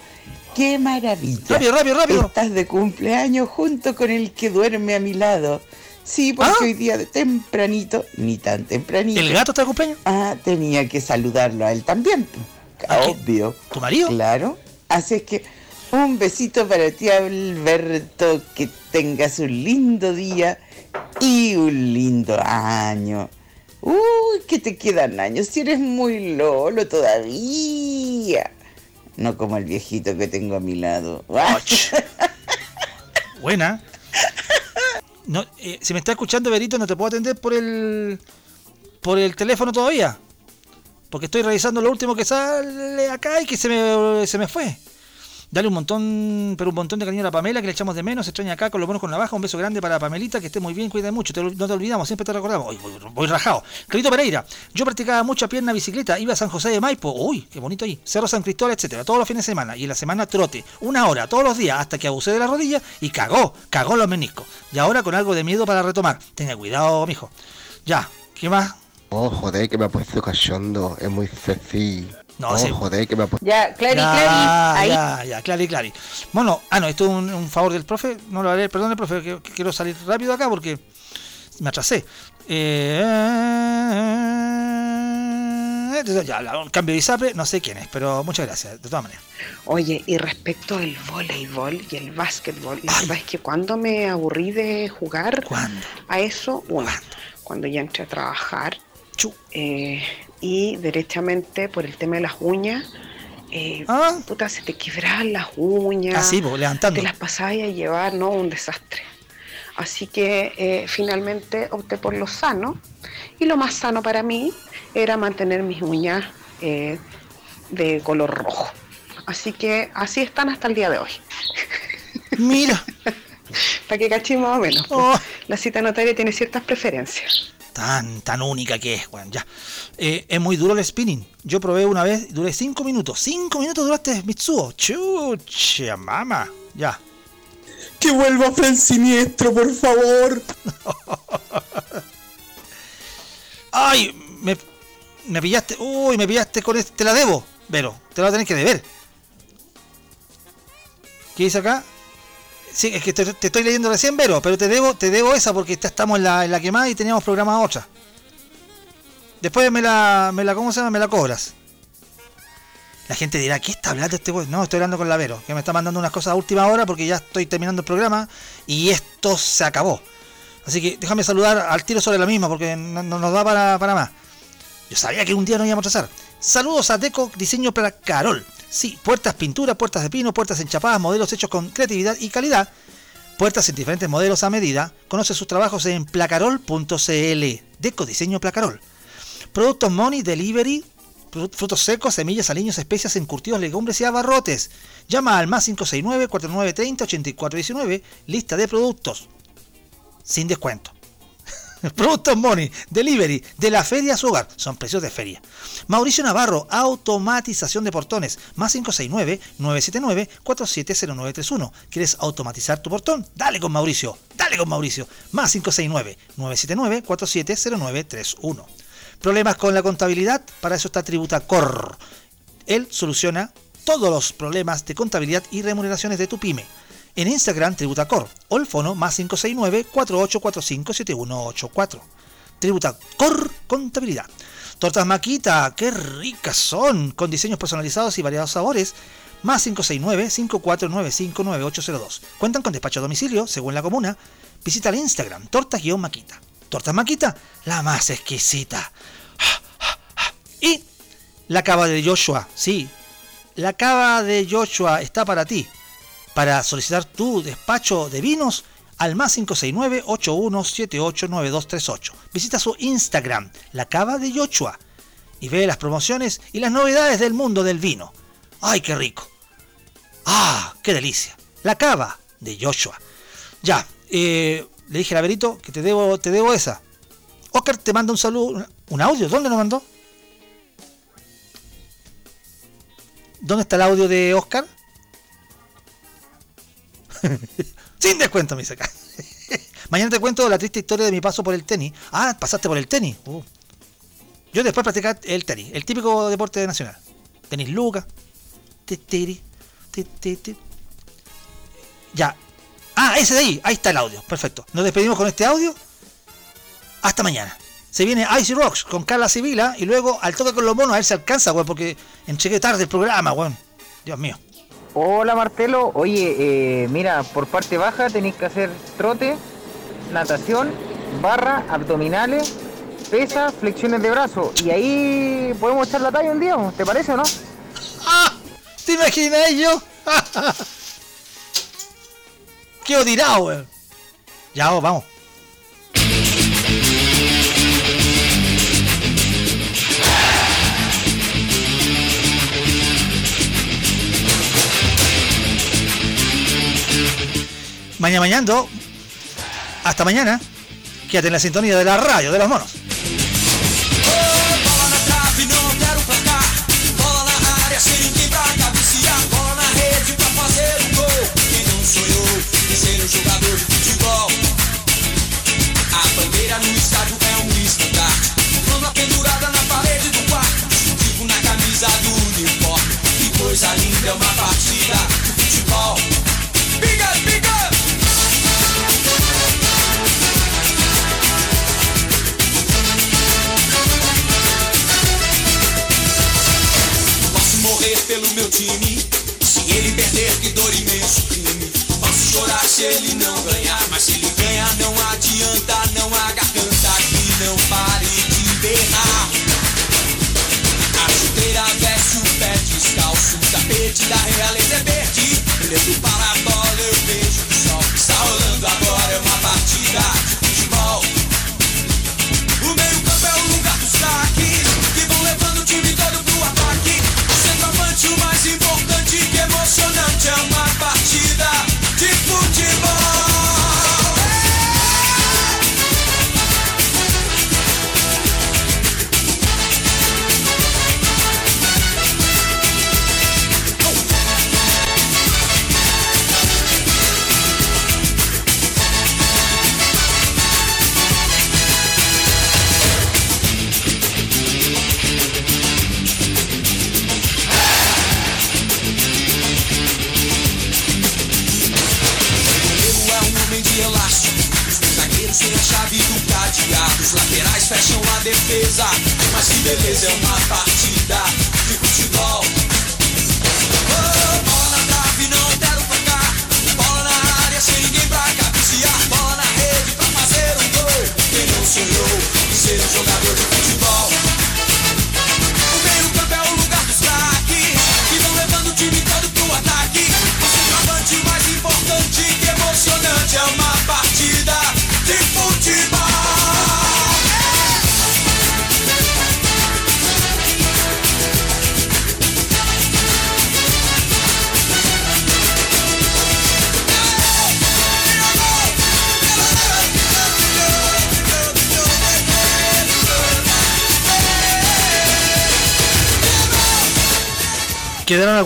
Speaker 17: Qué maravilla.
Speaker 1: Rápido, rápido, rápido.
Speaker 17: Estás de cumpleaños junto con el que duerme a mi lado. Sí, porque hoy día de tempranito, ni tan tempranito.
Speaker 1: ¿Ah? ¿El gato está de cumpleaños?
Speaker 17: Ah, tenía que saludarlo a él también. Obvio.
Speaker 1: ¿Tu marido?
Speaker 17: Claro. Así es que un besito para ti, Alberto. Que tengas un lindo día y un lindo año. Uy, que te quedan años. Si eres muy lolo todavía. No como el viejito que tengo a mi lado.
Speaker 1: Buena. No, eh, si me está escuchando, Berito, no te puedo atender por el por el teléfono todavía. Porque estoy revisando lo último que sale acá y que se me, se me fue. Dale un montón, pero un montón de cariño a la Pamela, que le echamos de menos. Se extraña acá con los buenos con la baja. Un beso grande para Pamelita, que esté muy bien, cuida mucho. No te olvidamos, siempre te recordamos. Uy, voy, voy rajado. Carlito Pereira, yo practicaba mucha pierna bicicleta. Iba a San José de Maipo. Uy, qué bonito ahí. Cerro San Cristóbal, etcétera. Todos los fines de semana. Y en la semana trote. Una hora, todos los días, hasta que abusé de la rodilla y cagó, cagó los meniscos. Y ahora con algo de miedo para retomar. Tenga cuidado, mijo. Ya, ¿qué más?
Speaker 16: Oh, joder, que me ha puesto cachondo. Es muy sexy.
Speaker 1: No,
Speaker 16: oh,
Speaker 1: sí.
Speaker 16: joder, que me ha puesto...
Speaker 13: Ya, Clary,
Speaker 1: ya,
Speaker 13: Clary, ahí.
Speaker 1: Ya, ya, Clary, Clary. Bueno, ah, no, esto es un, un favor del profe. No lo haré, perdón, profe, que, que quiero salir rápido acá porque me atrasé. Eh, ya, un cambio de ISAPRE, no sé quién es, pero muchas gracias, de todas maneras.
Speaker 11: Oye, y respecto al voleibol y el básquetbol, la verdad es que cuando me aburrí de jugar a eso, uno, cuando ya entré a trabajar, eh, y derechamente por el tema de las uñas, eh, puta, se te quebraban las uñas,
Speaker 1: Ah, sí, po, levantando.
Speaker 11: te las pasabas a llevar, no, un desastre. Así que eh, finalmente opté por lo sano, y lo más sano para mí era mantener mis uñas eh, de color rojo. Así que así están hasta el día de hoy.
Speaker 1: Mira.
Speaker 11: Para que caché más o menos. pues.
Speaker 1: Oh.
Speaker 11: La cita notaria tiene ciertas preferencias.
Speaker 1: Tan, tan única que es, weón, ya. Eh, es muy duro el spinning. Yo probé una vez, duré 5 minutos. 5 minutos duraste Mitsuo. Chucha, mama. Ya.
Speaker 2: Que vuelva Fran Siniestro, por favor.
Speaker 1: Ay, me, me pillaste. Uy, me pillaste con este. Te la debo, Vero. Te la voy a tener que deber. ¿Qué dice acá? Sí, es que te, estoy leyendo recién, Vero, pero te debo, te debo esa porque esta- estamos en la, en la quemada y teníamos programada otra. Después me la, me la, ¿cómo se? Me la cobras. La gente dirá, ¿qué está hablando este güey? No, estoy hablando con la Vero, que me está mandando unas cosas a última hora porque ya estoy terminando el programa y esto se acabó. Así que déjame saludar al tiro sobre la misma porque no, no nos da para, para más. Yo sabía que un día nos íbamos a atrasar. Saludos a Deco Diseño para Carol. Sí, puertas pintura, puertas de pino, puertas enchapadas, modelos hechos con creatividad y calidad. Puertas en diferentes modelos a medida. Conoce sus trabajos en placarol.cl. Deco Diseño Placarol. Productos Money Delivery. fru- Frutos secos, semillas, aliños, especias, encurtidos, legumbres y abarrotes. Llama al más 569-4930-8419. Lista de productos. Sin descuento. Productos Money, Delivery, de la feria a su hogar. Son precios de feria. Mauricio Navarro, automatización de portones. Más 569-979-470931. ¿Quieres automatizar tu portón? Dale con Mauricio. Dale con Mauricio. Más 569-979-470931. ¿Problemas con la contabilidad? Para eso está Tributacor. Él soluciona todos los problemas de contabilidad y remuneraciones de tu pyme. En Instagram, Tributacor, o el fono más 569-4845-7184. Tributacor Contabilidad. Tortas Maquita, qué ricas son, con diseños personalizados y variados sabores. Más 569-5495-9802. Cuentan con despacho a domicilio, según la comuna. Visita el Instagram, tortas-maquita. Tortas Maquita, la más exquisita. Y la cava de Joshua, sí. La cava de Joshua está para ti. Para solicitar tu despacho de vinos al más 569-8178-9238. Visita su Instagram, la cava de Joshua, y ve las promociones y las novedades del mundo del vino. ¡Ay, qué rico! ¡Ah, qué delicia! La cava de Joshua. Ya, eh, le dije a Verito que te debo, te debo esa. Oscar te manda un saludo, un audio. ¿Dónde lo mandó? ¿Dónde está el audio de Oscar? Sin descuento, me dice acá. Mañana te cuento la triste historia de mi paso por el tenis. Ah, pasaste por el tenis. Uh. Yo después practicé el tenis, el típico deporte nacional. Tenis Lucas. Ya. Ah, ese de ahí. Ahí está el audio. Perfecto. Nos despedimos con este audio. Hasta mañana. Se viene Icy Rocks con Carla Sibila y luego al toque con los monos a ver si alcanza, weón, porque entregué tarde el programa, weón. Dios mío.
Speaker 18: Hola Martelo, oye, eh, mira, por parte baja tenéis que hacer trote, natación, barra, abdominales, pesa, flexiones de brazo. Y ahí podemos echar la talla un día, ¿te parece o no?
Speaker 1: ¿Te imaginas yo? Qué odirado, weón. Ya, vamos. Mañana mañando. Hasta mañana. Quédate en la sintonía de la radio de los monos.
Speaker 19: Bola na trave, não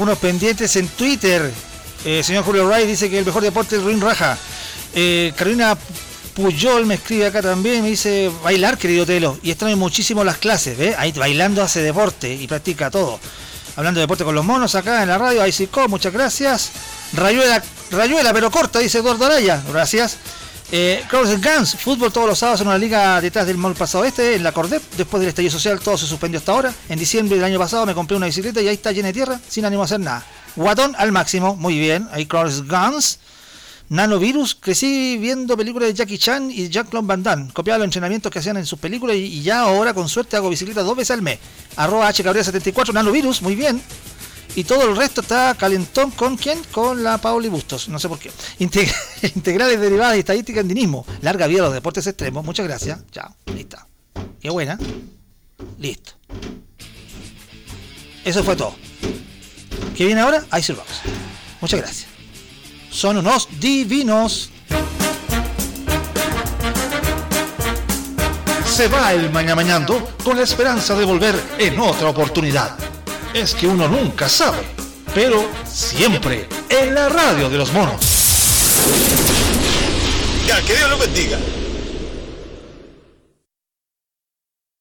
Speaker 1: algunos pendientes en Twitter. Eh, señor Julio Ray dice que el mejor deporte es Ruin Raja. Eh, Carolina Puyol me escribe acá también, me dice bailar, querido Telo. Y extraño muchísimo las clases, ¿ve? Ahí bailando hace deporte y practica todo. Hablando de deporte con los monos acá en la radio, ahí sí, muchas gracias. Rayuela, rayuela, pero corta, dice Eduardo Araya. Gracias. Eh, Guns, fútbol todos los sábados en una liga detrás del mall pasado este, en la Cordep. Después del estallido social, todo se suspendió hasta ahora. En diciembre del año pasado me compré una bicicleta y ahí está llena de tierra, sin ánimo a hacer nada. Guatón al máximo, muy bien. Ahí Crowds and Guns. Nanovirus, crecí viendo películas de Jackie Chan y Jean-Claude Van Damme. Copiaba los entrenamientos que hacían en sus películas y, y ya ahora con suerte hago bicicleta dos veces al mes. Arroba HCabrera74, Nanovirus, muy bien. Y todo el resto está calentón con quién? Con la Pauli Bustos, no sé por qué. Integ- integrales derivadas y estadística en dinismo. Larga vida a los deportes extremos, muchas gracias. Chao, listo. Qué buena. Listo. Eso fue todo. ¿Qué viene ahora? Ice Rocks. Muchas gracias. Son unos divinos.
Speaker 20: Se va el mañana mañando con la esperanza de volver en otra oportunidad. Es que uno nunca sabe, pero siempre en la radio de los monos.
Speaker 15: Ya, que Dios lo bendiga.